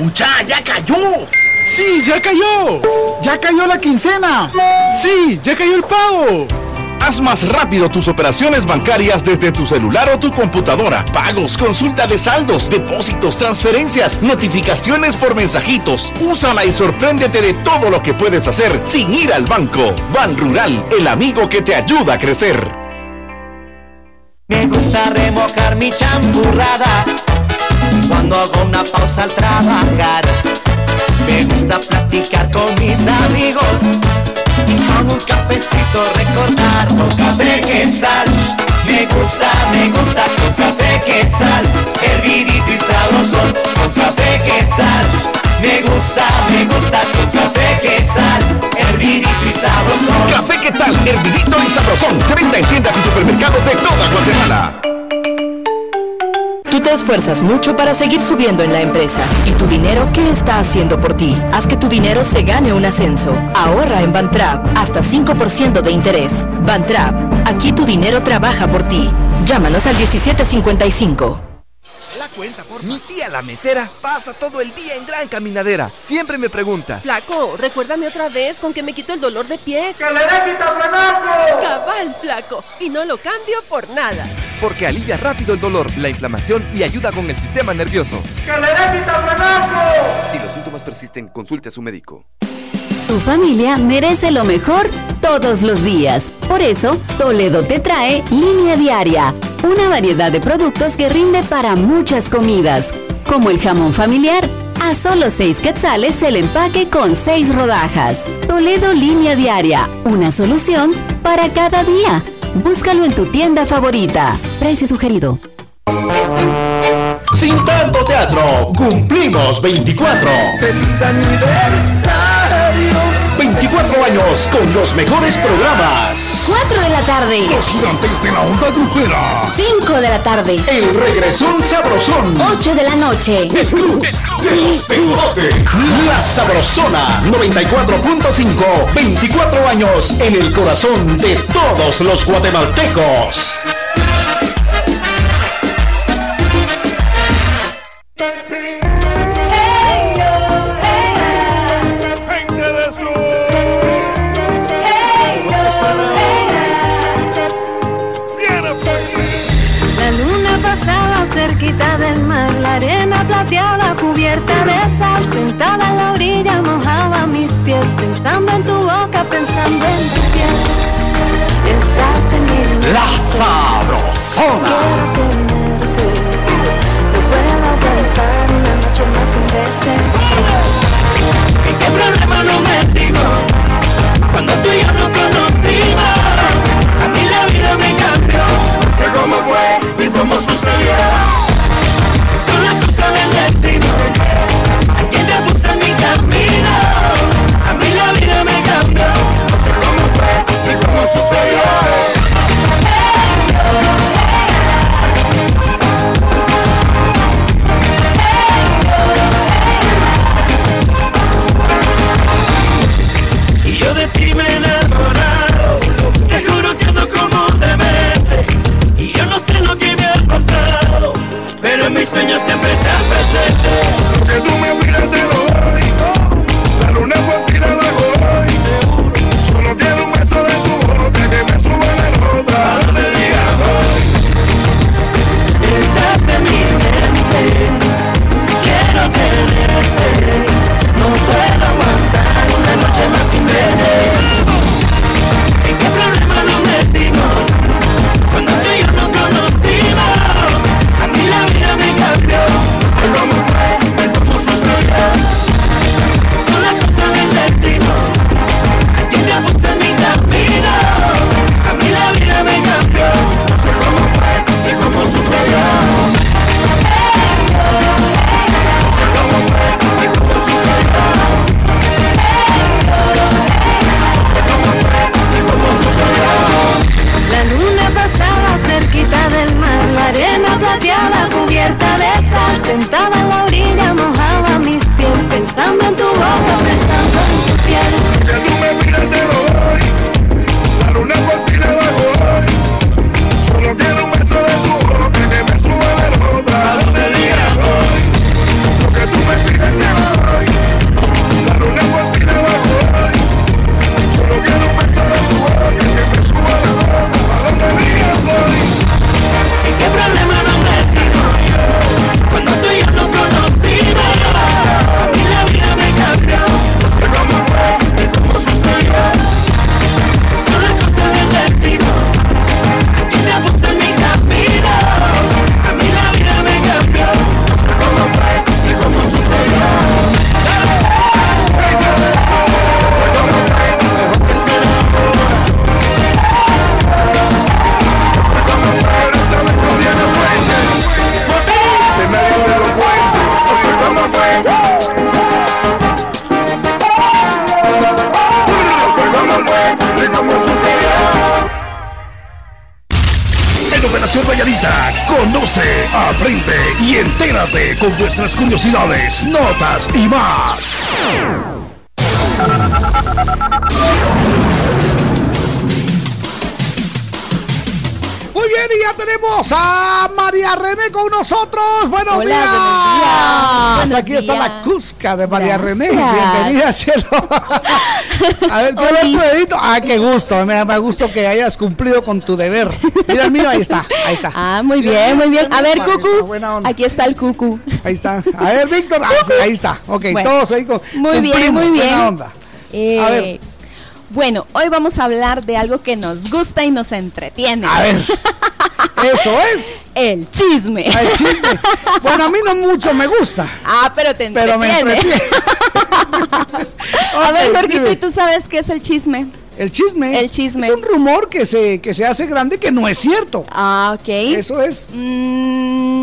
¡Mucha, ya cayó! ¡Sí, ya cayó! ¡Ya cayó la quincena! ¡Sí, ya cayó el pago! Haz más rápido tus operaciones bancarias desde tu celular o tu computadora. Pagos, consulta de saldos, depósitos, transferencias, notificaciones por mensajitos. Úsala y sorpréndete de todo lo que puedes hacer sin ir al banco. Ban Rural, el amigo que te ayuda a crecer. Me gusta remojar mi champurrada cuando hago una pausa al trabajar. Me gusta platicar con mis amigos y con un cafecito recordar con café quetzal. Me gusta, me gusta con café quetzal, hervidito y sabrosón con café quetzal. Me gusta, me gusta con café quetzal, hervidito y sabrosón. Café ¿qué tal? Hervidito y sabrosón. De venta en tiendas y supermercados de toda Guatemala. Tú te esfuerzas mucho para seguir subiendo en la empresa. ¿Y tu dinero qué está haciendo por ti? Haz que tu dinero se gane un ascenso. Ahorra en Bantrap hasta 5% de interés. Bantrap, aquí tu dinero trabaja por ti. Llámanos al 1755. La cuenta, por Mi tía la mesera pasa todo el día en gran caminadera. Siempre me pregunta. Flaco, recuérdame otra vez con que me quito el dolor de pies. ¡Que le dé! Cabal, flaco. Y no lo cambio por nada. Porque alivia rápido el dolor, la inflamación y ayuda con el sistema nervioso. ¡Que le dé quitafrenaco! Si los síntomas persisten, consulte a su médico. Tu familia merece lo mejor todos los días. Por eso, Toledo te trae Línea Diaria, una variedad de productos que rinde para muchas comidas, como el jamón familiar, a solo 6 quetzales el empaque con 6 rodajas. Toledo Línea Diaria, una solución para cada día. Búscalo en tu tienda favorita. Precio sugerido. Sin tanto teatro, cumplimos 24. ¡Feliz aniversario! 24 años con los mejores programas. 4 de la tarde. Los gigantes de la onda grupera. 5 de la tarde. El regresón sabrosón. 8 de la noche. El club, el club de los pegotes. La Sabrosona 94.5. 24 años en el corazón de todos los guatemaltecos. Sabrosona. Tenerte, no puedo aguantar una noche más. ¿En qué problema nos metimos? Cuando tú y yo nos conocimos A mí la vida me cambió No sé cómo fue y cómo sucedió Son las cosas del destino ¿A quién te puse en mi camino? A mí la vida me cambió No sé cómo fue y cómo sucedió curiosidades, notas y más. Muy bien, y ya tenemos a María René con nosotros. Buenos Hola, días. buenos días. Buenos Aquí está la. Cusca de María Gracias. René. Bienvenida, <laughs> cielo. a ver, ¿qué ves tu dedito? Ah, qué gusto. Me da gusto que hayas cumplido con tu deber. Mira el mío, ahí está. Ahí está. Ah, muy bien, muy bien. A ver, Cucu. Aquí está el Cucu. Ahí está. A ver, Víctor. Ah, sí, ahí está. Ok, Bueno. todos ahí con. Muy bien, muy bien. Buena onda. Eh, A ver. Bueno, hoy vamos a hablar de algo que nos gusta y nos entretiene. A ver. <laughs> Eso es. El chisme. El chisme. Bueno, a mí no mucho me gusta. Ah, pero te Pero me entretiene. entretiene. <laughs> A ver, Jorgito. ¿y tú sabes qué es el chisme? El chisme. El chisme. Es un rumor que se, que se hace grande que no es cierto. Ah, ok. Eso es. Mm,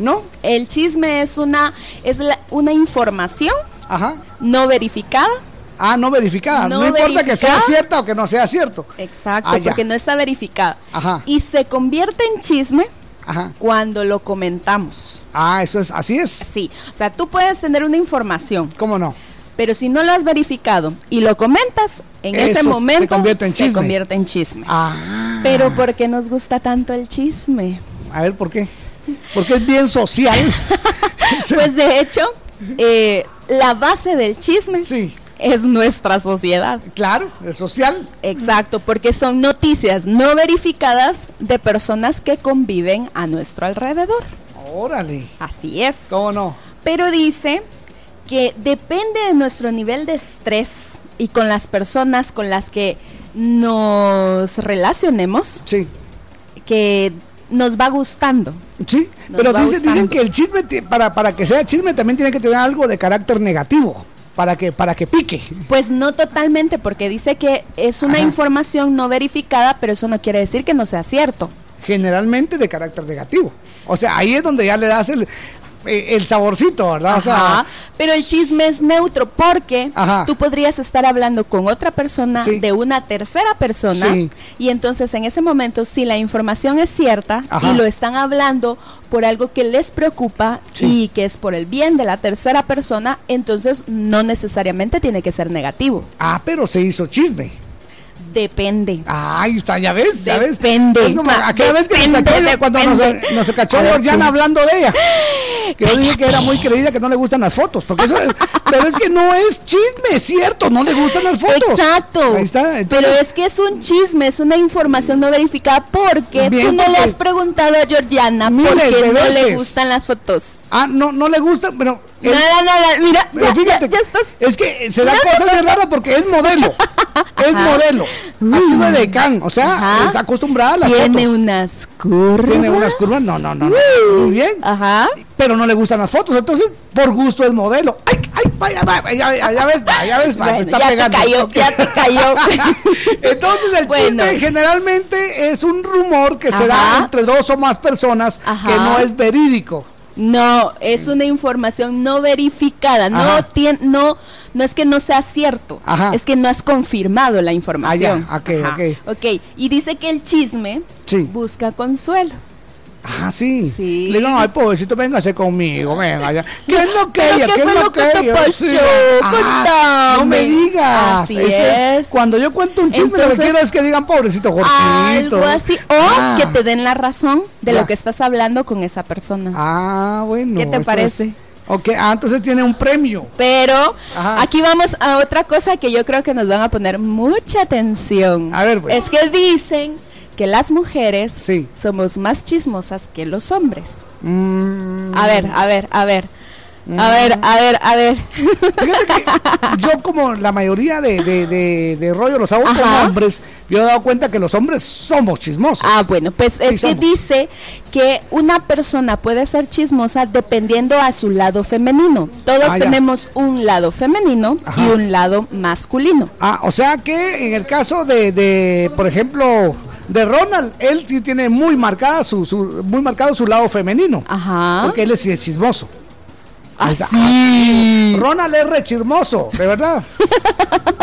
no. El chisme es una, es la- una información Ajá. no verificada. Ah, no verificada. No, No importa que sea cierta o que no sea cierto. Exacto, Ah, porque no está verificada. Ajá. Y se convierte en chisme Ajá. cuando lo comentamos. Ah, eso es, así es. Sí, o sea, tú puedes tener una información, ¿Cómo no? pero si no lo has verificado y lo comentas, en Eso ese se momento convierte en chisme. convierte en chisme. Ah. Pero ¿por qué nos gusta tanto el chisme? A ver, ¿por qué? Porque es bien social. <laughs> Pues de hecho, eh, la base del chisme Sí. es nuestra sociedad. Claro, es social. Exacto, porque son noticias no verificadas de personas que conviven a nuestro alrededor. Órale. Así es. ¿Cómo no? Pero dice que depende de nuestro nivel de estrés y con las personas con las que nos relacionemos, Sí. que nos va gustando. Sí, Nos pero dice- dicen que el chisme, para, para que sea chisme, también tiene que tener algo de carácter negativo. Para que, para que pique. Pues no totalmente, porque dice que es una Ajá. información no verificada, pero eso no quiere decir que no sea cierto. Generalmente de carácter negativo. O sea, ahí es donde ya le das el, el saborcito, ¿verdad? O sea, Ajá, pero el chisme es neutro porque Ajá. tú podrías estar hablando con otra persona Sí. de una tercera persona Sí. y entonces en ese momento si la información es cierta Ajá. y lo están hablando por algo que les preocupa Sí. y que es por el bien de la tercera persona, entonces no necesariamente tiene que ser negativo. ah, pero se hizo chisme. Depende. Ahí está, ya ves, ya ves. Depende. Es como aquella vez que nos depende, cachó, cuando nos, depende. nos cachó Georgiana hablando de ella. Que yo dije que era muy creída, que no le gustan las fotos. Porque eso es- pero es que no es chisme, es cierto, no le gustan las fotos. Exacto. Ahí está. entonces- Pero es que es un chisme, es una información no verificada porque Bien, tú no le has preguntado a Georgiana porque de no le gustan las fotos. Ah, no, no le gusta, pero. el- Nada, nada, mira, pero ya, fíjate, ya, ya estás. es que se da No, cosas no. raras porque es modelo. <laughs> Es modelo. Ha sido de can, o sea, Ajá. está acostumbrada a las Tiene fotos. unas curvas. Tiene unas curvas, no, no, no, no. Muy bien. Ajá. Pero no le gustan las fotos, entonces por gusto es modelo. Ay, ay, vaya, vaya, ya, ya, ves, ya ves, Bueno, está ya pegando. te cayó, ya te cayó. <laughs> Entonces el Bueno. chisme generalmente es un rumor que se da entre dos o más personas Ajá. que no es verídico. No, es una información no verificada, no tiene, no, no es que no sea cierto, Ajá. es que no has confirmado la información. Ah, ya, ok, Ajá. ok. Ok, y dice que el chisme Sí. busca consuelo. Ah, sí. Sí. Le digo, ay, pobrecito, véngase conmigo, venga ya. ¿Qué es lo que <laughs> ¿Pero ella? qué ¿Qué es lo que ella? pasó? Ah, no me digas. Así Eso es. es. Cuando yo cuento un chisme, lo que quiero es que digan, pobrecito, gordito. Algo así, o Ah. que te den la razón de Ya. lo que estás hablando con esa persona. Ah, bueno. ¿Qué te parece? es. Ok, ah, entonces tiene un premio. Pero Ajá. aquí vamos a otra cosa que yo creo que nos van a poner mucha atención. A ver, pues. Es que dicen que las mujeres Sí. somos más chismosas que los hombres. Mm, A ver, a ver, a ver. A ver, a ver, a ver. Fíjate que <laughs> yo como la mayoría de, de, de, de rollo los hago con hombres, yo he dado cuenta que los hombres somos chismosos. Ah, bueno, pues Sí, es que dice que una persona puede ser chismosa dependiendo a su lado femenino. Todos Ah, tenemos un lado femenino Ajá. y un lado masculino. Ah, o sea que en el caso de, de por ejemplo, de Ronald, él sí tiene muy marcada su, su- muy marcado su lado femenino. Ajá. Porque él es, chismoso. Así. Ronald es re chismoso, de verdad. <laughs>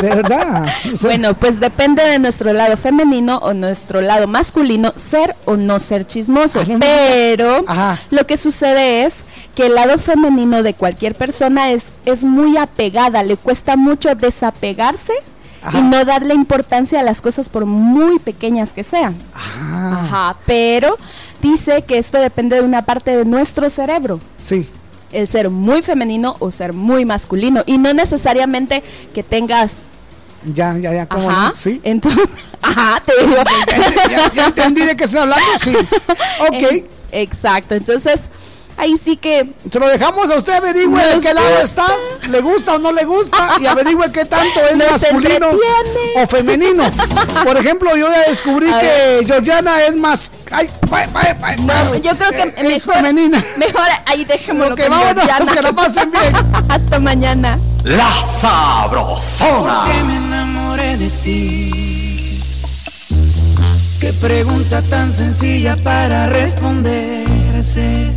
De verdad. O sea, Bueno, pues depende de nuestro lado femenino o nuestro lado masculino ser o no ser chismoso. Pero Ajá. lo que sucede es que el lado femenino de cualquier persona es, es muy apegada, le cuesta mucho desapegarse Ajá. y no darle importancia a las cosas por muy pequeñas que sean. Ah, Ajá, pero dice que esto depende de una parte de nuestro cerebro sí. el ser muy femenino o ser muy masculino y no necesariamente que tengas Ya, ya, ya, ¿cómo ajá no? Sí. entonces <laughs> ajá te digo Ya, ya- ya entendí de qué estoy hablando, sí. <laughs> Ok. Exacto entonces ahí sí que. Se lo dejamos a usted, averigüe de qué lado está, le gusta o no le gusta, y <laughs> averigüe qué tanto es masculino o femenino. Por ejemplo, yo ya descubrí que Georgiana es más. Ay, yo creo que es, femenina. Mejor ahí dejémoslo que vámonos, que lo pasen bien. <laughs> Hasta mañana. La Sabrosona. Porque me enamoré de ti. Qué pregunta tan sencilla para responderse.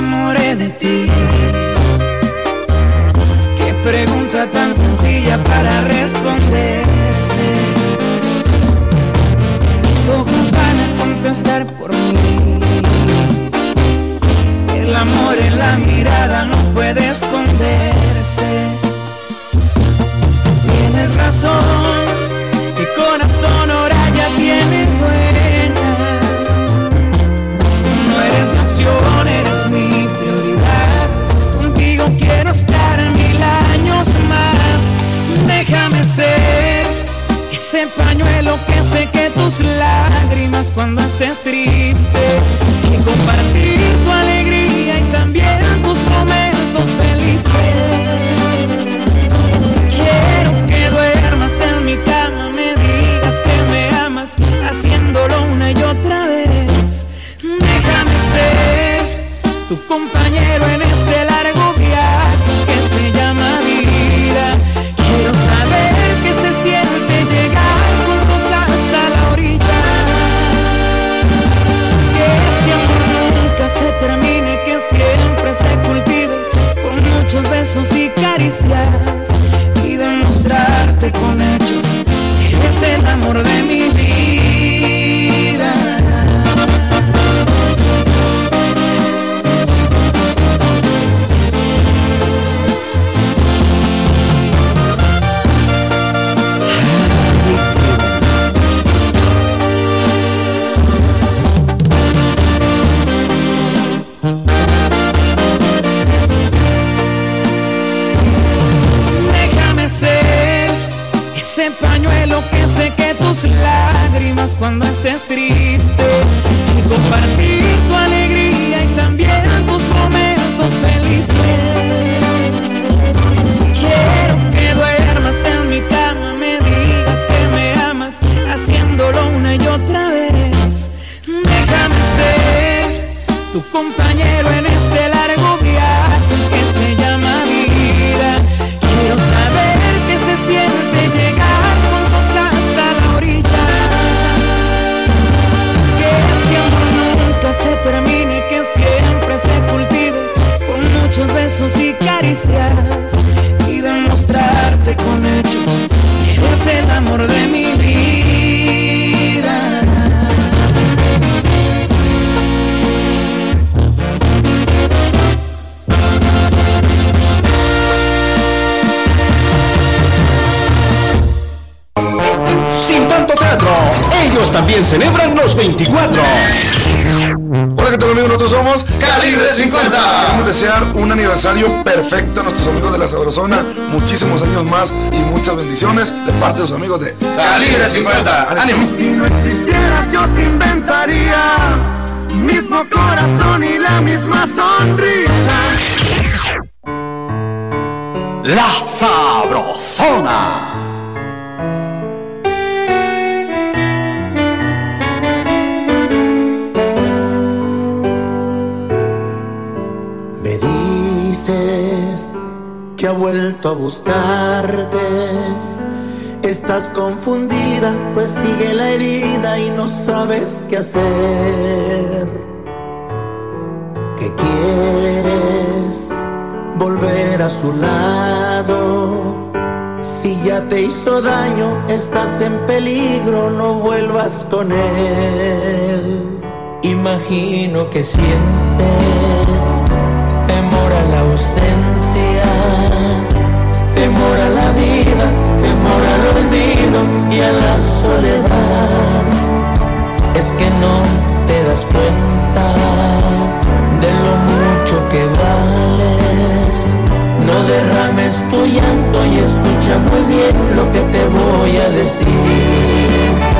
Enamoré de ti. Qué pregunta tan sencilla para responderse. Mis ojos van a contestar por mí. El amor en la mirada no puede esconderse. Tienes razón, ese pañuelo que seque tus lágrimas cuando estés triste. Y compartir tu alegría y también besos y caricias y demostrarte con hechos que el amor de mi vida. Cuando estés triste un aniversario perfecto a nuestros amigos de la Sabrosona. Muchísimos años más y muchas bendiciones de parte de sus amigos de Calibre 50. ¡Ánimo! Si no existieras yo te inventaría mismo corazón y la misma sonrisa. La Sabrosona. Que ha vuelto a buscarte. Estás confundida, pues sigue la herida y no sabes qué hacer. ¿Qué quieres? Volver a su lado. Si ya te hizo daño, estás en peligro, no vuelvas con él. Imagino que sientes temor a la ausencia, temor a la vida, temor al olvido y a la soledad. Es que no te das cuenta de lo mucho que vales. No derrames tu llanto y escucha muy bien lo que te voy a decir.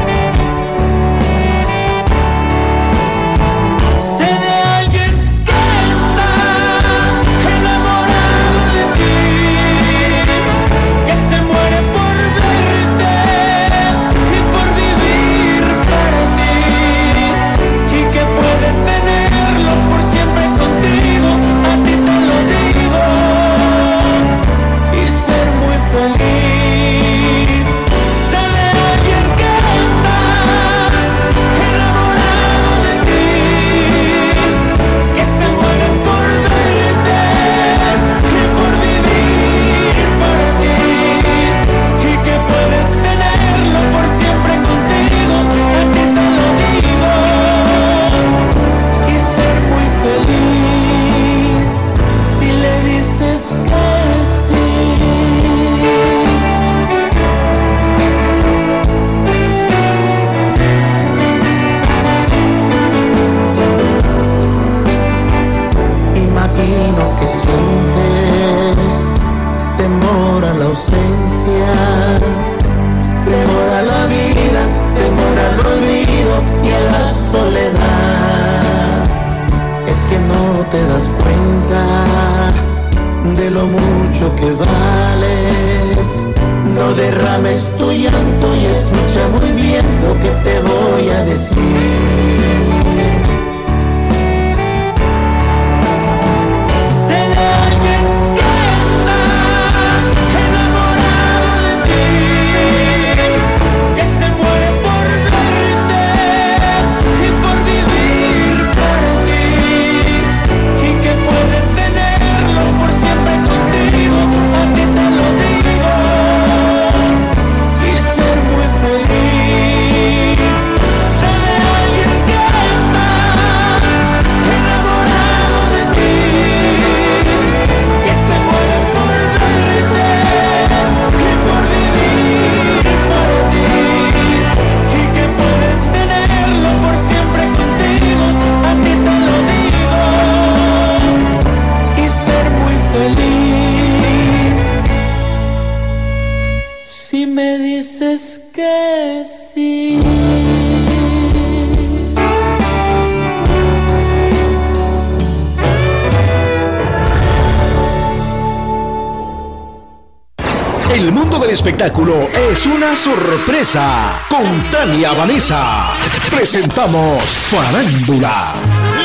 Espectáculo es una sorpresa. Con Tania Vanessa presentamos Farándula.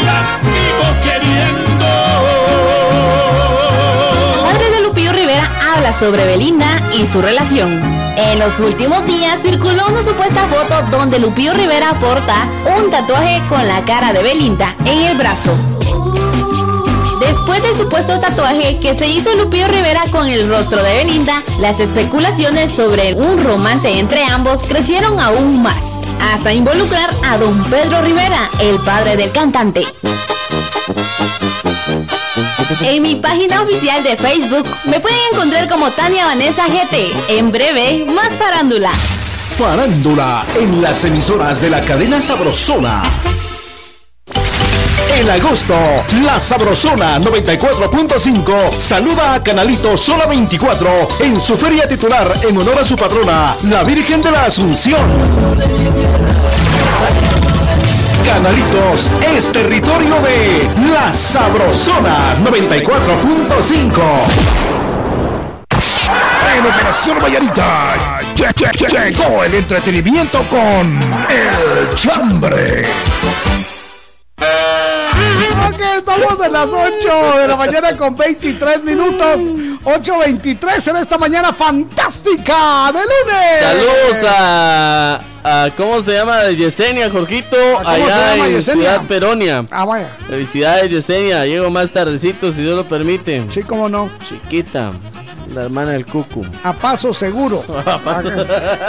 La sigo queriendo. padre de Lupillo Rivera habla sobre Belinda y su relación. En los últimos días circuló una supuesta foto donde Lupillo Rivera porta un tatuaje con la cara de Belinda en el brazo. Después del supuesto tatuaje que se hizo Lupillo Rivera con el rostro de Belinda, las especulaciones sobre un romance entre ambos crecieron aún más, hasta involucrar a don Pedro Rivera, el padre del cantante. En mi página oficial de Facebook me pueden encontrar como Tania Vanessa GT. En breve, más farándula. Farándula en las emisoras de la cadena Sabrosona. En agosto, la Sabrosona 94.5 saluda a Canalito Sola 24 en su feria titular en honor a su patrona, la Virgen de la Asunción. Canalitos es territorio de la Sabrosona 94.5. En Operación Vallarita llegó el entretenimiento con El Chambre. Estamos en las 8 de la mañana con 23 minutos. 8.23 en esta mañana fantástica de lunes. Saludos a, a ¿cómo se llama? Yesenia, Jorgito, allá en Ciudad Peronia. Ah, vaya. Felicidades, Yesenia. Llego más tardecito, si Dios lo permite. Sí, cómo no. Chiquita. La hermana del cucu. A paso <laughs> seguro.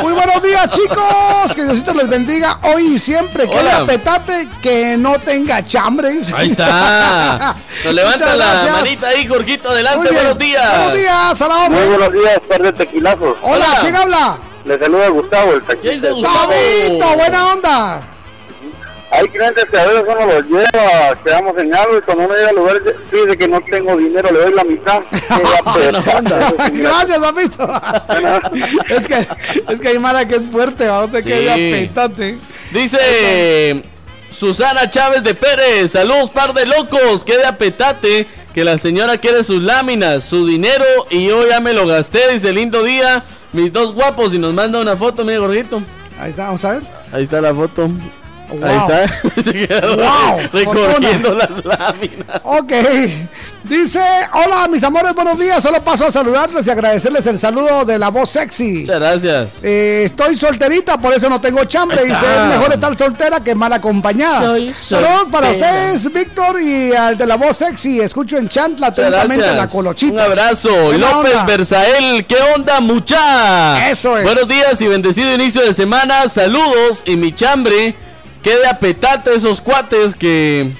Muy buenos días, chicos. Que Diosito les bendiga hoy y siempre. Que Hola. le petate que no tenga chambre. Ahí está. <laughs> Nos levanta Muchas la gracias. manita ahí, Jorgito. Adelante, buenos días. Buenos días, a la orden. Muy buenos días, par de tequilazos. Hola, ¿quién habla? Le saluda Gustavo, el taxista. Tabito, buena onda. Hay clientes que a veces uno los lleva, quedamos en algo y cuando uno llega al lugar dice que no tengo dinero, le doy la mitad. <laughs> <laughs> <laughs> Gracias, Tabito. es que es que hay mala que es fuerte, vamos a Sí. que ella petate. Dice Susana Chávez de Pérez, saludos par de locos, qué de apetate que la señora quiere sus láminas, su dinero y yo ya me lo gasté, dice lindo día, mis dos guapos y nos manda una foto, mi gorrito. Ahí está, vamos a ver. Ahí está la foto. Ahí está. <laughs> Wow, Recogiendo fotona. las láminas. Ok. Dice, hola mis amores, buenos días. Solo paso a saludarles y agradecerles el saludo de la voz sexy. Muchas gracias. Eh, estoy solterita, por eso no tengo chambre. Dice, es mejor estar soltera que mal acompañada. Soy Saludos para ustedes, Víctor, y al de la voz sexy. Escucho en Chantla atentamente la colochita. Un abrazo. López onda. Berzael, ¿qué onda, mucha? Eso es. Buenos días y bendecido inicio de semana. Saludos y mi chambre. Qué de apetate esos cuates que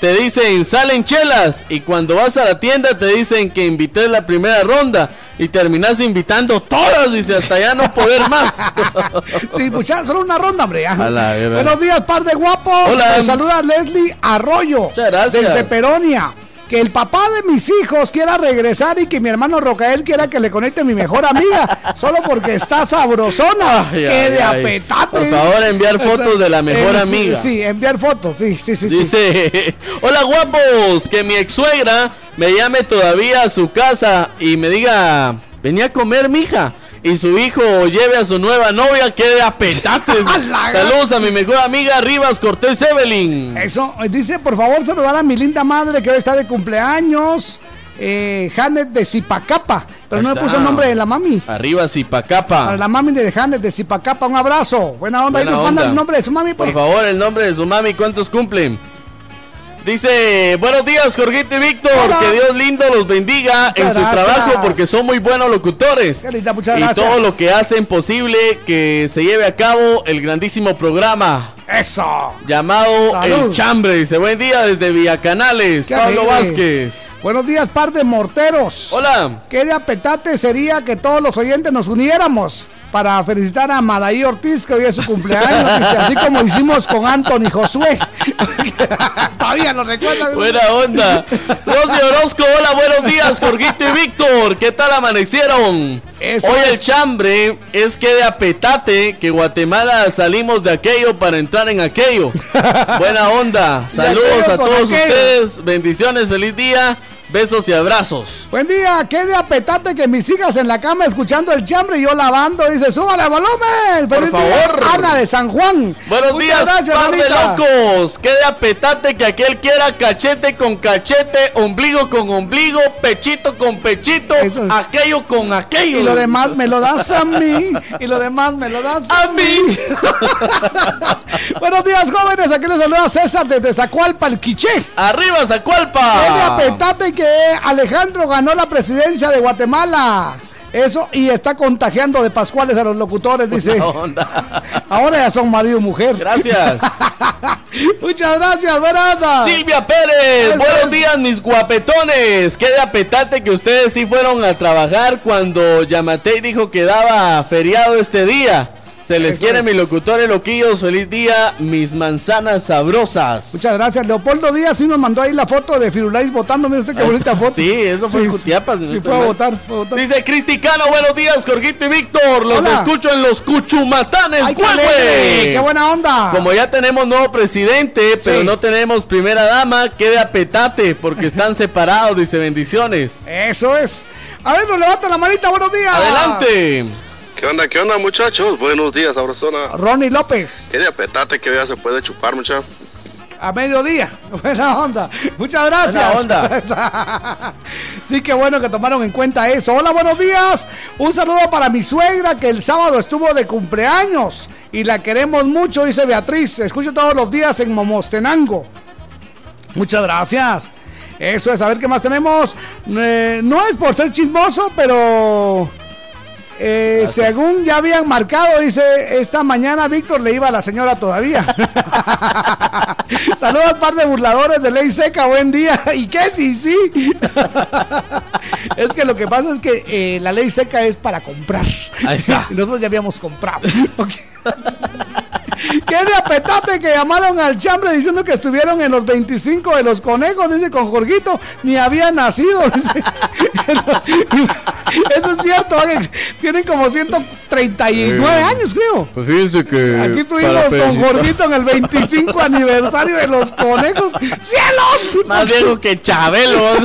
te dicen salen chelas y cuando vas a la tienda te dicen que invité la primera ronda y terminas invitando todas, dice, hasta ya no poder más. <laughs> Sí, muchachos, solo una ronda, hombre. Buenos días, par de guapos. Hola. Me saluda Leslie Arroyo. gracias. Desde Peronia. Que el papá de mis hijos quiera regresar y que mi hermano Rocael quiera que le conecte a mi mejor amiga. solo porque está sabrosona. Ay, que ay, de ay. apetate. Por favor, enviar fotos de la mejor Eh, sí, amiga. Sí, enviar fotos. Sí, sí, sí. sí. Dice, <laughs> hola guapos, que mi ex suegra me llame todavía a su casa y me diga, venía a comer mija. Y su hijo lleve a su nueva novia que de apetates. <laughs> Saludos a mi mejor amiga Rivas Cortés Evelyn. Eso, eh, dice, por favor, saludar a mi linda madre que hoy está de cumpleaños. Eh, Janet de Zipacapa. Pero Ahí no me puso el nombre de la mami. Arriba Zipacapa. Para la mami de Janet de Zipacapa, un abrazo. Buena onda. Buena Ahí nos manda onda. el nombre de su mami. Por Pues. favor, el nombre de su mami, ¿cuántos cumplen? Dice, buenos días, Jorgito y Víctor. Que Dios lindo los bendiga en su gracias. trabajo porque son muy buenos locutores. Qué linda, muchas y gracias. todo lo que hacen posible que se lleve a cabo el grandísimo programa Eso. llamado Salud. El Chambre. Dice, buen día desde Villacanales, Qué Pablo alegre. Vázquez. Buenos días, par de morteros. Hola. Qué de apetate sería que todos los oyentes nos uniéramos para felicitar a Madaí Ortiz, que hoy es su cumpleaños, así como hicimos con Anthony Josué. <laughs> Todavía lo recuerdan. Buena onda. Rosy Orozco, hola, buenos días, Jorgito y Víctor. ¿Qué tal amanecieron? Eso Hoy el chambre es que de apetate que Guatemala salimos de aquello para entrar en aquello. <laughs> Buena onda. Saludos a todos aquello. ustedes. Bendiciones, feliz día. Besos y abrazos. Buen día, qué de apetate que mis hijas en la cama escuchando el chambre y yo lavando. Dice, súbale el volumen. Por Feliz día, favor. Ana de San Juan. Buenos Muchas días, gracias, par de locos. Que de apetate que aquel quiera cachete con cachete, ombligo con ombligo, pechito con pechito, aquello con aquello. Y lo demás me lo das a mí. Y lo demás me lo das a, mí. <laughs> Buenos días, jóvenes. Aquí les saluda César desde Zacualpa, el Quiché. Arriba, Zacualpa. Qué de apetate que Alejandro ganó la presidencia de Guatemala. Eso, y está contagiando de Pascuales a los locutores, dice. <laughs> Ahora ya son marido y mujer. Gracias. <laughs> Muchas gracias, buenas. Silvia Pérez, buenos días mis guapetones. Qué de apetate que ustedes sí fueron a trabajar cuando Yamatei dijo que daba feriado este día. Se les Eso quiere es. mis locutores loquillos. Feliz día, mis manzanas sabrosas. Muchas gracias. Leopoldo Díaz sí nos mandó ahí la foto de Firulais votando. Mira usted qué bonita foto. Sí, eso fue en Sí, Jutiapas. Sí, si no fue a votar, fue a votar. Dice Cristicano, buenos días, Jorgito y Víctor. Los Hola. escucho en los Cuchumatanes, ¡Ay, qué! ¡Qué buena onda! Como ya tenemos nuevo presidente, pero Sí. no tenemos primera dama, quede apetate porque <laughs> están separados, dice bendiciones. Eso es. A ver, nos levanta la manita. Buenos días. Adelante. ¿Qué onda, qué onda, muchachos? Buenos días, sabrosona. Ronnie López, Qué de apetate que ya se puede chupar, mucha. a mediodía. <laughs> Buena onda. Muchas gracias. Buena <laughs> sí, qué bueno que tomaron en cuenta eso. Hola, buenos días. Un saludo para mi suegra que el sábado estuvo de cumpleaños y la queremos mucho, dice Beatriz. Escucho todos los días en Momostenango. Muchas gracias. Eso es, a ver qué más tenemos. Eh, no es por ser chismoso, pero eh, según ya habían marcado, dice, esta mañana Víctor le iba a la señora todavía. <laughs> Saludos par de burladores de Ley Seca, buen día. ¿Y qué? Sí, sí. es que lo que pasa es que eh, la Ley Seca es para comprar. Ahí está. <laughs> Nosotros ya habíamos comprado. <laughs> ¿Qué de apetate que llamaron al chambre diciendo que estuvieron en los 25 de los conejos? Dice con Jorgito, ni había nacido. <laughs> Eso es cierto, tienen como 139 años, creo. Pues fíjense que. Aquí estuvimos con Jorgito en el 25 <laughs> aniversario de los conejos. ¡Cielos! Más viejo que Chabelos. <laughs>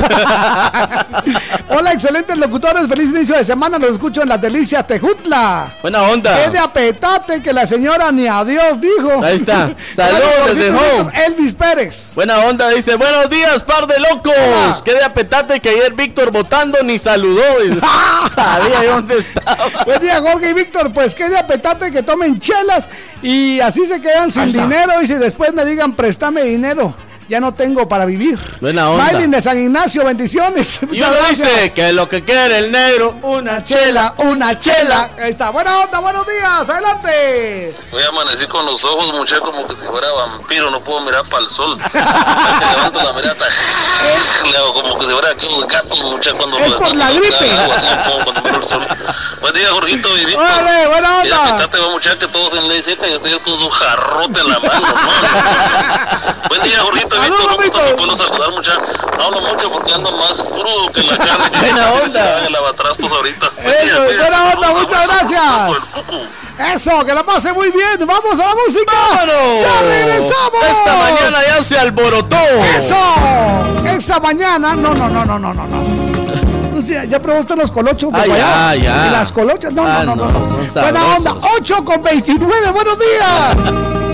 Hola, excelentes locutores. Feliz inicio de semana. Los escucho en la delicia Tejutla. Buena onda. ¿Qué de apetate que la señora ni adiós dijo? Ahí está. <laughs> Saludos desde home. Elvis Pérez. Buena onda. Dice: Buenos días, par de locos. ¿Qué de apetate que ayer Víctor votando ni saludó? <laughs> Sabía dónde estaba. Buen día, Jorge y Víctor. Pues qué de apetate que tomen chelas y así se quedan sin dinero y si después me digan préstame dinero ya no tengo para vivir. Buena onda. Maylin de San Ignacio, bendiciones. Y uno dice que lo que quiere el negro, una chela, una chela. Ahí está, buena onda, buenos días, adelante. Voy a amanecer con los ojos, muchacho, como que si fuera vampiro, no puedo mirar para el sol. <laughs> levanto la mirada, le hago como que si fuera aquellos gatos, muchacho, cuando es por la gripe. cuando miro el sol. Buen día, Jorgito y Víctor. Vale, buena onda. Y apetate, va, muchacho, todos en ley seca y ustedes con su jarrote en la mano. ¿no? <laughs> Buen día, Jorgito. Puedo saludar mucha. No hablo mucho porque ando más crudo que la carne. <laughs> Buena onda. <laughs> El lavatrastos ahorita. Eso, buena onda, muchas gracias. Eso, que la pase muy bien. Vamos a la música. ¡Vámonos! ¡Ya regresamos! Esta mañana ya se alborotó. ¡Eso! Esta mañana. No, no, no, no, no, no. no. Ya, ya usted los colochos de Ah, guayaba? ya, ya. ¿Y las colochas? No, Ah, no, no, no, no. son Buena onda. 8 con 29. Buenos días. <laughs>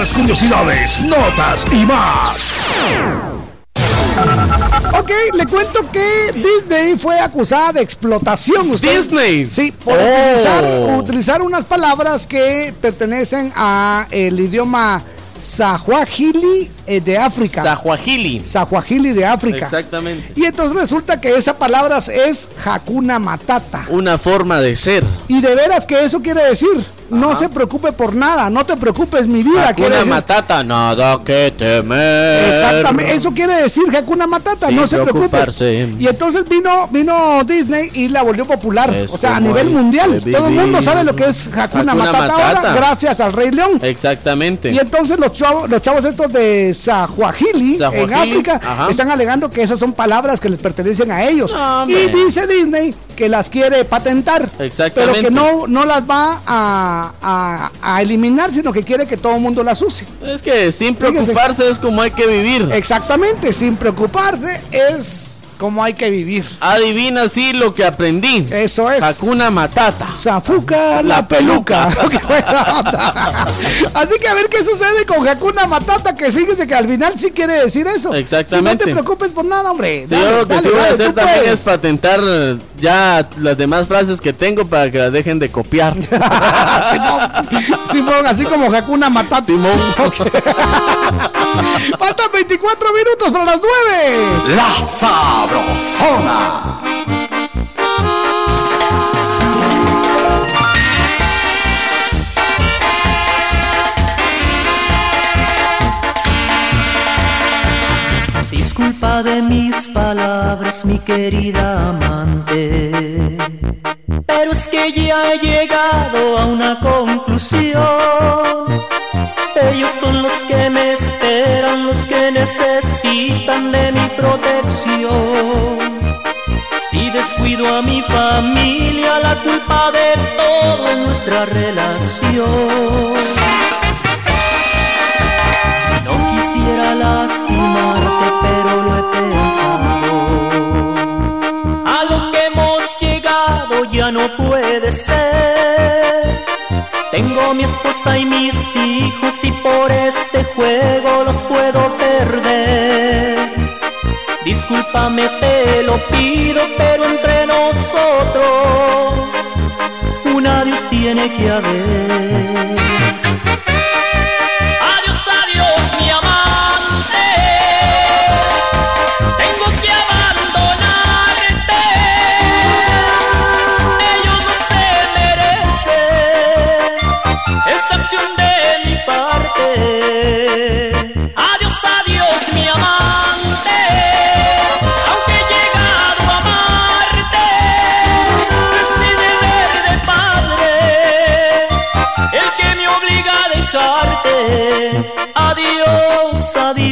nuestras curiosidades, notas y más. Ok, le cuento que Disney fue acusada de explotación. ¿Disney? Sí, por Oh. utilizar, utilizar unas palabras que pertenecen a el idioma Sahuajili eh, de África. Sahuajili. Sahuajili de África. Exactamente. Y entonces resulta que esa palabra es Hakuna Matata. Una forma de ser. Y de veras que eso quiere decir, no se preocupe por nada, no te preocupes mi vida. quiere Una decir- matata, nada que temer. Exactamente, eso quiere decir Hakuna Matata, Sin no se preocupe. Y entonces vino vino Disney y la volvió popular, Es o sea, a nivel mundial. Todo el mundo sabe lo que es Hakuna, Hakuna Matata, Matata. ahora, gracias al Rey León. Exactamente. Y entonces los chavos, los chavos estos de Sahuajili, en África, ajá. están alegando que esas son palabras que les pertenecen a ellos. No, y dice Disney que las quiere patentar, pero Exactamente. que no, no las va a, a- a eliminar, sino que quiere que todo el mundo las use. Es que sin Fíjese. preocuparse es como hay que vivir. Exactamente, sin preocuparse es como hay que vivir. Adivina sí lo que aprendí. Eso es. Hakuna Matata. Zafuca la, La peluca. <laughs> Así que a ver qué sucede con Hakuna Matata, que fíjese que al final sí quiere decir eso. Exactamente. Si no te preocupes por nada, hombre. Sí, Dale, yo lo que dale, sí voy a hacer también puedes. es patentar eh, ya las demás frases que tengo para que las dejen de copiar. <laughs> Simón, Simón, así como Hakuna Matata. Simón. <laughs> Faltan 24 minutos para las 9. La Sabrosona. Disculpa de mis palabras, mi querida amante. Pero es que ya he llegado a una conclusión. Ellos son los que me esperan, los que necesitan de mi protección. Si descuido a mi familia, la culpa de todo es nuestra relación. No quisiera lastimarte, pero lo he pensado. A lo que hemos llegado ya no puede ser. Tengo mi esposa y mis hijos y por este juego los puedo perder. Discúlpame, te lo pido, pero entre nosotros un adiós tiene que haber.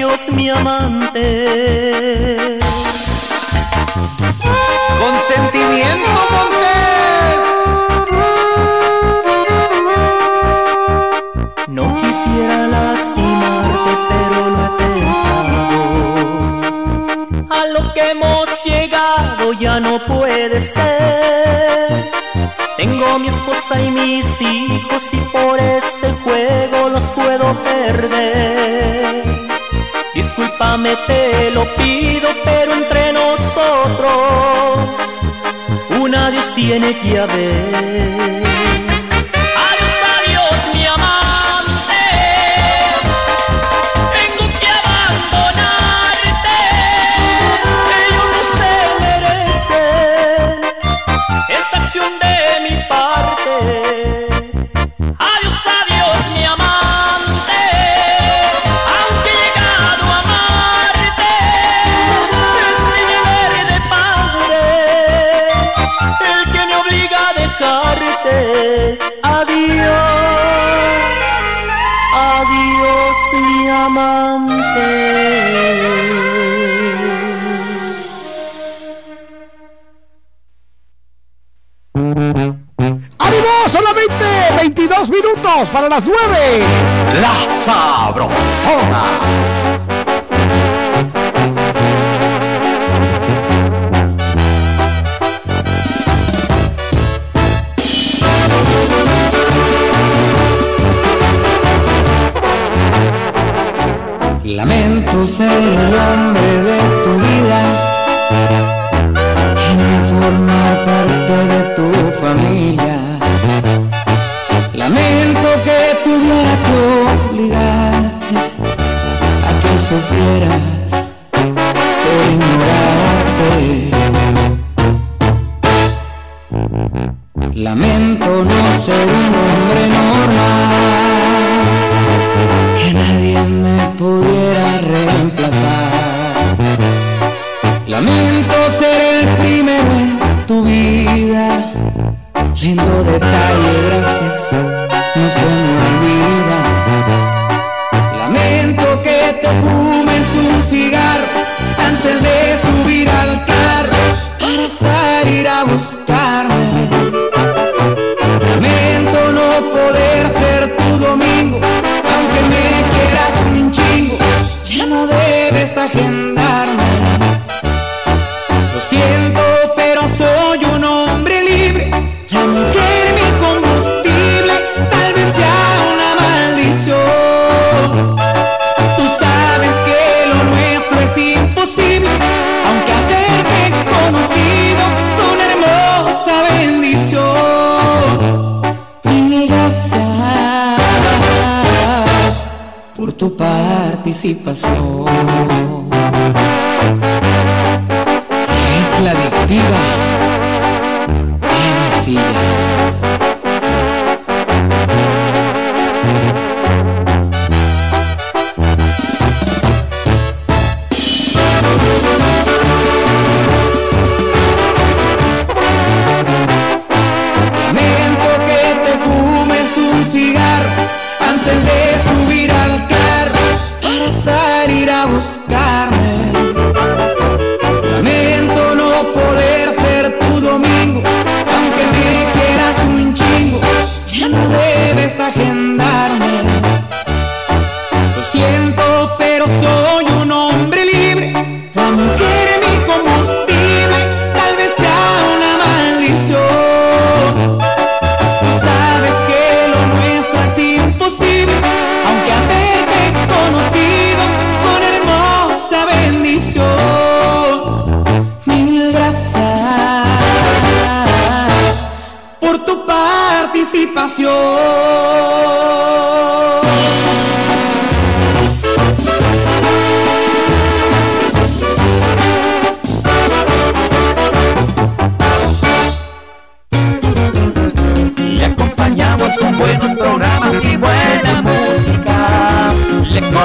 Adiós, mi amante. Consentimiento No quisiera lastimarte, pero lo he pensado. A lo que hemos llegado ya no puede ser. Tengo mi esposa y mis hijos y por este juego los puedo perder. Discúlpame, te lo pido, pero entre nosotros un adiós tiene que haber.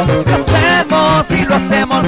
Le complacemos y lo hacemos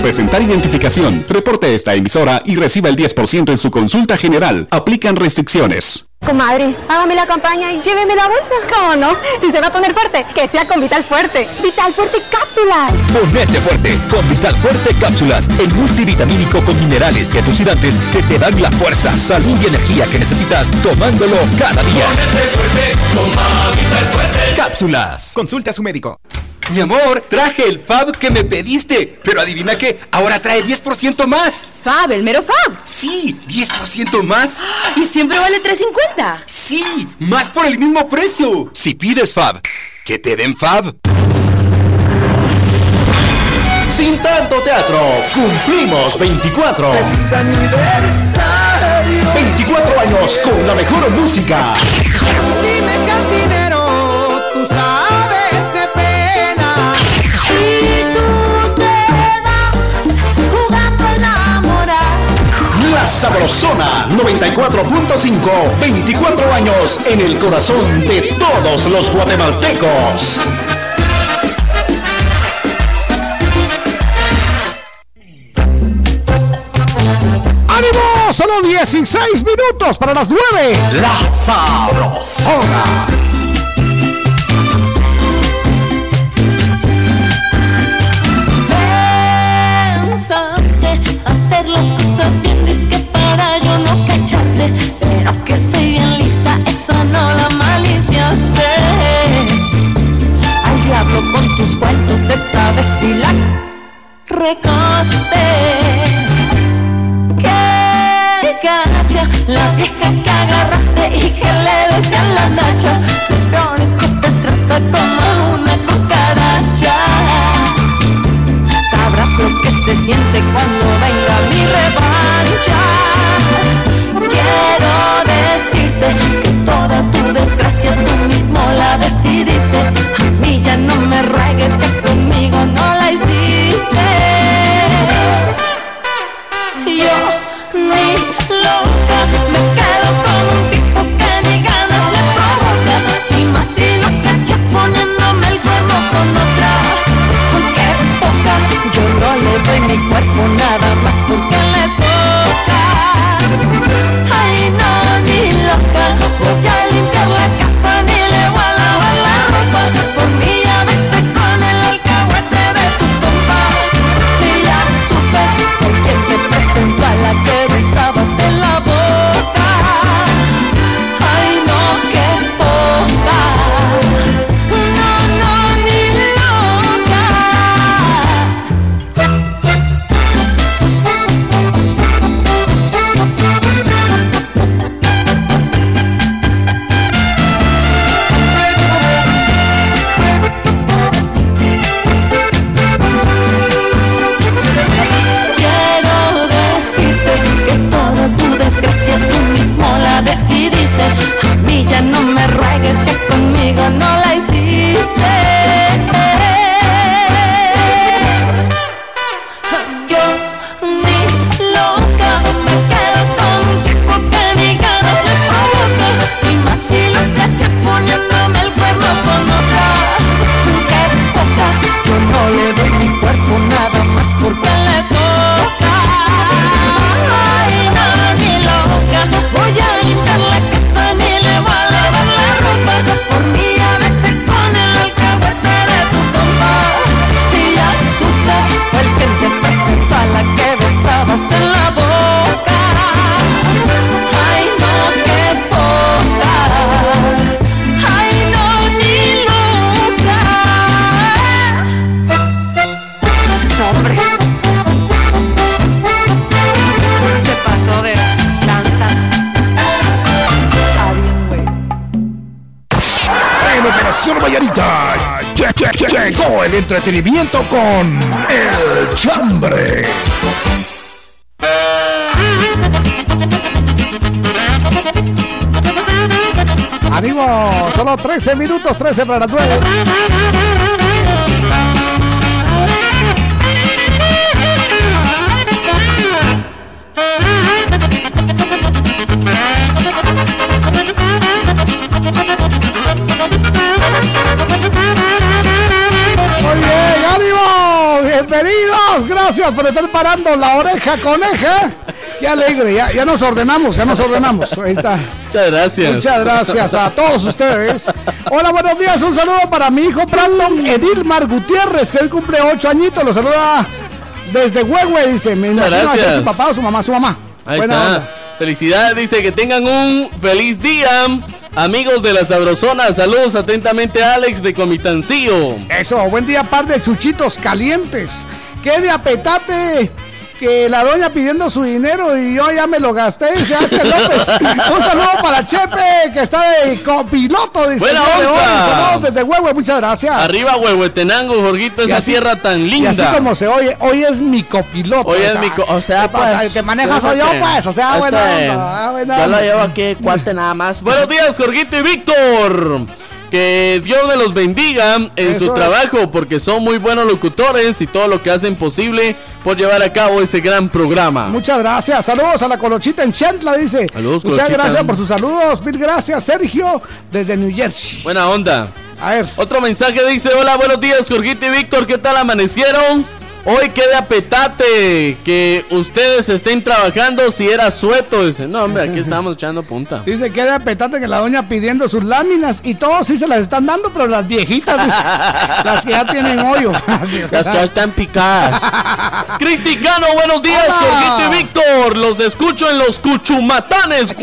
presentar identificación. Reporte esta emisora y reciba el 10% en su consulta general. Aplican restricciones. Comadre, hágame la campaña y lléveme la bolsa. ¿Cómo no? Si se va a poner fuerte, que sea con Vital Fuerte. Vital Fuerte Cápsulas. Ponete fuerte con Vital Fuerte Cápsulas, el multivitamínico con minerales y antioxidantes que te dan la fuerza, salud y energía que necesitas tomándolo cada día. Cápsulas. Consulta a su médico. Mi amor, traje el Fab que me pediste, pero adivina qué, ahora trae 10% más. Fab, el mero Fab. Sí, 10% más. <gasps> Y siempre vale 3.50. Sí, más por el mismo precio. Si pides Fab, que te den Fab. Sin tanto teatro, cumplimos 24. 24 años con la mejor música. Sabrosona 94.5, 24 años en el corazón de todos los guatemaltecos. ¡Ánimo! solo 16 minutos para las 9. La Sabrosona. Pero que soy bien lista, eso no la maliciaste. Al diablo con tus cuentos, esta vez sí la recoste. Que gacha, la vieja que agarraste y que le decía la nacha. Peor es que te trata como una cucaracha. Sabrás lo que se siente cuando venga mi revancha. Entretenimiento con El Chambre. Ánimo, solo 13 minutos, 13 para las 9. Estar parando la oreja coneja. Qué alegre, ya, ya nos ordenamos, ya nos ordenamos. Ahí está. Muchas gracias. Muchas gracias a todos ustedes. Hola, buenos días. Un saludo para mi hijo Brandon Edilmar Gutiérrez, que hoy cumple ocho añitos. Lo saluda desde Huehue, dice. Me Muchas gracias. su papá su mamá, su mamá. Ahí Buena está. onda. Felicidades, dice que tengan un feliz día. Amigos de la Sabrosona, saludos atentamente a Alex de Comitancillo. Eso, buen día, par de chuchitos calientes. Qué de apetate que la doña pidiendo su dinero y yo ya me lo gasté, dice Axel López. <laughs> Un saludo para Chepe, que está de copiloto, dice. Buena. Saludos desde Huehue, muchas gracias. Arriba Huehuetenango, Jorgito, Y esa así- tierra tan Y linda. así como se oye, hoy es mi copiloto. Hoy es sea, mi co- o sea, pues, El que maneja soy yo, pues. O sea, buena onda. buena Yo lo onda. llevo aquí, cuate nada más. Buenos días, Jorgito y Víctor. Que Dios me los bendiga en Eso su es. trabajo porque son muy buenos locutores y todo lo que hacen posible por llevar a cabo ese gran programa. Muchas gracias. Saludos a la Colochita en Chantla, dice. Saludos, Muchas Colochita. gracias por sus saludos. Mil gracias, Sergio, desde New Jersey. Buena onda. A ver. Otro mensaje dice, hola, buenos días, Jorgito y Víctor, ¿qué tal amanecieron? Hoy queda petate que ustedes estén trabajando si era sueto. Dice, no, hombre, aquí <laughs> estamos echando punta. Dice, queda petate que la doña pidiendo sus láminas y todos sí se las están dando, pero las viejitas, <laughs> las que ya tienen hoyo. <laughs> las que ya están picadas. Cristicano, buenos días, Jorgito y Víctor. Los escucho en los Cuchumatanes.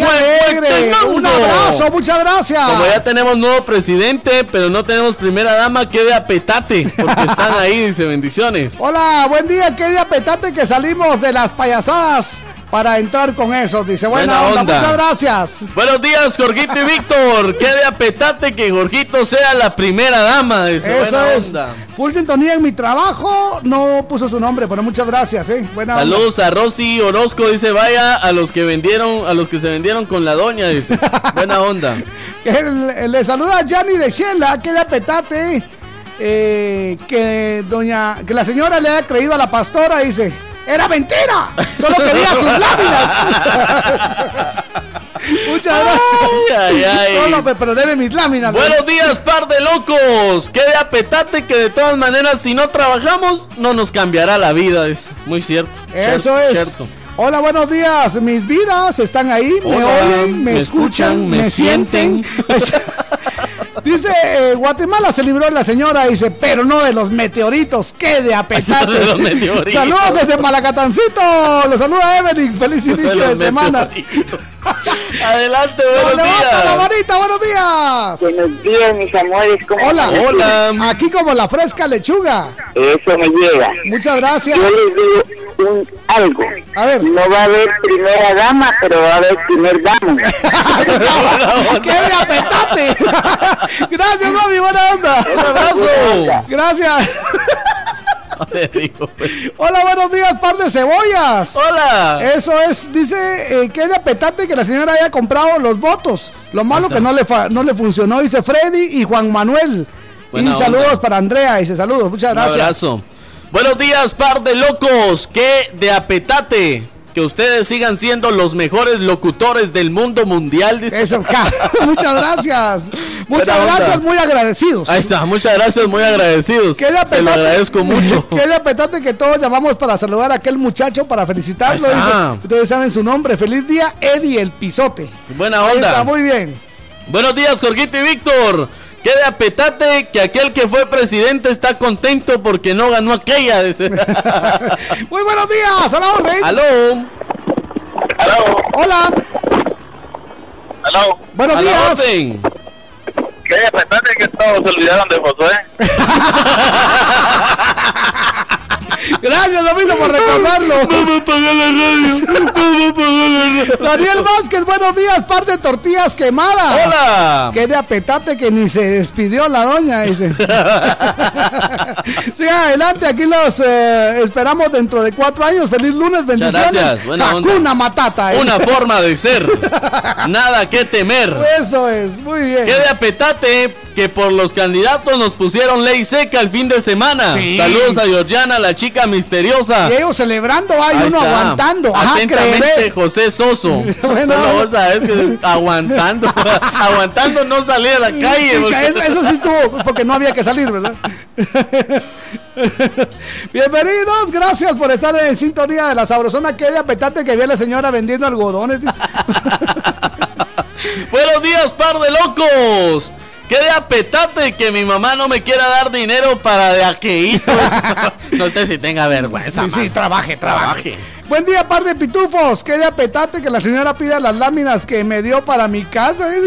Un abrazo, muchas gracias. Como ya tenemos nuevo presidente, pero no tenemos primera dama, queda petate, porque están ahí, dice bendiciones. Hola buen día, qué día petate que salimos de las payasadas para entrar con eso. Dice, buena, onda. muchas gracias. Buenos días, Jorgito y Víctor. Qué de petate que Jorgito sea la primera dama. Dice, eso es. Full sintonía en mi trabajo. No puso su nombre, pero muchas gracias, eh. Buena Saludos a Rosy Orozco. Dice, vaya a los que vendieron, a los que se vendieron con la doña. Dice, buena onda. <laughs> le, saluda a Yanni de Shela. Qué de petate. Eh, que doña, que la señora le haya creído a la pastora, dice, era mentira, solo quería sus <laughs> láminas. <laughs> Muchas gracias. Solo me perdí mis láminas. Buenos días, par de locos. Qué de apetate que de todas maneras, si no trabajamos, no nos cambiará la vida. Es muy cierto. Eso es. Cierto. Hola, buenos días. Mis vidas están ahí, me oyen, me, escuchan, me, sienten. <laughs> Dice, eh, Guatemala se libró la señora, dice, pero no de los meteoritos, que de <laughs> apesate. Saludos desde Malacatancito. Los saluda Evelyn. Feliz inicio de, semana. <laughs> Adelante, buenos días. la manita, buenos días. Buenos días, mis amores. Hola. Hola. Aquí como la fresca lechuga. Eso me llega. Muchas gracias. Yo les digo un, algo. A ver. No va a haber primera dama, pero va a haber primer dama. <laughs> ¡Qué de apetate! <laughs> Gracias, mami, buena onda. Un abrazo. Gracias. Pues. Hola, buenos días, par de cebollas. Hola. Eso es, dice eh, que de apetate que la señora haya comprado los votos. Lo malo que no le, no le funcionó, dice Freddy y Juan Manuel. y saludos para Andrea, dice saludos, muchas gracias. Un abrazo. Buenos días, par de locos. Que de apetate que ustedes sigan siendo los mejores locutores del mundo mundial. Eso, <laughs> muchas gracias. Muchas gracias, muy agradecidos. Ahí está, muchas gracias, muy agradecidos. Se lo agradezco mucho. <laughs> Qué de apetate que todos llamamos para saludar a aquel muchacho, para felicitarlo. ustedes saben su nombre. Feliz día, Eddie el Pisote. Buena onda. está, muy bien. Buenos días, Jorgito y Víctor. Quede apetate que aquel que fue presidente está contento porque no ganó aquella. <laughs> Muy buenos días, aló, Rey. Aló. Aló. Hola. Aló. Buenos días. Quede apetate que todos se olvidaron de Josué. <laughs> Gracias, Domingo, por recordarlo. Vamos a apagar la radio. Vamos a la radio. Daniel Vázquez, buenos días. Par de tortillas quemadas. Hola. Qué de apetate que ni se despidió la doña, dice. <laughs> sí, adelante. Aquí los eh, esperamos dentro de cuatro años. Feliz lunes, bendiciones. gracias. Buena Matata. ¿eh? Una forma de ser. <laughs> Nada que temer. Eso es, muy bien. Qué de apetate que por los candidatos nos pusieron ley seca el fin de semana. Saludos a Georgiana, la chica misteriosa. Y ellos celebrando, hay uno aguantando. Atentamente, José Soso. <laughs> Solo vos sabés que aguantando, <laughs> aguantando no salir a la calle. Eso, sí estuvo, porque no había que salir, ¿verdad? <laughs> Bienvenidos, gracias por estar en sintonía de la sabrosona que de apetante que vi la señora vendiendo algodones. Buenos días, par de locos. ¡Qué de apetate que mi mamá no me quiera dar dinero para de aqueitos! <laughs> no sé si tenga vergüenza. Sí, sí, trabaje, trabaje. Buen día, par de pitufos. Qué de apetate que la señora pida las láminas que me dio para mi casa. <laughs>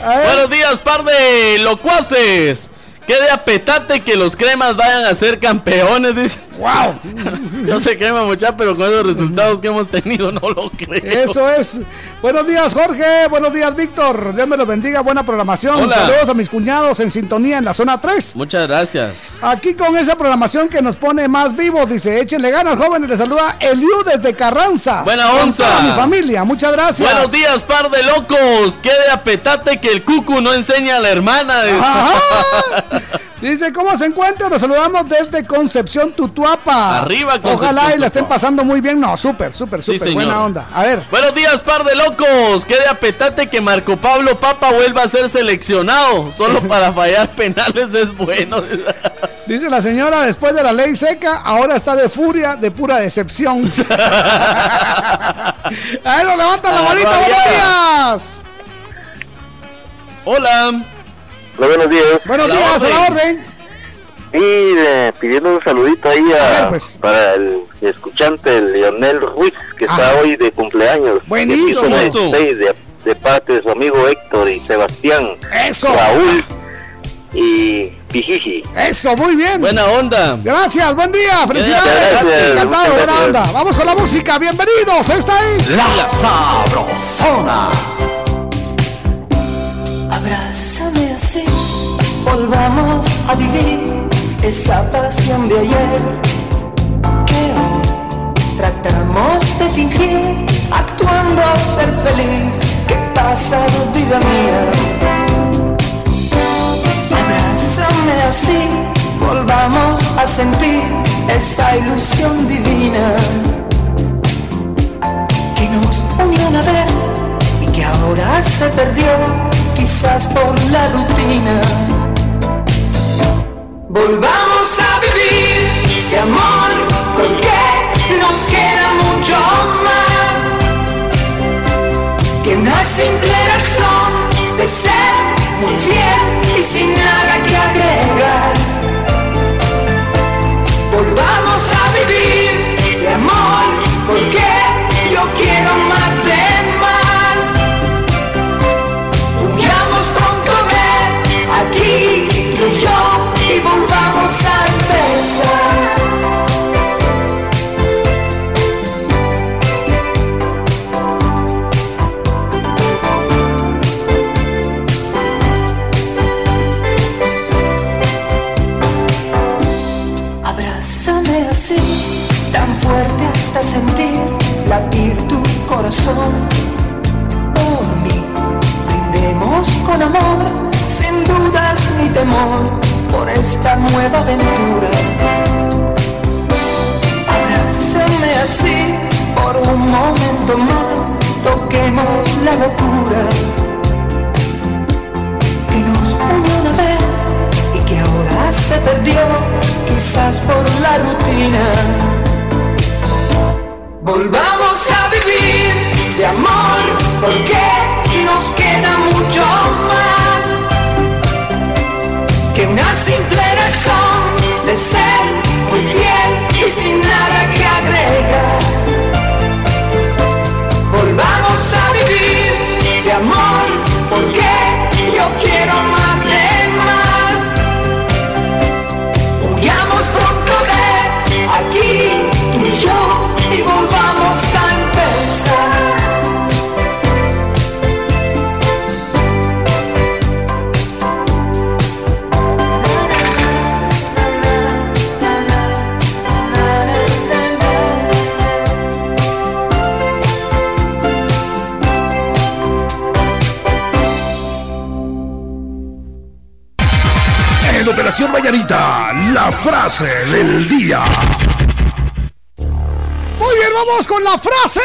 Buenos días, par de locuaces. Qué de apetate que los cremas vayan a ser campeones, dice. ¡Wow! Yo sé crema mucha, pero con esos resultados que hemos tenido no lo creo. Eso es. Buenos días, Jorge. Buenos días, Víctor. Dios me los bendiga. Buena programación. Saludos a mis cuñados en sintonía en la zona 3. Muchas gracias. Aquí con esa programación que nos pone más vivos, dice, échenle ganas, jóvenes. Le saluda Eliu desde Carranza. Buena onza. mi familia. Muchas gracias. Buenos días, par de locos. Qué de apetate que el cucu no enseña a la hermana. <laughs> Dice, ¿cómo se encuentra? Nos saludamos desde Concepción Tutuapa. Arriba, Concepción Ojalá y la estén pasando muy bien. No, súper, súper, súper. buena onda. A ver. Buenos días, par de locos. Qué de apetate que Marco Pablo Papa vuelva a ser seleccionado. Solo <laughs> para fallar penales es bueno. <laughs> Dice la señora, después de la ley seca, ahora está de furia, de pura decepción. <laughs> Ahí nos levanta la manita, buenos días. Hola. Hola, buenos días. Buenos días, a la orden. Y eh, pidiendo un saludito ahí a- pues. para el escuchante el Leonel Ruiz, que está hoy de cumpleaños. Buenísimo. De, piso 26, de, de parte de su amigo Héctor y Sebastián. Eso. Raúl y Pijiji. Eso, muy bien. Buena onda. Gracias, buen día, felicidades. Gracias, gracias. Encantado, buena onda. Vamos con la música, bienvenidos. Esta es La Sabrosona. Abrázame así, volvamos a vivir esa pasión de ayer que hoy tratamos de fingir, actuando ser feliz. ¿Qué pasa, vida mía? Abrázame así, volvamos a sentir esa ilusión divina que nos unió una vez y que ahora se perdió, por la rutina. Volvamos a vivir de amor, porque nos queda mucho más que una simple razón de ser muy fiel sin dudas ni temor, por esta nueva aventura. Abrázame así, por un momento más, toquemos la locura que nos unió una vez y que ahora se perdió, quizás por la rutina. Volvamos a vivir de amor, porque nos queda mucho más que una simple razón de ser muy fiel y sin nada que agregar. En Operación Mañanita, la frase del día. Muy bien, vamos con la frase.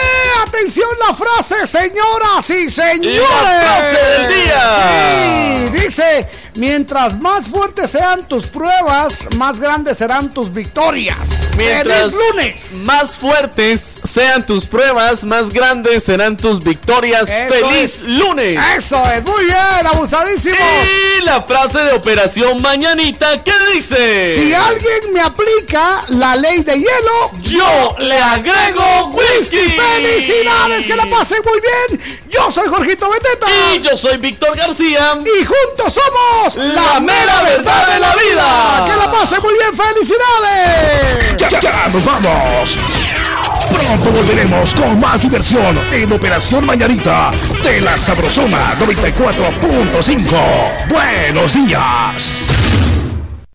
Atención, la frase, señoras y señores. La frase del día. Sí, dice, mientras más fuertes sean tus pruebas, más grandes serán tus victorias. Mientras ¡Feliz lunes! más fuertes sean tus pruebas, más grandes serán tus victorias. Eso ¡Feliz es. lunes! Eso es, muy bien, abusadísimo. Y la frase de Operación Mañanita, ¿qué dice? Si alguien me aplica la ley de hielo, yo le agrego whisky. ¡Felicidades! ¡Que la pasen muy bien! Yo soy Jorgito Beteta. Y yo soy Víctor García. Y juntos somos La mera verdad de la vida. ¡Que la pasen muy bien! ¡Felicidades! Ya, ya, nos vamos. Pronto volveremos con más diversión en Operación Mañanita de la Sabrosona 94.5. Buenos días.